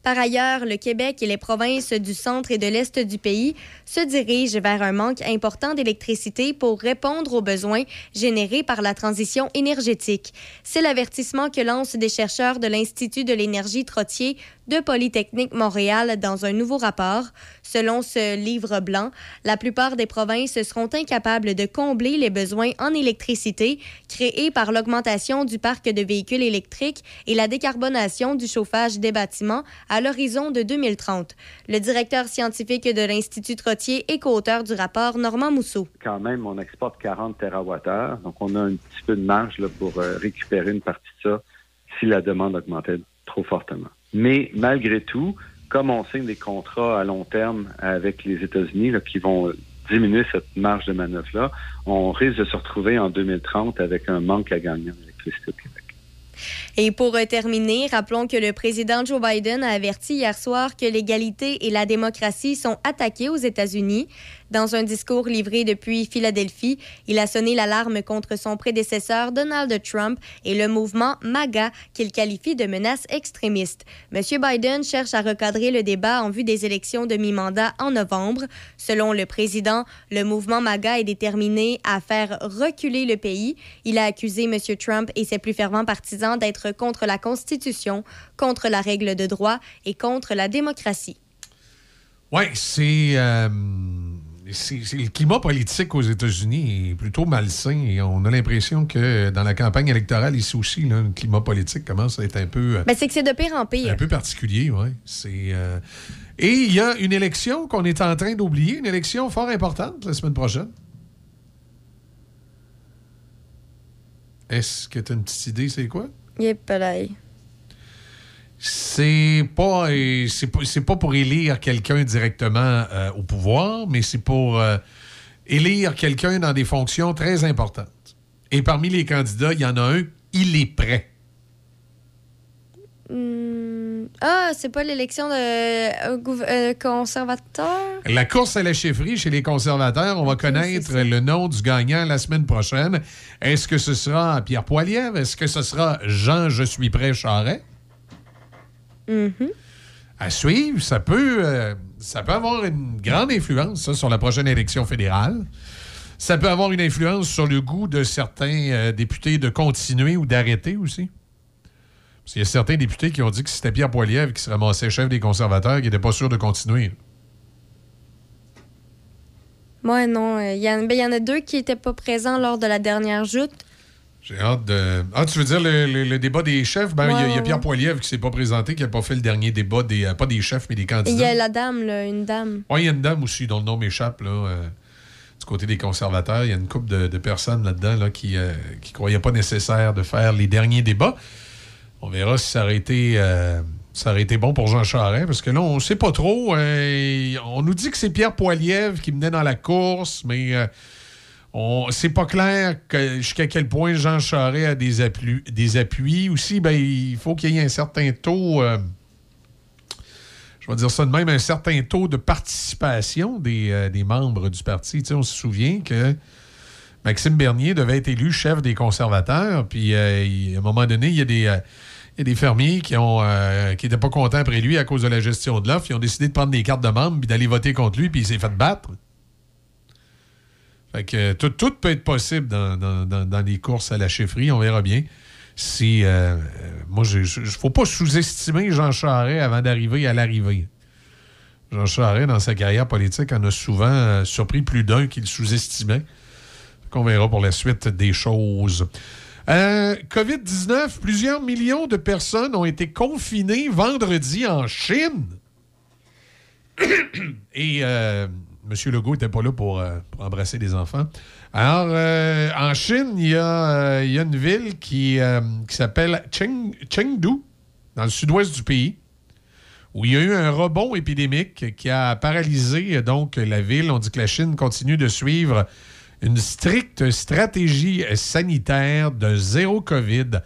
Par ailleurs, le Québec et les provinces du centre et de l'est du pays se dirigent vers un manque important d'électricité pour répondre aux besoins générés par la transition énergétique. C'est l'avertissement que lancent des chercheurs de l'Institut de l'énergie Trottier de Polytechnique Montréal dans un nouveau rapport. Selon ce livre blanc, la plupart des provinces seront incapables de combler les besoins en électricité créés par l'augmentation du parc de véhicules électriques et la décarbonation du chauffage des bâtiments à l'horizon de 2030. Le directeur scientifique de l'Institut Trottier et co-auteur du rapport, Normand Mousseau. Quand même, on exporte 40 TWh, donc on a un petit peu de marge là, pour euh, récupérer une partie de ça si la demande augmentait trop fortement. Mais malgré tout, comme on signe des contrats à long terme avec les États-Unis qui vont euh, diminuer cette marge de manœuvre-là, on risque de se retrouver en 2030 avec un manque à gagner en électricité. Et pour terminer, rappelons que le président Joe Biden a averti hier soir que l'égalité et la démocratie sont attaquées aux États-Unis. Dans un discours livré depuis Philadelphie, il a sonné l'alarme contre son prédécesseur Donald Trump et le mouvement MAGA qu'il qualifie de menace extrémiste. M. Biden cherche à recadrer le débat en vue des élections de mi-mandat en novembre. Selon le président, le mouvement MAGA est déterminé à faire reculer le pays. Il a accusé M. Trump et ses plus fervents partisans d'être contre la Constitution, contre la règle de droit et contre la démocratie. Oui, c'est. euh, le climat politique aux États-Unis est plutôt malsain et on a l'impression que dans la campagne électorale, ici aussi, là, le climat politique commence à être un peu, Ben, c'est que c'est de pire en pire. un peu particulier. C'est, euh, Et il y a une élection qu'on est en train d'oublier, une élection fort importante la semaine prochaine. Est-ce que tu as une petite idée, c'est quoi? Yep. C'est pas, euh, c'est pas, c'est pas pour élire quelqu'un directement euh, au pouvoir, mais c'est pour euh, élire quelqu'un dans des fonctions très importantes. Et parmi les candidats, il y en a un, il est prêt. Hmm, Ah, c'est pas l'élection de euh, euh, conservateur? La course à la chefferie chez les conservateurs, on va connaître le nom du gagnant la semaine prochaine. Est-ce que ce sera Pierre Poilievre? Est-ce que ce sera Jean Je suis prêt Charret? Mhm. À suivre, ça peut, euh, ça peut avoir une grande influence ça, sur la prochaine élection fédérale. Ça peut avoir une influence sur le goût de certains euh, députés de continuer ou d'arrêter aussi. Parce qu'il y a certains députés qui ont dit que c'était Pierre Poilievre qui se ramassait chef des conservateurs qui n'étaient pas sûrs de continuer. Moi, non. euh, Il y, en- ben, il y en a deux qui n'étaient pas présents lors de la dernière joute. J'ai hâte de. Ah, tu veux dire le, le- le débat des chefs? Ben, il y a- Ouais, il y, a ouais, Pierre. Poilievre qui s'est pas présenté, qui n'a pas fait le dernier débat des. euh, pas des chefs, mais des Et il y candidats. a la dame, là, une dame. Oui, il y a une dame aussi dont le nom m'échappe, là. euh, du côté des conservateurs. Il y a une couple de, de personnes là-dedans là, qui ne croyaient pas nécessaire de faire les derniers débats. On verra si ça aurait été. euh, ça aurait été bon pour Jean Charest, parce que là, on ne sait pas trop. euh, on nous dit que c'est Pierre Poilievre qui menait dans la course, mais euh, c'est pas clair jusqu'à quel point Jean Charest a des appuis. Aussi, ben, il faut qu'il y ait un certain taux. euh, je vais dire ça de même, un certain taux de participation des, euh, membres du parti. On se souvient que Maxime Bernier devait être élu chef des conservateurs, puis euh, à un moment donné, il y a des, fermiers qui ont n'étaient pas contents après lui à cause de la gestion de l'offre. Ils ont décidé de prendre des cartes de membres puis d'aller voter contre lui, puis il s'est fait battre. Fait que tout, peut être possible dans, les courses à la chefferie. On verra bien. Si, euh, euh, moi, il ne faut pas sous-estimer Jean Charest avant d'arriver à l'arrivée. Jean Charest, dans sa carrière politique, en a souvent euh, surpris plus d'un qu'il sous-estimait. Qu'on verra pour la suite des choses. Euh, COVID-19, plusieurs millions de personnes ont été confinées vendredi en Chine. Et M. Legault n'était pas là pour, euh, pour embrasser des enfants. Alors, euh, en Chine, il y, a, euh, il y a une ville qui, s'appelle Cheng- Chengdu, dans le sud-ouest du pays, où il y a eu un rebond épidémique qui a paralysé donc la ville. On dit que la Chine continue de suivre une stricte stratégie sanitaire de zéro COVID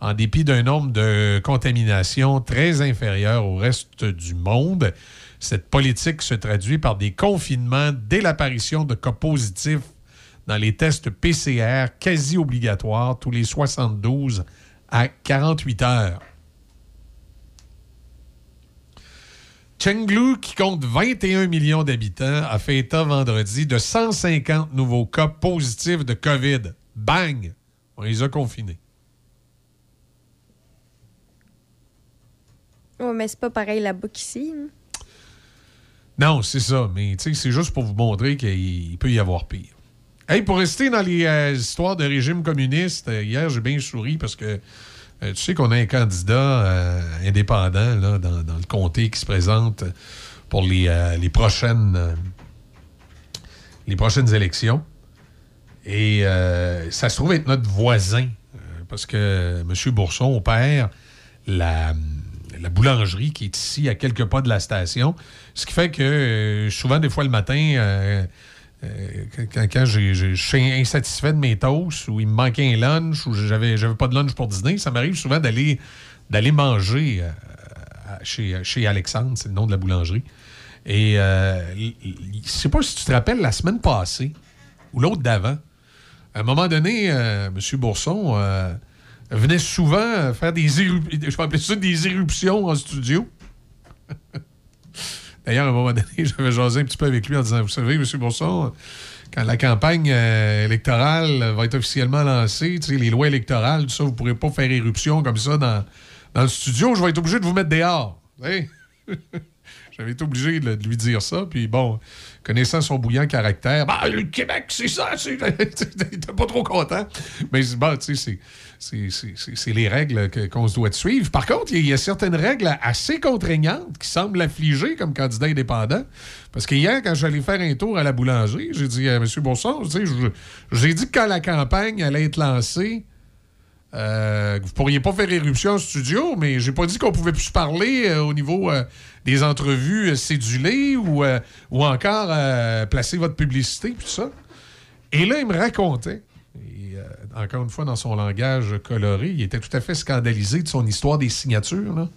en dépit d'un nombre de contaminations très inférieur au reste du monde. Cette politique se traduit par des confinements dès l'apparition de cas positifs dans les tests PCR quasi obligatoires tous les 72 à 48 heures. Chengdu, qui compte 21 millions d'habitants, a fait état vendredi de 150 nouveaux cas positifs de COVID. Bang! On les a confinés. Ouais, mais c'est pas pareil là-bas qu'ici. hein? Non, c'est ça. Mais c'est juste pour vous montrer qu'il il peut y avoir pire. Hey, pour rester dans les euh, histoires de régime communiste, euh, hier, j'ai bien souri parce que euh, tu sais qu'on a un candidat indépendant là, dans, le comté qui se présente pour les, prochaines les prochaines élections. Et ça se trouve être notre voisin parce que M. Bourson opère la, la boulangerie qui est ici à quelques pas de la station. Ce qui fait que euh, souvent, des fois le matin, euh, euh, quand, je suis insatisfait de mes toasts ou il me manquait un lunch ou j'avais j'avais pas de lunch pour dîner, ça m'arrive souvent d'aller manger chez, chez Alexandre, c'est le nom de la boulangerie. Et euh, je sais pas si tu te rappelles la semaine passée ou l'autre d'avant. À un moment donné, M. Bourson venait souvent faire des éruptions, je appeler ça des éruptions en studio. D'ailleurs, à un moment donné, j'avais jasé un petit peu avec lui en disant Vous savez, M. Bourson, quand la campagne euh, électorale va être officiellement lancée, les lois électorales, ça, vous ne pourrez pas faire éruption comme ça dans, dans le studio. Je vais être obligé de vous mettre dehors. Hey! J'avais été obligé de, de lui dire ça. Puis bon, connaissant son bouillant caractère, bah, le Québec, c'est ça. T'es pas trop content. Mais bon, tu sais, c'est- les règles qu'on se doit de suivre. Par contre, il y, a- certaines règles assez contraignantes qui semblent affliger comme candidat indépendant. Parce que hier, quand j'allais faire un tour à la boulangerie, j'ai dit à M. Bourson, tu sais, je je vous ai dit que quand la campagne allait être lancée, euh, vous pourriez pas faire éruption en studio, mais j'ai pas dit qu'on pouvait plus parler euh, au niveau euh, des entrevues euh, cédulées ou, ou encore placer votre publicité puis tout ça. Et là, il me racontait, encore une fois dans son langage coloré, il était tout à fait scandalisé de son histoire des signatures, là,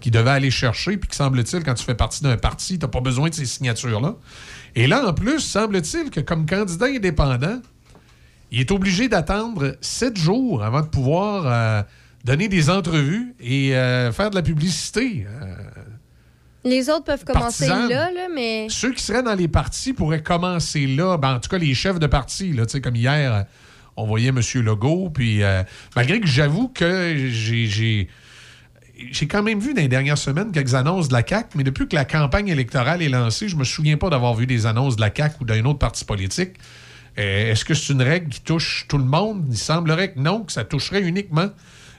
qui devait aller chercher, puis que semble-t-il, quand tu fais partie d'un parti, tu n'as pas besoin de ces signatures-là. Et là, en plus, semble-t-il que comme candidat indépendant, il est obligé d'attendre sept jours avant de pouvoir euh, donner des entrevues et euh, faire de la publicité. Euh, Les autres peuvent commencer Partisane. là, là, mais. ceux qui seraient dans les partis pourraient commencer là. Ben, en tout cas, les chefs de parti, là, comme hier, on voyait M. Legault. Puis, malgré que j'avoue que j'ai. j'ai quand même vu dans les dernières semaines quelques annonces de la CAQ, mais depuis que la campagne électorale est lancée, je me souviens pas d'avoir vu des annonces de la CAQ ou d'un autre parti politique. Euh, Est-ce que c'est une règle qui touche tout le monde? Il semblerait que non, que ça toucherait uniquement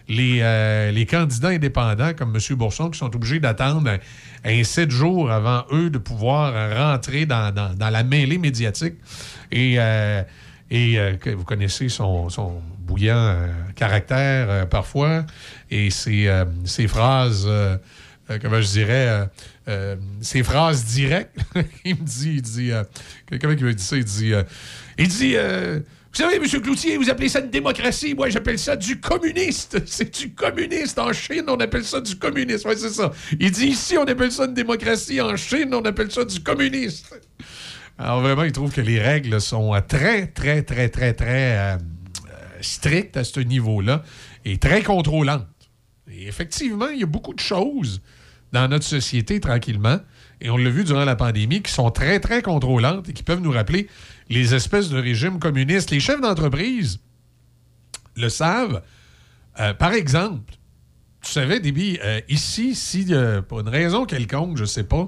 les, euh, candidats indépendants comme M. Bourson qui sont obligés d'attendre un, sept jours avant eux de pouvoir rentrer dans, la mêlée médiatique. Et, euh, et vous connaissez son, bouillant caractère parfois et ses, ses phrases, comment je dirais, ses phrases directes. il me dit, il dit, comment il me dit ça? Il dit, il dit, euh, vous savez, M. Cloutier, vous appelez ça une démocratie. Moi, j'appelle ça du communiste. C'est du communiste. En Chine, on appelle ça du communisme. Ouais, c'est ça. Il dit ici, on appelle ça une démocratie. En Chine, on appelle ça du communiste. Alors, vraiment, il trouve que les règles sont euh, très, très, très, très, très euh, euh, strictes à ce niveau-là et très contrôlantes. Et effectivement, il y a beaucoup de choses dans notre société, tranquillement, et on l'a vu durant la pandémie, qui sont très, très contrôlantes et qui peuvent nous rappeler les espèces de régimes communistes. Les chefs d'entreprise le savent. Euh, par exemple, tu savais, Déby, euh, ici, si euh, pour une raison quelconque, je sais pas,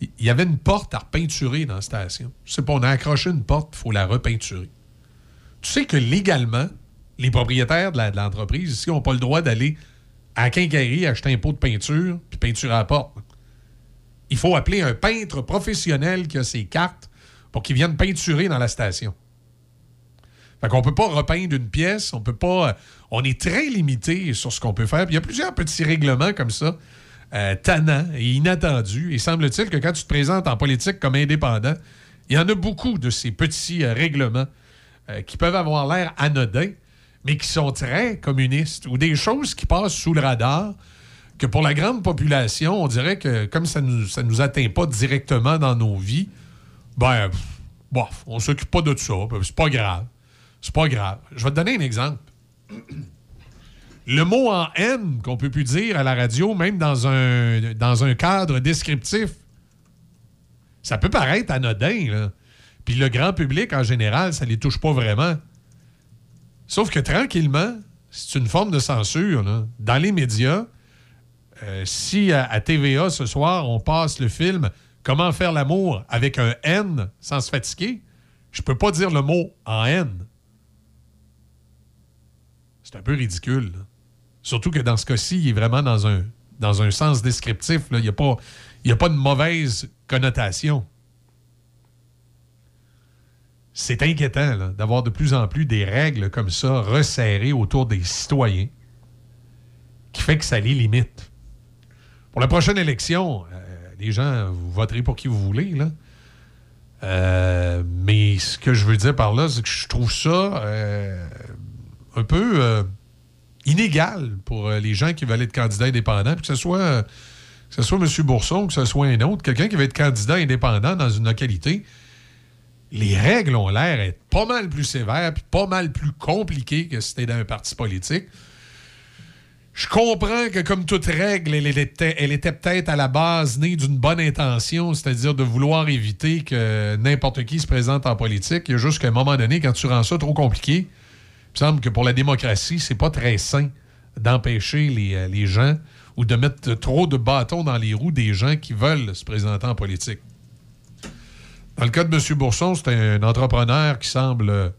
il y, avait une porte à repeinturer dans la station. Je sais pas, on a accroché une porte, il faut la repeinturer. Tu sais que légalement, les propriétaires de l'entreprise ici n'ont pas le droit d'aller à quincaillerie acheter un pot de peinture puis peinturer à la porte. Il faut appeler un peintre professionnel qui a ses cartes pour qu'il vienne peinturer dans la station. Fait qu'on peut pas repeindre une pièce, on peut pas. On est très limité sur ce qu'on peut faire. Il y a plusieurs petits règlements comme ça, euh, tannants et inattendus. Et semble-t-il que quand tu te présentes en politique comme indépendant, il y en a beaucoup de ces petits euh, règlements euh, qui peuvent avoir l'air anodins, mais qui sont très communistes, ou des choses qui passent sous le radar, que pour la grande population, on dirait que comme ça nous, ça nous atteint pas directement dans nos vies, ben, bof, on s'occupe pas de ça, ben, c'est pas grave. C'est pas grave. Je vais te donner un exemple. Le mot en haine qu'on peut plus dire à la radio, même dans un, cadre descriptif, ça peut paraître anodin, là. Puis le grand public, en général, ça les touche pas vraiment. Sauf que tranquillement, c'est une forme de censure. Dans les médias, euh, si à TVA ce soir, on passe le film Comment faire l'amour avec un N sans se fatiguer, je peux pas dire le mot en N. C'est un peu ridicule. Surtout que dans ce cas-ci, il est vraiment dans un, sens descriptif. Il n'y a, pas- a pas de mauvaise connotation. C'est inquiétant d'avoir de plus en plus des règles comme ça resserrées autour des citoyens qui fait que ça les limite. Pour la prochaine élection, euh, les gens, vous voterez pour qui vous voulez, là. Euh, mais ce que je veux dire par là, c'est que je trouve ça euh, un peu euh, inégal pour les gens qui veulent être candidats indépendants, que ce soit, que ce soit M. Bourson, que ce soit un autre, quelqu'un qui veut être candidat indépendant dans une localité. Les règles ont l'air d'être pas mal plus sévères, puis pas mal plus compliquées que si c'était dans un parti politique. Je comprends que, comme toute règle, elle était, peut-être à la base née d'une bonne intention, c'est-à-dire de vouloir éviter que n'importe qui se présente en politique. Il y a juste qu'à un moment donné, quand tu rends ça trop compliqué, il me semble que pour la démocratie, c'est pas très sain d'empêcher les, euh, les gens ou de mettre trop de bâtons dans les roues des gens qui veulent se présenter en politique. Dans le cas de M. Bourson, c'est un entrepreneur qui semble. euh,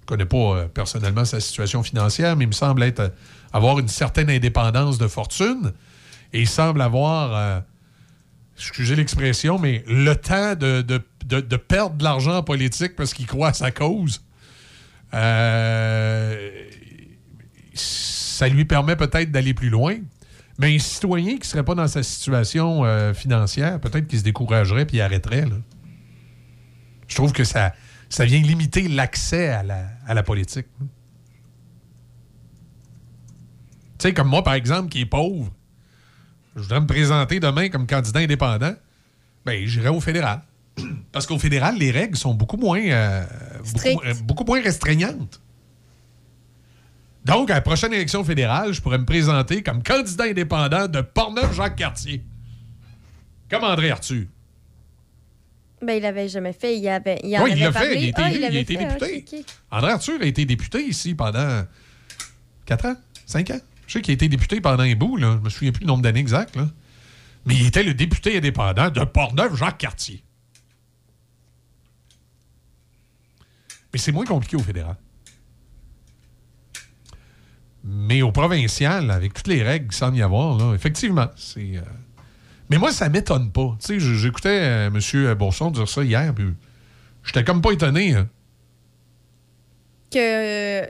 Je connais pas euh, personnellement sa situation financière, mais il me semble être, avoir une certaine indépendance de fortune. Et il semble avoir, euh, excusez l'expression, mais le temps de, de- de- perdre de l'argent en politique parce qu'il croit à sa cause. Euh, ça lui permet peut-être d'aller plus loin. Mais un citoyen qui ne serait pas dans sa situation euh, financière, peut-être qu'il se découragerait puis il arrêterait. là. Je trouve que ça, ça vient limiter l'accès à la, à la politique. Tu sais, comme moi, par exemple, qui est pauvre, je voudrais me présenter demain comme candidat indépendant, ben, j'irais au fédéral. Parce qu'au fédéral, les règles sont beaucoup moins, euh, beaucoup, euh, beaucoup moins restreignantes. Donc, à la prochaine élection fédérale, je pourrais me présenter comme candidat indépendant de Portneuf-Jacques-Cartier. Comme André Arthur. Ben, il l'avait jamais fait. Il, avait, il en Oui, il avait l'a fait. Il a été Ah, élu, il a l'avait été fait. député. André Arthur a été député ici pendant 4 ans, 5 ans? Je sais qu'il a été député pendant un bout, là. Je me souviens plus du nombre d'années exact, là. Mais il était le député indépendant de Portneuf-Jacques-Cartier. Mais c'est moins compliqué au fédéral. Mais au provincial, avec toutes les règles qu'il semble y avoir, là, effectivement, c'est. euh, Mais moi, ça m'étonne pas. Tu sais, j'écoutais euh, M. Bourson dire ça hier, puis j'étais comme pas étonné. hein. Que euh,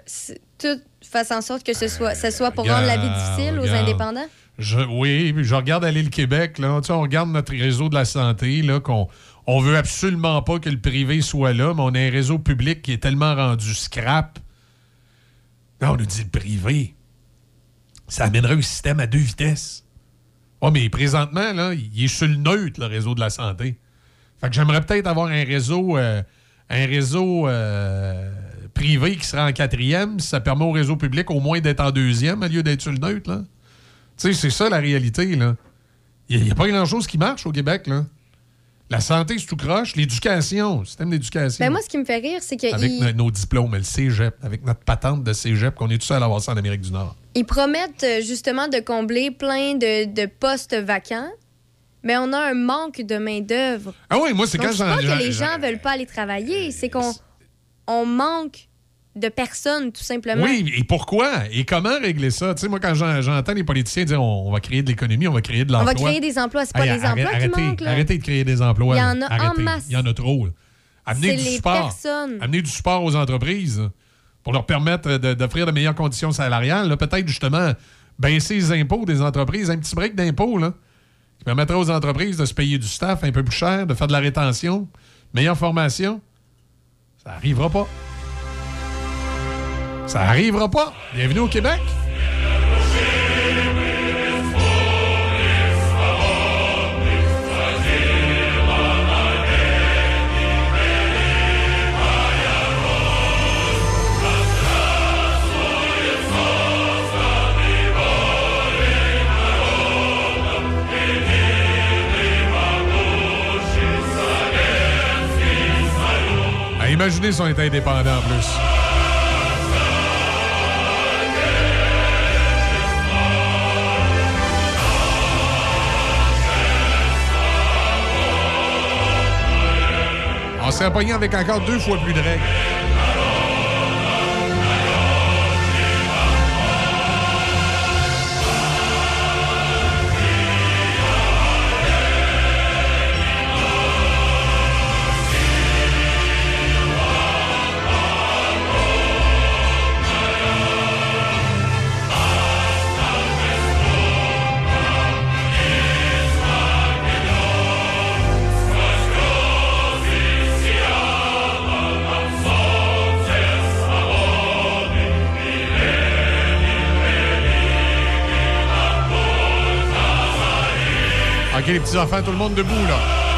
tout fasse en sorte que ce soit, ce soit pour rendre la vie difficile aux regarde. indépendants? Je- oui, je regarde aller le Québec, là. Tu sais, on regarde notre réseau de la santé, là, qu'on on veut absolument pas que le privé soit là, mais on a un réseau public qui est tellement rendu scrap. Là, on nous dit le privé. Ça amènerait un système à deux vitesses. Oh, mais présentement, là, il est sur le neutre, le réseau de la santé. Fait que j'aimerais peut-être avoir un réseau, euh, un réseau euh, privé qui serait en quatrième. Ça permet au réseau public au moins d'être en deuxième au lieu d'être sur le neutre, là. Tu sais, c'est ça la réalité, là. Il n'y a, pas grand-chose qui marche au Québec, là. La santé, c'est tout croche. L'éducation, le système d'éducation. Ben moi, ce qui me fait rire, c'est avec qu'ils no- nos diplômes, le cégep, avec notre patente de cégep, qu'on est tout seul à avoir ça en Amérique du Nord. ils promettent euh, justement de combler plein de, de postes vacants, mais on a un manque de main-d'œuvre. Ah oui, moi, c'est quand c'est j'en- pas j'en- que les gens veulent pas aller travailler, c'est qu'on on manque de personnes, tout simplement. Oui, et pourquoi? Et comment régler ça? Tu sais, moi, quand j'en- j'entends les politiciens dire on, on va créer de l'économie, on va créer de On l'emploi. va créer des emplois. C'est pas Hey, les arrête- emplois arrêtez, qui manquent. Là. Arrêtez de créer des emplois. Il y en a en masse. Il y en a trop. Amenez du les support. personnes. Amenez du support aux entreprises pour leur permettre d'offrir de meilleures conditions salariales. Peut-être justement baisser les impôts des entreprises, un petit break d'impôts qui permettrait aux entreprises de se payer du staff un peu plus cher, de faire de la rétention, meilleure formation. Ça arrivera pas. Ça arrivera pas. Bienvenue au Québec. Imaginez si on était indépendant en plus. On serait pogné avec encore deux fois plus de règles. Les petits enfants, tout le monde debout, là.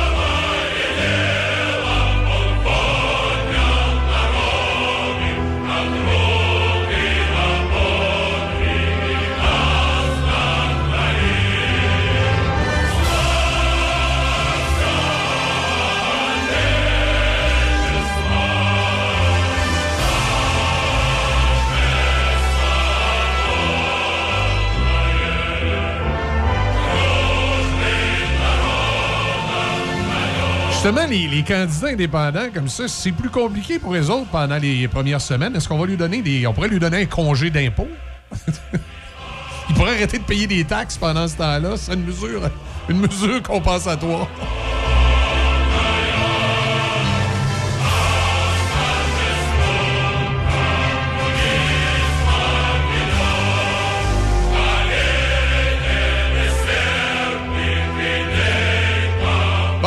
Justement, les, les candidats indépendants comme ça, c'est plus compliqué pour eux autres pendant les premières semaines. Est-ce qu'on va lui donner des. On pourrait lui donner un congé d'impôt? Il pourrait arrêter de payer des taxes pendant ce temps-là. C'est une mesure, une mesure compensatoire.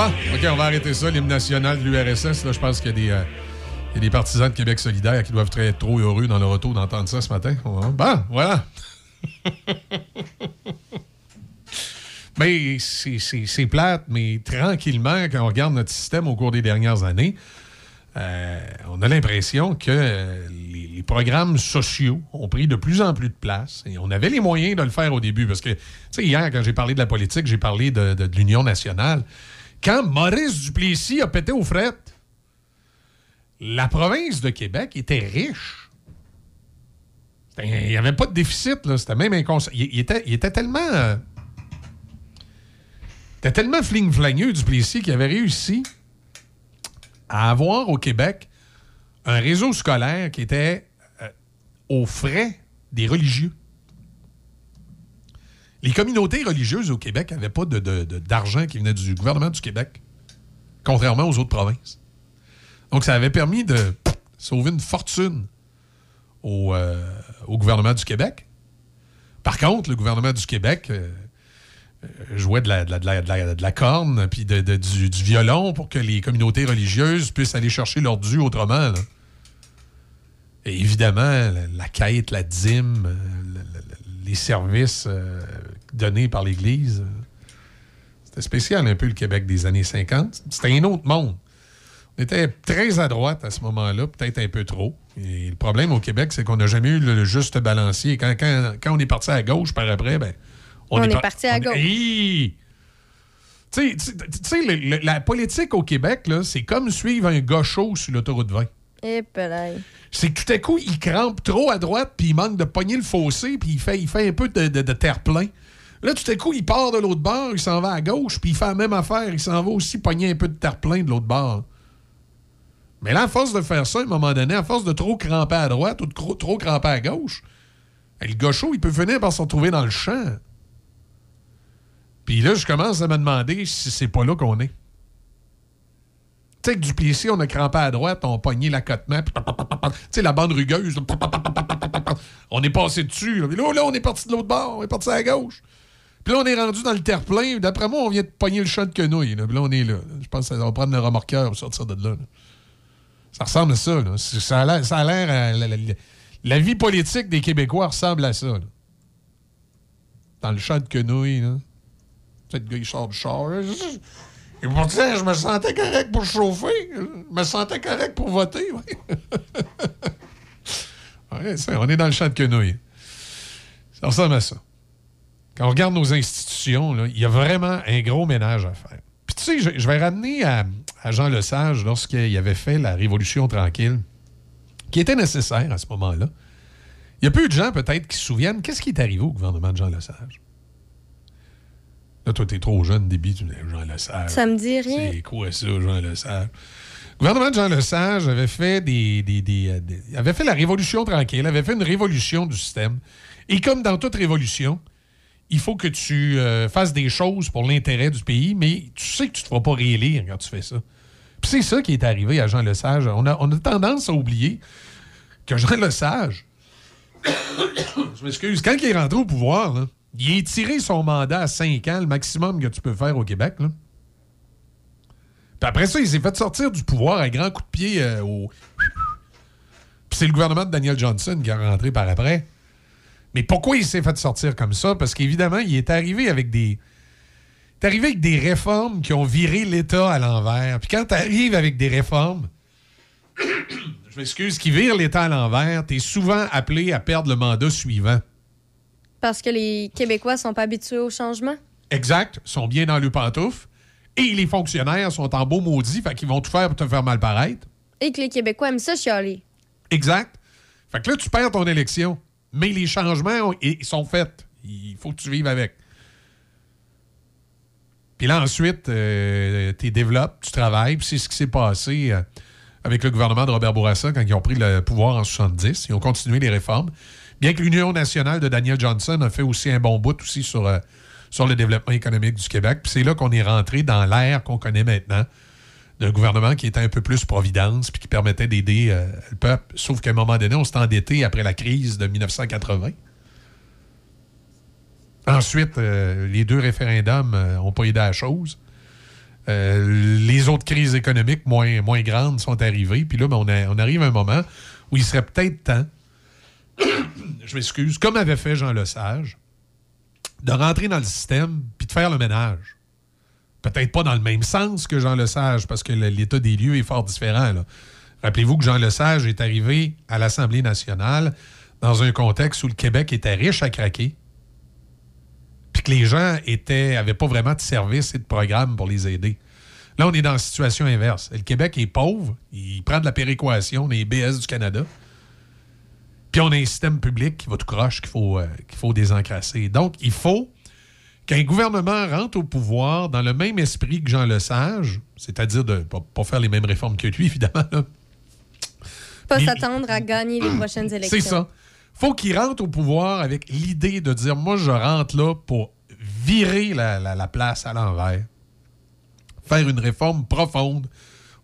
OK, on va arrêter ça. L'hymne national de l'URSS, là, je pense qu'il y a des. euh, y a des partisans de Québec solidaire qui doivent être trop heureux dans leur auto d'entendre ça ce matin. Bon, voilà. Ben, c'est- plate, mais tranquillement, quand on regarde notre système au cours des dernières années, euh, on a l'impression que euh, les, programmes sociaux ont pris de plus en plus de place. Et on avait les moyens de le faire au début. Parce que, tu sais, hier, quand j'ai parlé de la politique, j'ai parlé de l'Union nationale. Quand Maurice Duplessis a pété aux frettes, la province de Québec était riche. Il n'y avait pas de déficit. C'était même inconscient. Il, était, tellement. euh, était tellement fling-flagneux, Duplessis, qu'il avait réussi à avoir au Québec un réseau scolaire qui était euh, aux frais des religieux. Les communautés religieuses au Québec n'avaient pas d'argent qui venait du gouvernement du Québec, contrairement aux autres provinces. Donc, ça avait permis de sauver une fortune au, euh, gouvernement du Québec. Par contre, le gouvernement du Québec jouait de la, corne puis du, violon pour que les communautés religieuses puissent aller chercher leur dû autrement. Et évidemment, la, quête, la dîme, euh, le- le- les services euh, donnés par l'Église, c'était spécial un peu le Québec des années 50. C'était un autre monde. On était très à droite à ce moment-là, peut-être un peu trop. Et le problème au Québec, c'est qu'on n'a jamais eu le, juste balancier. Quand, quand- quand on est parti à gauche par après, ben, On est par- parti à on- gauche. Tu sais- la politique au Québec, c'est comme suivre un chaud sur l'autoroute 20. Et pelaille. C'est que tout à coup, il crampe trop à droite, puis il manque de pogner le fossé, puis il fait, il fait un peu de, de- de terre-plein. Là, tout à coup, il part de l'autre bord, il s'en va à gauche, puis il fait la même affaire. Il s'en va aussi pogner un peu de terre-plein de l'autre bord. Mais là, à force de faire ça, à un moment donné, à force de trop cramper à droite ou de trop, trop cramper à gauche, le chaud, il peut finir par se retrouver dans le champ. Puis là, je commence à me demander si c'est pas là qu'on est. Tu sais, que Duplessis, on a crampé à droite, on a pogné l'accotement, puis tu sais, la bande rugueuse, on est passé dessus. Là, là, on est parti de l'autre bord, on est parti à gauche. Puis là, on est rendu dans le terre-plein. D'après moi, on vient de pogner le champ de quenouille. Puis là, on est là. Je pense qu'on va prendre le remorqueur pour sortir de là. Ça ressemble à ça. Là. Ça a l'air... à- la, la- vie politique des Québécois ressemble à ça. Dans le champ de quenouille. Le gars, il sort du char. là. Et pourtant, je me sentais correct pour chauffer. Je me sentais correct pour voter. ouais. On est dans le champ de quenouille. Ça ressemble à ça. Quand on regarde nos institutions, il y a vraiment un gros ménage à faire. Puis tu sais, je, je vais ramener à, à Jean Lesage lorsqu'il avait fait la Révolution tranquille, qui était nécessaire à ce moment-là. Il y a peu de gens peut-être qui se souviennent qu'est-ce qui est arrivé au gouvernement de Jean Lesage? Là, toi, t'es trop jeune, débit, tu me dis Jean Lesage. Ça me dit rien. C'est quoi ça, Jean Lesage? Le gouvernement de Jean Lesage avait fait des, des- des, euh, des- avait fait la révolution tranquille, avait fait une révolution du système. Et comme dans toute révolution, il faut que tu euh, fasses des choses pour l'intérêt du pays, mais tu sais que tu ne te feras pas réélire quand tu fais ça. Puis c'est ça qui est arrivé à Jean Lesage. On a, on a tendance à oublier que Jean Lesage, je m'excuse, quand il est rentré au pouvoir, il a tiré son mandat à 5 ans, le maximum que tu peux faire au Québec. Puis après ça, il s'est fait sortir du pouvoir à grands coups de pied euh, au. Puis c'est le gouvernement de Daniel Johnson qui est rentré par après. Mais pourquoi il s'est fait sortir comme ça? Parce qu'évidemment, il est arrivé avec des. Il est arrivé avec des réformes qui ont viré l'État à l'envers. Puis quand tu arrives avec des réformes, je m'excuse, qui virent l'État à l'envers, tu es souvent appelé à perdre le mandat suivant. Parce que les Québécois sont pas habitués au changement? Exact, sont bien dans le pantoufle. Et les fonctionnaires sont en beau maudit, fait qu'ils vont tout faire pour te faire mal paraître. Et que les Québécois aiment ça chialer. Exact. Fait que là, tu perds ton élection. Mais les changements, ils sont faits. Il faut que tu vives avec. Puis là, ensuite, tu développes, tu travailles. Puis c'est ce qui s'est passé euh, avec le gouvernement de Robert Bourassa quand ils ont pris le pouvoir en 70. Ils ont continué les réformes. Bien que l'Union nationale de Daniel Johnson a fait aussi un bon bout aussi sur, euh, sur le développement économique du Québec. Puis c'est là qu'on est rentré dans l'ère qu'on connaît maintenant d'un gouvernement qui était un peu plus providence puis qui permettait d'aider euh, le peuple. Sauf qu'à un moment donné, on s'est endetté après la crise de 1980. Ensuite, euh, les deux référendums n'ont pas aidé à la chose. Euh, les autres crises économiques moins, moins grandes sont arrivées. Puis là, ben, on arrive à un moment où il serait peut-être temps, je m'excuse, comme avait fait Jean Lesage, de rentrer dans le système puis de faire le ménage. Peut-être pas dans le même sens que Jean Lesage, parce que l'état des lieux est fort différent. Rappelez-vous que Jean Lesage est arrivé à l'Assemblée nationale dans un contexte où le Québec était riche à craquer, puis que les gens étaient avaient pas vraiment de services et de programmes pour les aider. Là, on est dans la situation inverse. Le Québec est pauvre, il prend de la péréquation des BS du Canada. Puis on a un système public qui va tout croche, qu'il faut, euh, qu'il faut désencrasser. Donc, il faut qu'un gouvernement rentre au pouvoir dans le même esprit que Jean Lesage, c'est-à-dire de ne pas, pas faire les mêmes réformes que lui, évidemment. là. Pas s'attendre à gagner les prochaines élections. C'est ça. faut qu'il rentre au pouvoir avec l'idée de dire moi, je rentre là pour virer la, la- la place à l'envers, faire une réforme profonde,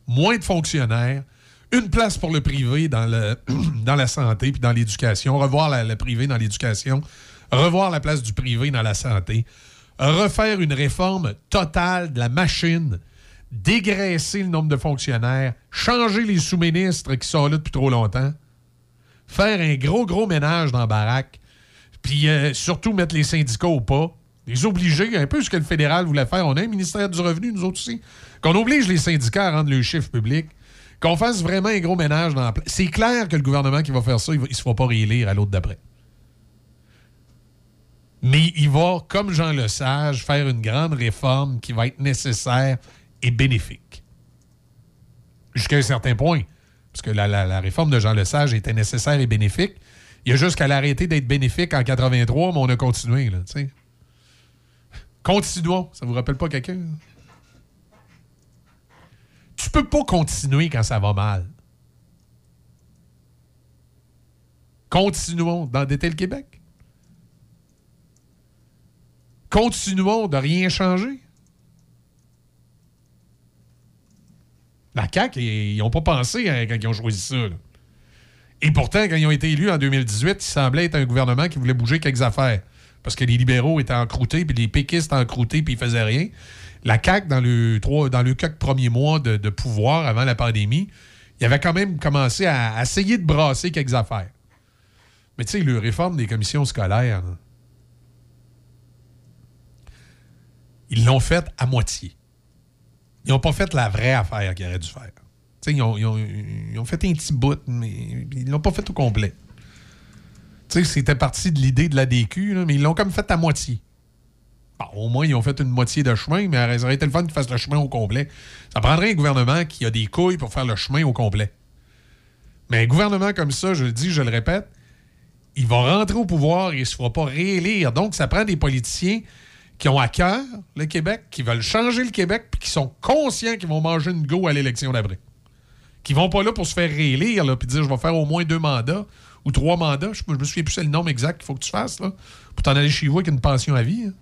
moins de fonctionnaires, une place pour le privé dans, le, dans la santé puis dans l'éducation, revoir la- le privé dans l'éducation, revoir la place du privé dans la santé, refaire une réforme totale de la machine, dégraisser le nombre de fonctionnaires, changer les sous-ministres qui sont là depuis trop longtemps, faire un gros, gros ménage dans la baraque, puis euh, surtout mettre les syndicats au pas, les obliger, un peu ce que le fédéral voulait faire. On a un ministère du Revenu, nous autres aussi, qu'on oblige les syndicats à rendre le chiffre public, qu'on fasse vraiment un gros ménage dans la C'est clair que le gouvernement qui va faire ça, il ne se fera pas réélire à l'autre d'après. Mais il va, comme Jean Lesage, faire une grande réforme qui va être nécessaire et bénéfique. Jusqu'à un certain point. Parce que la, réforme de Jean Lesage était nécessaire et bénéfique. Il y a juste arrêté d'être bénéfique en 83, mais on a continué. Là. Continuons. Ça vous rappelle pas quelqu'un? Tu peux pas continuer quand ça va mal. Continuons d'endetter le Québec. Continuons de rien changer. La CAQ, ils n'ont pas pensé hein, quand ils ont choisi ça. Et pourtant, quand ils ont été élus en 2018, il semblait être un gouvernement qui voulait bouger quelques affaires. Parce que les libéraux étaient encroutés, puis les péquistes encroutés, puis ils faisaient rien. La CAQ, dans le, dans le quelques premiers mois de, pouvoir avant la pandémie, il avait quand même commencé à, essayer de brasser quelques affaires. Mais tu sais, le réforme des commissions scolaires, ils l'ont faite à moitié. Ils n'ont pas fait la vraie affaire qu'ils auraient dû faire. Ils ont, ils ont- fait un petit bout, mais ils l'ont pas fait au complet. C'était parti de l'idée de la DQ, mais ils l'ont comme fait à moitié. Bon, au moins, ils ont fait une moitié de chemin, mais ça aurait été le fun qu'ils fassent le chemin au complet. Ça prendrait un gouvernement qui a des couilles pour faire le chemin au complet. Mais un gouvernement comme ça, je le dis, je le répète, il va rentrer au pouvoir et il ne se fera pas réélire. Donc, ça prend des politiciens qui ont à cœur le Québec, qui veulent changer le Québec, puis qui sont conscients qu'ils vont manger une go à l'élection d'après. Qui vont pas là pour se faire réélire, là, puis dire je vais faire au moins deux mandats ou trois mandats. Je, je me souviens plus c'est le nombre exact qu'il faut que tu fasses, là, pour t'en aller chez vous avec une pension à vie. hein.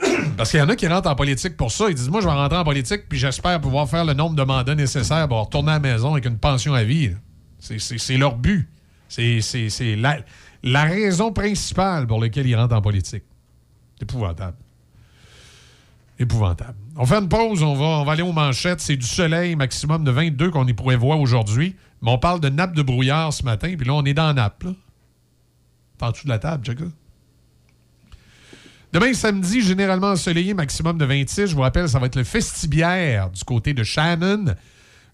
Parce qu'il y en a qui rentrent en politique pour ça. Ils disent Moi, je vais rentrer en politique, puis j'espère pouvoir faire le nombre de mandats nécessaires pour retourner à la maison avec une pension à vie. C'est- leur but. C'est la, la raison principale pour laquelle ils rentrent en politique. C'est épouvantable. Épouvantable. On fait une pause, on va, on va aller aux manchettes. C'est du soleil, maximum de 22 qu'on y pourrait voir aujourd'hui. Mais on parle de nappe de brouillard ce matin, puis là, on est dans nappe. Là. En dessous de la table, ça. Demain, samedi, généralement ensoleillé, maximum de 26. Je vous rappelle, ça va être le festibiaire du côté de Shannon.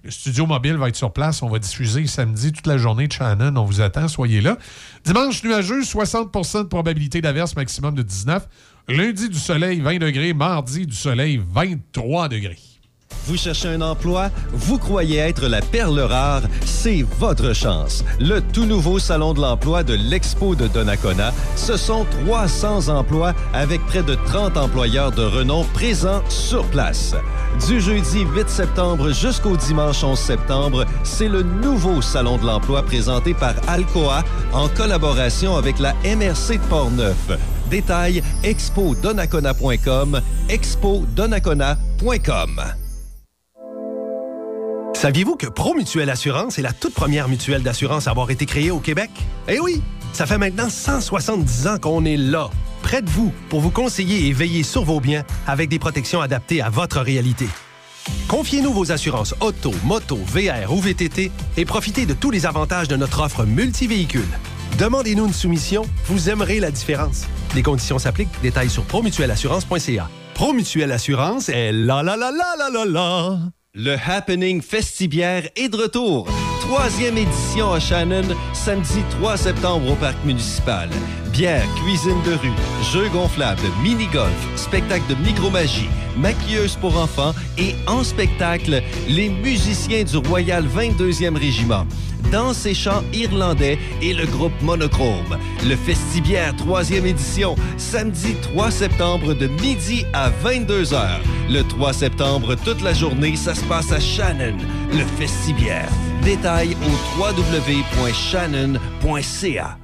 Le studio mobile va être sur place. On va diffuser samedi toute la journée de Shannon. On vous attend. Soyez là. Dimanche nuageux, 60% de probabilité d'averse, maximum de 19. Lundi, du soleil, 20 degrés. Mardi, du soleil, 23 degrés. Vous cherchez un emploi? Vous croyez être la perle rare? C'est votre chance. Le tout nouveau Salon de l'emploi de l'Expo de Donnacona, ce sont 300 emplois avec près de 30 employeurs de renom présents sur place. Du jeudi 8 septembre jusqu'au dimanche 11 septembre, c'est le nouveau Salon de l'emploi présenté par Alcoa en collaboration avec la MRC de Portneuf. Détail expodonnacona.com, expodonnacona.com. Saviez-vous que Promutuelle Assurance est la toute première mutuelle d'assurance à avoir été créée au Québec? Eh oui! Ça fait maintenant 170 ans qu'on est là, près de vous, pour vous conseiller et veiller sur vos biens avec des protections adaptées à votre réalité. Confiez-nous vos assurances auto, moto, VR ou VTT et profitez de tous les avantages de notre offre multivéhicule. Demandez-nous une soumission, vous aimerez la différence. Les conditions s'appliquent. Détails sur promutuelassurance.ca. Promutuelle Assurance est la la la la la la la. Le Happening Festibière est de retour. Troisième édition à Shannon, samedi 3 septembre au Parc municipal. Bière, cuisine de rue, jeux gonflables, mini-golf, spectacle de micromagie, maquilleuse pour enfants et en spectacle, les musiciens du Royal 22e Régiment. Danse et chants irlandais et le groupe Monochrome. Le Festibière 3e édition, samedi 3 septembre de midi à 22h. Le 3 septembre, toute la journée, ça se passe à Shannon, le Festibière. Détails au www.shannon.ca.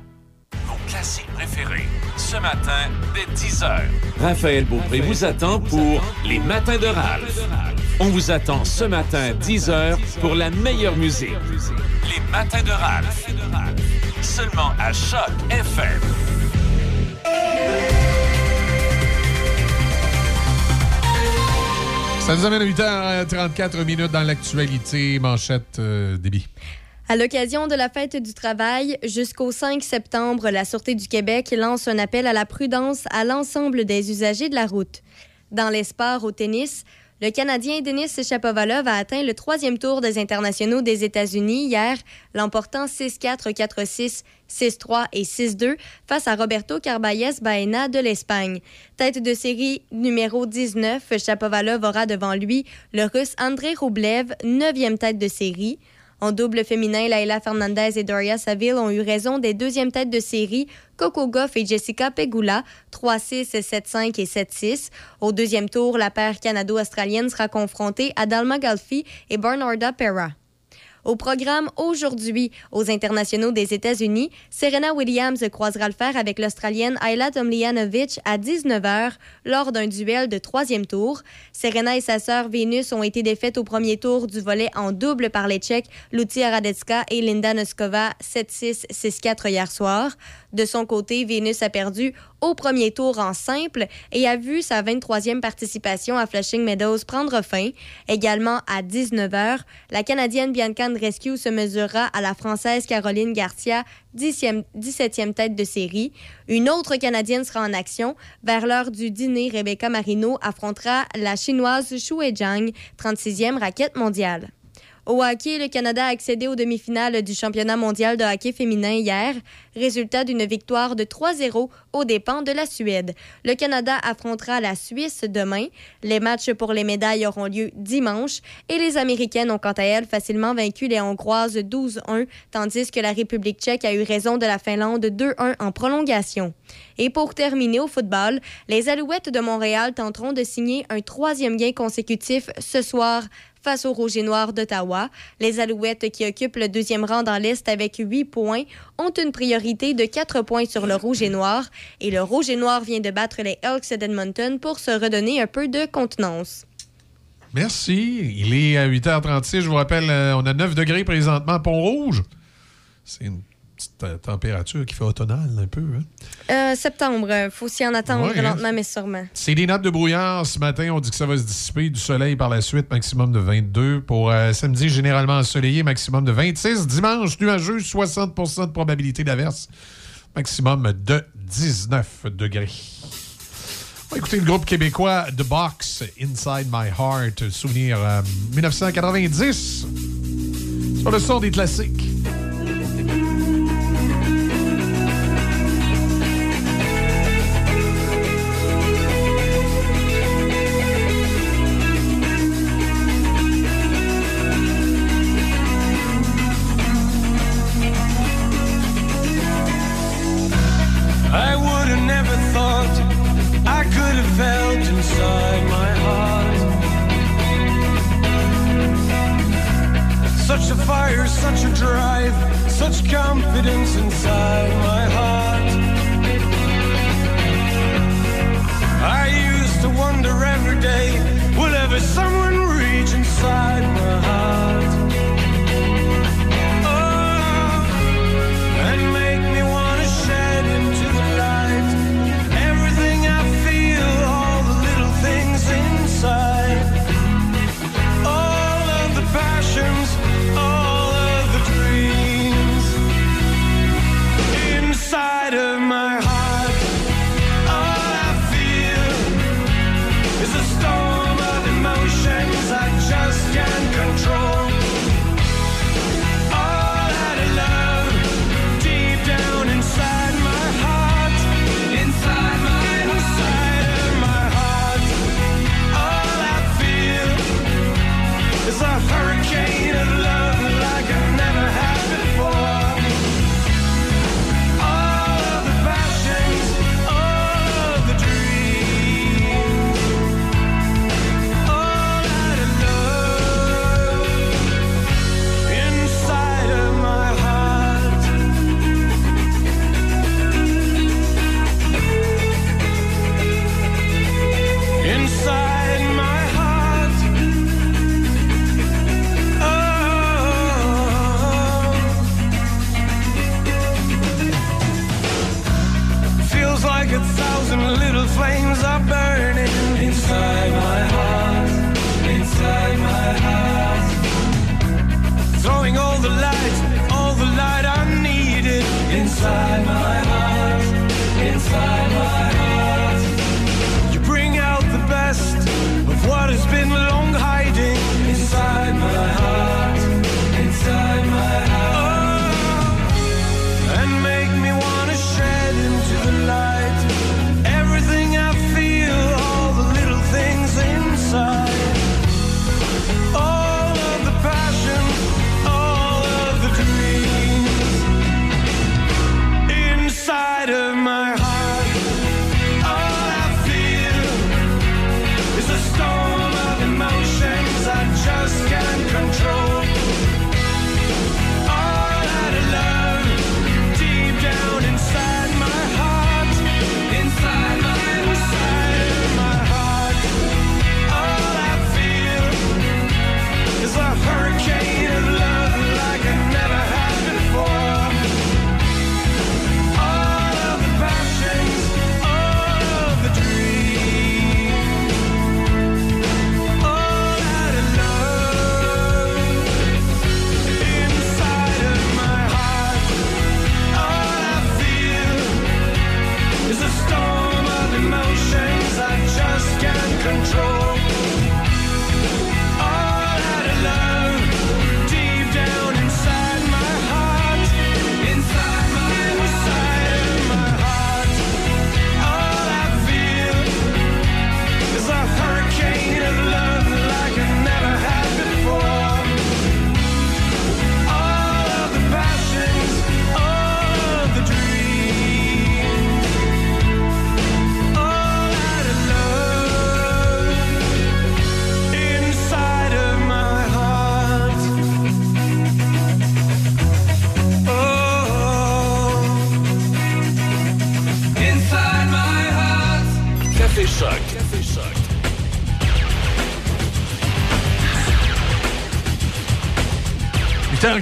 Classiques préférés, ce matin, dès 10h. Raphaël Beaupré vous attend pour Les Matins de Ralph. On vous attend ce matin, 10h, pour la meilleure musique. Les Matins de Ralph. Seulement à Choc FM. Ça nous amène à 8h34 minutes dans l'actualité. Manchette euh, débit. À l'occasion de la fête du travail, jusqu'au 5 septembre, la Sûreté du Québec lance un appel à la prudence à l'ensemble des usagers de la route. Dans les sports au tennis, le Canadien Denis Shapovalov a atteint le troisième tour des internationaux des États-Unis hier, l'emportant 6-4, 4-6, 6-3 et 6-2 face à Roberto Carballes Baena de l'Espagne. Tête de série numéro 19, Shapovalov aura devant lui le Russe André Roublev, neuvième tête de série. En double féminin, Laila Fernandez et Doria Saville ont eu raison des deuxièmes têtes de série, Coco Goff et Jessica Pegula, 3-6, 7-5 et 7-6. Au deuxième tour, la paire canado-australienne sera confrontée à Dalma Galfi et Bernarda Pera. Au programme aujourd'hui, aux internationaux des États-Unis, Serena Williams croisera le fer avec l'Australienne Ayla Tomljanovic à 19h lors d'un duel de troisième tour. Serena et sa sœur Vénus ont été défaites au premier tour du volet en double par les Tchèques Lucia Radecka et Linda Noskova 7-6, 6-4 hier soir. De son côté, Vénus a perdu au premier tour en simple et a vu sa 23e participation à Flushing Meadows prendre fin. Également à 19h, la Canadienne Bianca Andreescu se mesurera à la Française Caroline Garcia, 10e 17e tête de série. Une autre Canadienne sera en action. Vers l'heure du dîner, Rebecca Marino affrontera la Chinoise Shu Zhang, 36e raquette mondiale. Au hockey, le Canada a accédé aux demi-finales du championnat mondial de hockey féminin hier, résultat d'une victoire de 3-0 aux dépens de la Suède. Le Canada affrontera la Suisse demain. Les matchs pour les médailles auront lieu dimanche et les Américaines ont quant à elles facilement vaincu les Hongroises 12-1, tandis que la République tchèque a eu raison de la Finlande 2-1 en prolongation. Et pour terminer au football, les Alouettes de Montréal tenteront de signer un troisième gain consécutif ce soir face aux Rouges et Noirs d'Ottawa. Les Alouettes, qui occupent le deuxième rang dans l'Est avec 8 points, ont une priorité de 4 points sur le Rouge et Noir. Et le Rouge et Noir vient de battre les Elks d'Edmonton pour se redonner un peu de contenance. Merci. Il est à 8h36. Je vous rappelle, euh, on a 9 degrés présentement à Pont-Rouge. C'est une petite température qui fait automnale un peu. hein? Euh, septembre, euh, faut s'y en attendre Ouais, hein? lentement mais sûrement. C'est des nappes de brouillard. Ce matin, on dit que ça va se dissiper. Du soleil par la suite, maximum de 22. Pour euh, samedi, généralement ensoleillé, maximum de 26. Dimanche, nuageux, 60% de probabilité d'averse. Maximum de 19 degrés. On va écouter le groupe québécois The Box, Inside My Heart, souvenir euh, 1990. Sur le son des classiques. Such a fire, such a drive, such confidence inside my heart. I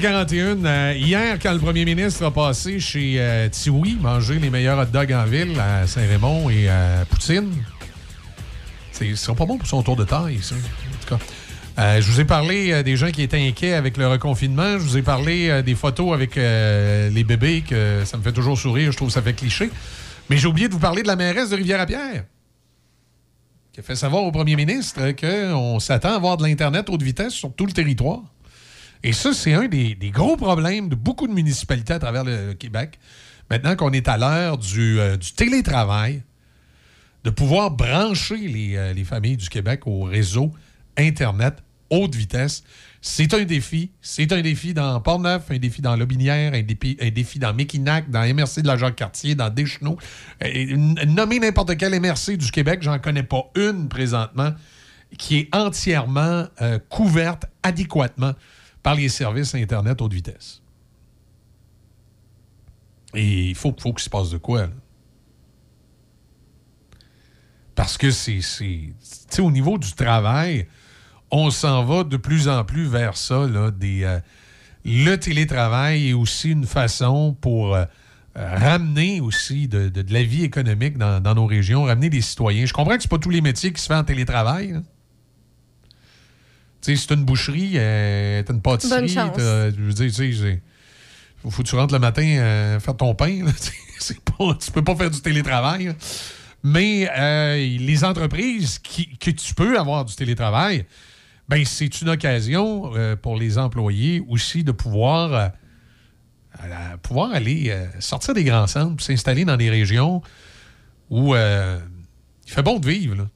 Euh, hier, quand le premier ministre a passé chez euh, Tiwi, manger les meilleurs hot dogs en ville, à Saint-Raymond et à Poutine, ce sera pas bon pour son tour de taille. En tout cas. Euh, je vous ai parlé euh, des gens qui étaient inquiets avec le reconfinement. Je vous ai parlé des photos avec les bébés, que ça me fait toujours sourire. Je trouve que ça fait cliché. Mais j'ai oublié de vous parler de la mairesse de Rivière-à-Pierre qui a fait savoir au premier ministre qu'on s'attend à avoir de l'Internet haute vitesse sur tout le territoire. Et ça, c'est un des, gros problèmes de beaucoup de municipalités à travers le, Québec. Maintenant qu'on est à l'heure du, euh, du télétravail, de pouvoir brancher les, euh, les familles du Québec au réseau Internet haute vitesse, c'est un défi. C'est un défi dans Port-Neuf, un défi dans Lobinière, un défi, un défi dans Mekinac, dans MRC de la Jacques-Cartier, dans Deschenaux. Nommez n'importe quel MRC du Québec, j'en connais pas une présentement qui est entièrement euh, couverte adéquatement par les services Internet haute vitesse. Et il faut, faut qu'il se passe de quoi, là. Parce que c'est. Tu au niveau du travail, on s'en va de plus en plus vers ça, là, euh, le télétravail est aussi une façon pour euh, ramener aussi de, la vie économique dans, nos régions, ramener des citoyens. Je comprends que c'est pas tous les métiers qui se font en télétravail. Sais, si t'as une boucherie, euh, t'as une pâtisserie, je veux dire, tu sais, faut, que tu rentres le matin euh, faire ton pain. là. Pas, tu peux pas faire du télétravail. là. Mais euh, les entreprises qui, que tu peux avoir du télétravail, ben, c'est une occasion euh, pour les employés aussi de pouvoir, euh, pouvoir aller sortir des grands centres, s'installer dans des régions où il fait bon de vivre. là.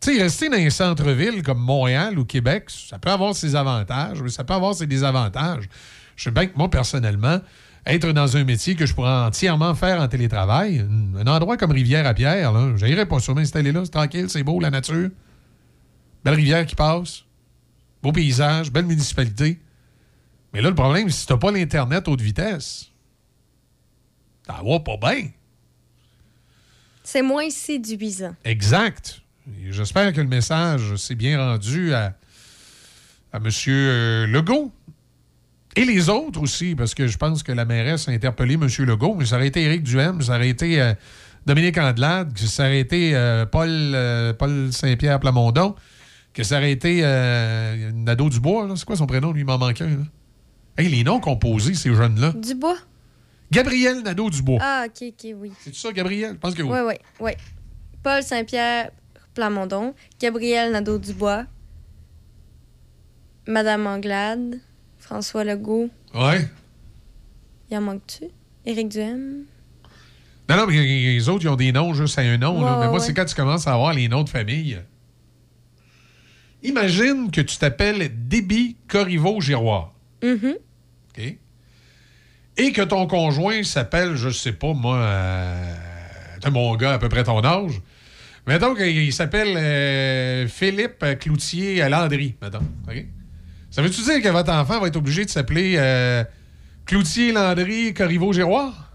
Tu sais, rester dans un centre-ville comme Montréal ou Québec, ça peut avoir ses avantages, mais ça peut avoir ses désavantages. Je sais bien que moi, personnellement, être dans un métier que je pourrais entièrement faire en télétravail, un endroit comme Rivière-à-Pierre, là, j'irais pas sur m'installer là, c'est tranquille, c'est beau, la nature. Belle rivière qui passe, beau paysage, belle municipalité. Mais là, le problème, c'est que si t'as pas l'Internet haute vitesse, ça va pas bien. C'est moins séduisant. Exact. J'espère que le message s'est bien rendu à, à M. Legault. Et les autres aussi, parce que je pense que la mairesse a interpellé M. Legault, mais ça aurait été Éric Duhem, ça aurait été euh, Dominique Andelade, que ça aurait été euh, Paul, euh, Paul Saint-Pierre Plamondon, que ça aurait été Nadeau Dubois. C'est quoi son prénom? Lui, il m'en manque un. Hey, les noms composés, ces jeunes-là. Dubois? Gabriel Nadeau-Dubois. Ah, OK, OK, oui. C'est ça, Gabriel? Je pense que oui. Oui, oui, oui. Paul Saint-Pierre Plamondon, Gabriel Nadeau-Dubois, Madame Anglade, François Legault. Ouais. Il en manque-tu? Éric Duhem? Non, non, mais les autres, ils ont des noms juste à un nom. là. Mais moi, ouais. c'est quand tu commences à avoir les noms de famille. Imagine que tu t'appelles Déby Corriveau-Giroir. Mhm. OK? Et que ton conjoint s'appelle, je sais pas, moi, euh, t'es mon gars à peu près ton âge. Mettons qu'il s'appelle euh, Philippe Cloutier Landry, mettons. OK? Ça veut-tu dire que votre enfant va être obligé de s'appeler euh, Cloutier Landry Corriveau-Giroir?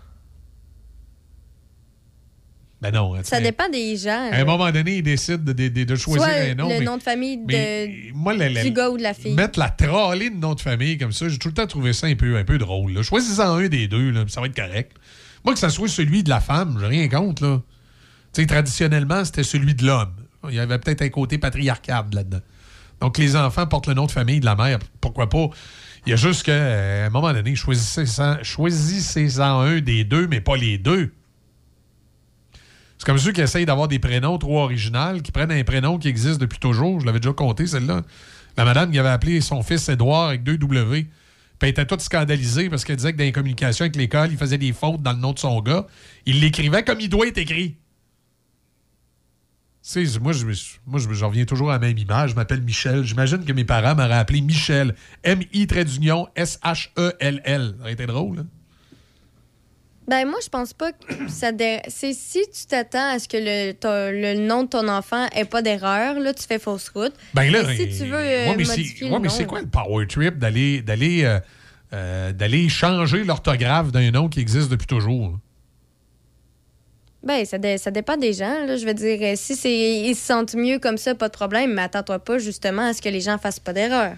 Ben non. Ça tu sais, dépend des gens. À un moment donné, il décide de, de- de- de choisir Soit un nom. le mais- nom de famille de, mais moi, la- la- du gars ou de la fille. Mettre la tralée de nom de famille comme ça, j'ai tout le temps trouvé ça un peu, un peu drôle. là. Choisis-en un des deux, là, ça va être correct. Moi, que ça soit celui de la femme, j'ai rien contre. Là. Traditionnellement, c'était celui de l'homme. Il y avait peut-être un côté patriarcal là-dedans. Donc, les enfants portent le nom de famille de la mère. Pourquoi pas? Il y a juste qu'à un moment donné, choisissez-en choisissez-en un des deux, mais pas les deux. C'est comme ceux qui essayent d'avoir des prénoms trop originaux, qui prennent un prénom qui existe depuis toujours. Je l'avais déjà compté, celle-là. La madame qui avait appelé son fils Édouard avec deux W. Puis elle était toute scandalisée parce qu'elle disait que dans les communications avec l'école, il faisait des fautes dans le nom de son gars. Il l'écrivait comme il doit être écrit. Moi, je, moi je, je reviens toujours à la même image. Je m'appelle Michel. J'imagine que mes parents m'auraient appelé Michel. M-I trait d'union S-H-E-L-L. Ça aurait été drôle, hein? Ben moi, je pense pas que ça... dé- C'est si tu t'attends à ce que le, ton- le nom de ton enfant ait pas d'erreur, là, tu fais fausse route. Ben là, Mais si tu veux euh, euh, ouais, mais c'est ouais, quoi le power trip d'aller d'aller euh, euh, d'aller changer l'orthographe d'un nom qui existe depuis toujours? là? Ben, ça, dé- ça dépend des gens. Là. Je veux dire, euh, si c'est ils se sentent mieux comme ça, pas de problème, mais attends-toi pas justement à ce que les gens fassent pas d'erreur.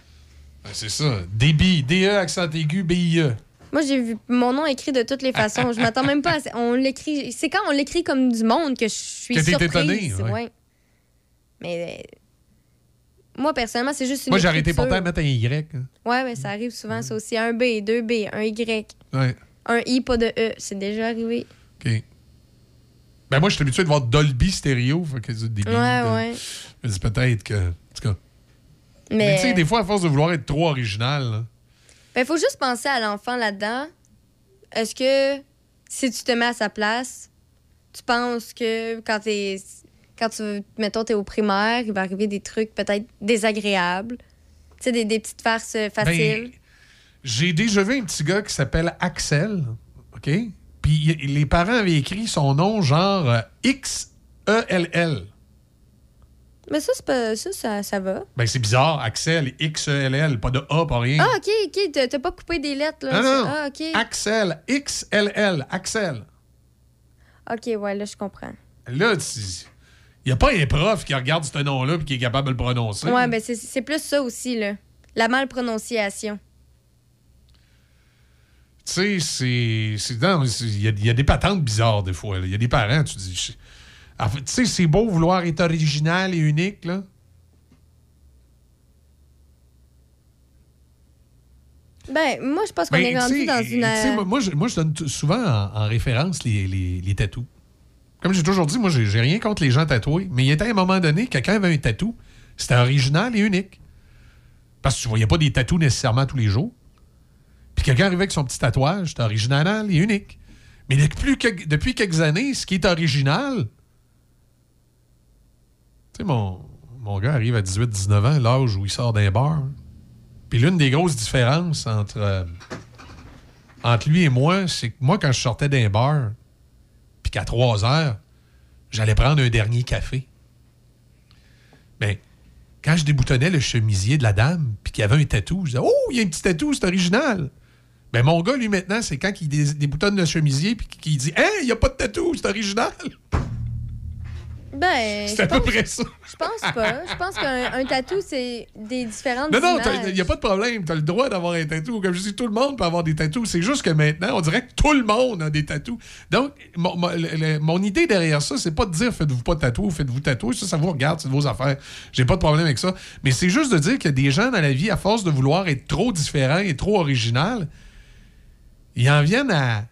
Ben, c'est ça. DB, DE, accent aigu, BIE. Moi, j'ai vu mon nom écrit de toutes les façons. Je m'attends même pas à. On l'écrit. C'est quand on l'écrit comme du monde que je suis Que surprise. étonné, ouais. ouais. Mais euh, moi, personnellement, c'est juste une. Moi, j'ai arrêté pourtant à mettre un Y. hein. Ouais, mais ça arrive souvent, ça aussi. Un B, deux B, un Y, Ouais. un I, pas de E. C'est déjà arrivé. OK. Ben moi, je suis habitué de voir Dolby Stéréo. Fait que c'est débile. Ouais, de- ouais. Me dis peut-être que. En tout cas. Mais, Mais tu sais, des fois, à force de vouloir être trop original, là, Ben, faut juste penser à l'enfant là-dedans. Est-ce que si tu te mets à sa place, tu penses que quand t'es quand tu mettons t'es au primaire, il va arriver des trucs peut-être désagréables, tu sais des, des petites farces euh, faciles? J'ai déjà vu un petit gars qui s'appelle Axel, OK? Puis les parents avaient écrit son nom genre euh, X-E-L-L. Mais ça c'est pas ça, ça ça va. Ben c'est bizarre, Axel, X-E-L-L, pas de A, pas rien. Ah OK, OK, t'as pas coupé des lettres là. Non, non. Ah OK. Axel, X-L-L, Axel. OK, ouais, là je comprends. Là, il n'y a pas un prof qui regarde ce nom-là et qui est capable de le prononcer. Ouais, ben c'est c'est plus ça aussi là. La malprononciation. Tu sais, c'est. Il y, a- il y a des patentes bizarres des fois. Il y a des parents, tu dis. je- En fait, tu sais, c'est beau vouloir être original et unique, là. Ben moi je pense qu'on Ben, est rendu dans une moi, moi, je, moi, je donne souvent en, en référence les, les, les tatous. Comme j'ai toujours dit, moi, j'ai rien contre les gens tatoués. Mais il y était un moment donné, quelqu'un avait un tatou. C'était original et unique. Parce que tu voyais pas des tatous nécessairement tous les jours. Puis quelqu'un arrivait avec son petit tatouage, c'était original et unique. Mais depuis, quelques- années, ce qui est original, tu sais, mon, mon gars arrive à 18-19 ans, l'âge où il sort d'un bar. Puis l'une des grosses différences entre, euh, entre lui et moi, c'est que moi, quand je sortais d'un bar, puis qu'à 3 heures, j'allais prendre un dernier café. Mais quand je déboutonnais le chemisier de la dame, puis qu'il y avait un tatou, je disais Oh, il y a un petit tatou, c'est original. Ben, mon gars, lui, maintenant, c'est quand il dé- déboutonne le chemisier, puis qu'il dit Hein, il n'y a pas de tatou, c'est original. Ben, C'est à peu près ça. Je pense pas. Je pense qu'un un tatou, c'est des différentes Non, non, il n'y a pas de problème. Tu as le droit d'avoir un tatou. Comme je dis, tout le monde peut avoir des tatous. C'est juste que maintenant, on dirait que tout le monde a des tatous. Donc, mon, mon- le- le- mon idée derrière ça, c'est pas de dire faites-vous pas de tatous, faites-vous tatouer. Ça, ça vous regarde, c'est de vos affaires. J'ai pas de problème avec ça. Mais c'est juste de dire qu'il y a des gens dans la vie, à force de vouloir être trop différents et trop original, ils en viennent à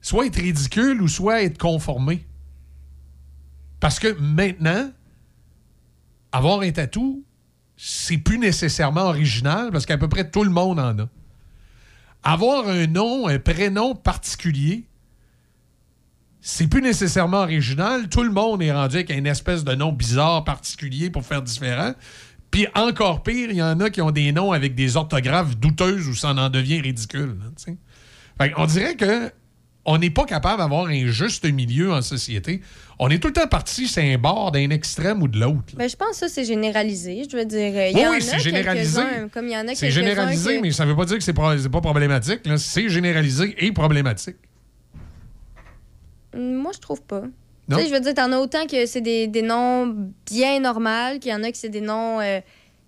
soit être ridicules ou soit être conformés. Parce que maintenant, avoir un tatou, c'est plus nécessairement original parce qu'à peu près tout le monde en a. Avoir un nom, un prénom particulier, c'est plus nécessairement original. Tout le monde est rendu avec une espèce de nom bizarre, particulier pour faire différent. Puis encore pire, il y en a qui ont des noms avec des orthographes douteuses où ça en devient ridicule. sais. Fait on dirait que on n'est pas capable d'avoir un juste milieu en société. On est tout le temps parti sur un bord d'un extrême ou de l'autre. Ben, je pense que ça, c'est généralisé. Je veux dire, il y Oui, en oui, a c'est généralisé. Comme il y en a C'est généralisé, que- mais ça ne veut pas dire que c'est pro- c'est pas problématique. C'est généralisé et problématique. Moi, je trouve pas. Tu sais, je veux dire, t'en as autant que c'est des, des noms bien normaux, qu'il y en a que c'est des noms euh,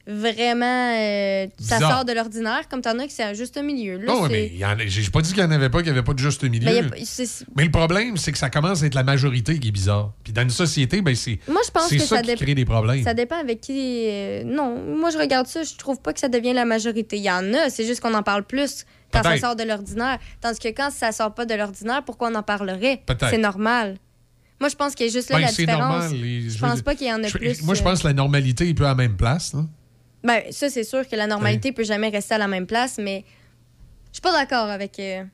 vraiment. euh, ça Bizarre. sort de l'ordinaire, comme t'en as que c'est un juste milieu. Là, Non, c'est- mais il y en a- j'ai pas dit qu'il n'y en avait pas, qu'il n'y avait pas de juste milieu. A c'est- Mais le problème, c'est que ça commence à être la majorité qui est bizarre. Puis dans une société, ben c'est Moi, je pense c'est que ça, ça, qui dé- crée des problèmes. Ça dépend avec qui. euh, non, moi, je regarde ça, je trouve pas que ça devient la majorité. Il y en a, c'est juste qu'on en parle plus quand ça sort de l'ordinaire. Tandis que quand ça sort pas de l'ordinaire, pourquoi on en parlerait? Peut-être. C'est normal. Moi, je pense qu'il y a juste là Ben, la différence. normal. Les- Je pense pas qu'il y en a je- plus. Moi, je euh, pense que la normalité est peu à la même place. là. Ben, ça, c'est sûr que la normalité peut jamais rester à la même place, mais je suis pas d'accord avec euh,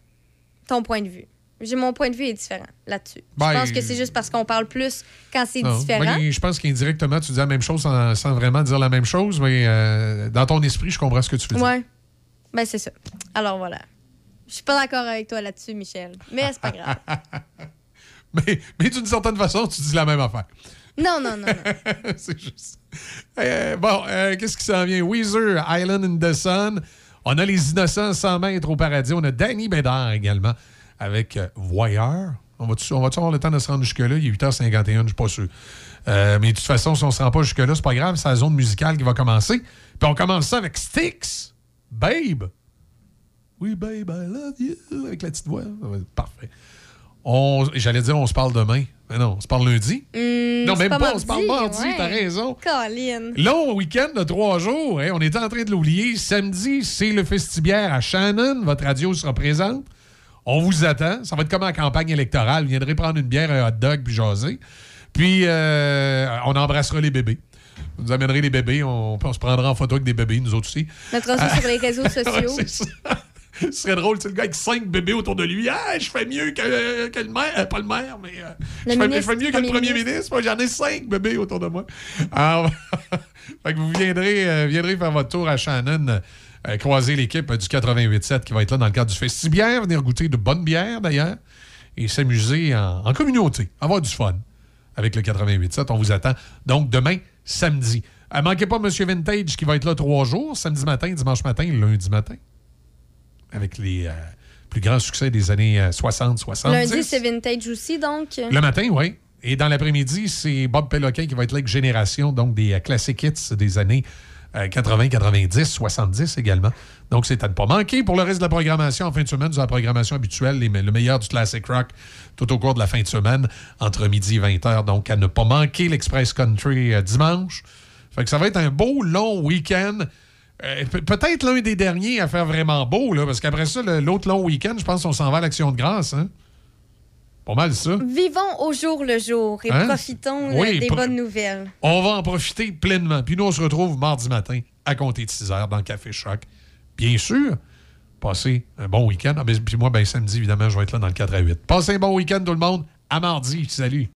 ton point de vue. J'ai mon point de vue est différent là-dessus. Ben, je pense que c'est juste parce qu'on parle plus quand c'est Non. différent. Ben, je pense qu'indirectement, tu dis la même chose sans, sans vraiment dire la même chose, mais euh, dans ton esprit, je comprends ce que tu veux dire. Ouais. Ben, c'est ça. Alors voilà. Je suis pas d'accord avec toi là-dessus, Michel. Mais c'est pas grave. Mais, mais d'une certaine façon, tu dis la même affaire. Non, non, non. non. c'est juste. Euh, bon, euh, qu'est-ce qui s'en vient? Weezer, Island in the Sun. On a les innocents 100 mètres au paradis. On a Danny Bédard également avec euh, Voyeur. On va-tu va-tu avoir le temps de se rendre jusque-là? Il est 8h51, je suis pas sûr. Mais de toute façon, si on se rend pas jusque-là, c'est pas grave. C'est la zone musicale qui va commencer. Puis on commence ça avec Styx, Babe. Oui, babe, I love you. Avec la petite voix. Parfait. J'allais dire on se parle demain. Mais non, on se parle lundi. Hum, Non, même pas, on se parle mardi, ouais. t'as raison. Colin. Long week-end de trois jours. hein, on était en train de l'oublier. Samedi, c'est le festibiaire à Shannon. Votre radio sera présente. On vous attend. Ça va être comme en campagne électorale. Vous viendrez prendre une bière, un hot dog, puis jaser. Puis, euh, on embrassera les bébés. Vous nous amènerez les bébés. On, on se prendra en photo avec des bébés, nous autres aussi. Mettra ça sur les réseaux sociaux. Ouais. Ce serait drôle, c'est le gars avec cinq bébés autour de lui. Ah, je fais mieux que, que le maire. Euh, pas le maire, mais. euh, Le je, fais, ministre, je fais mieux que le premier ministre. ministre. Moi, j'en ai cinq bébés autour de moi. Alors, fait que vous viendrez, euh, viendrez faire votre tour à Shannon, croiser l'équipe du 88.7 qui va être là dans le cadre du festibière, venir goûter de bonnes bières d'ailleurs, et s'amuser en, en communauté, avoir du fun avec le 88.7. On vous attend. Donc, demain, samedi. Euh, manquez pas Monsieur Vintage qui va être là trois jours, samedi matin, dimanche matin, lundi matin, avec les euh, plus grands succès des années euh, 60, 70. Lundi, c'est vintage aussi, donc. Le matin, oui. Et dans l'après-midi, c'est Bob Péloquin qui va être là avec Génération, donc des euh, classic hits des années euh, 80, 90, 70 également. Donc, c'est à ne pas manquer. Pour le reste de la programmation, en fin de semaine, de la programmation habituelle, les- le meilleur du classic rock tout au cours de la fin de semaine, entre midi et 20h. Donc, à ne pas manquer l'Express Country euh, dimanche. Fait que ça va être un beau, long week-end. Euh, pe- Peut-être l'un des derniers à faire vraiment beau, là, parce qu'après ça, l'autre long week-end, je pense qu'on s'en va à l'Action de grâce. Hein? Pas mal ça. Vivons au jour le jour et Hein? profitons euh, Oui, des bonnes nouvelles. On va en profiter pleinement. Puis nous, on se retrouve mardi matin à compter de 6 heures dans le Café Choc. Bien sûr, passez un bon week-end. Ah, ben, puis moi, ben, samedi, évidemment, je vais être là dans le 4 à 8. Passez un bon week-end, tout le monde. À mardi. Salut.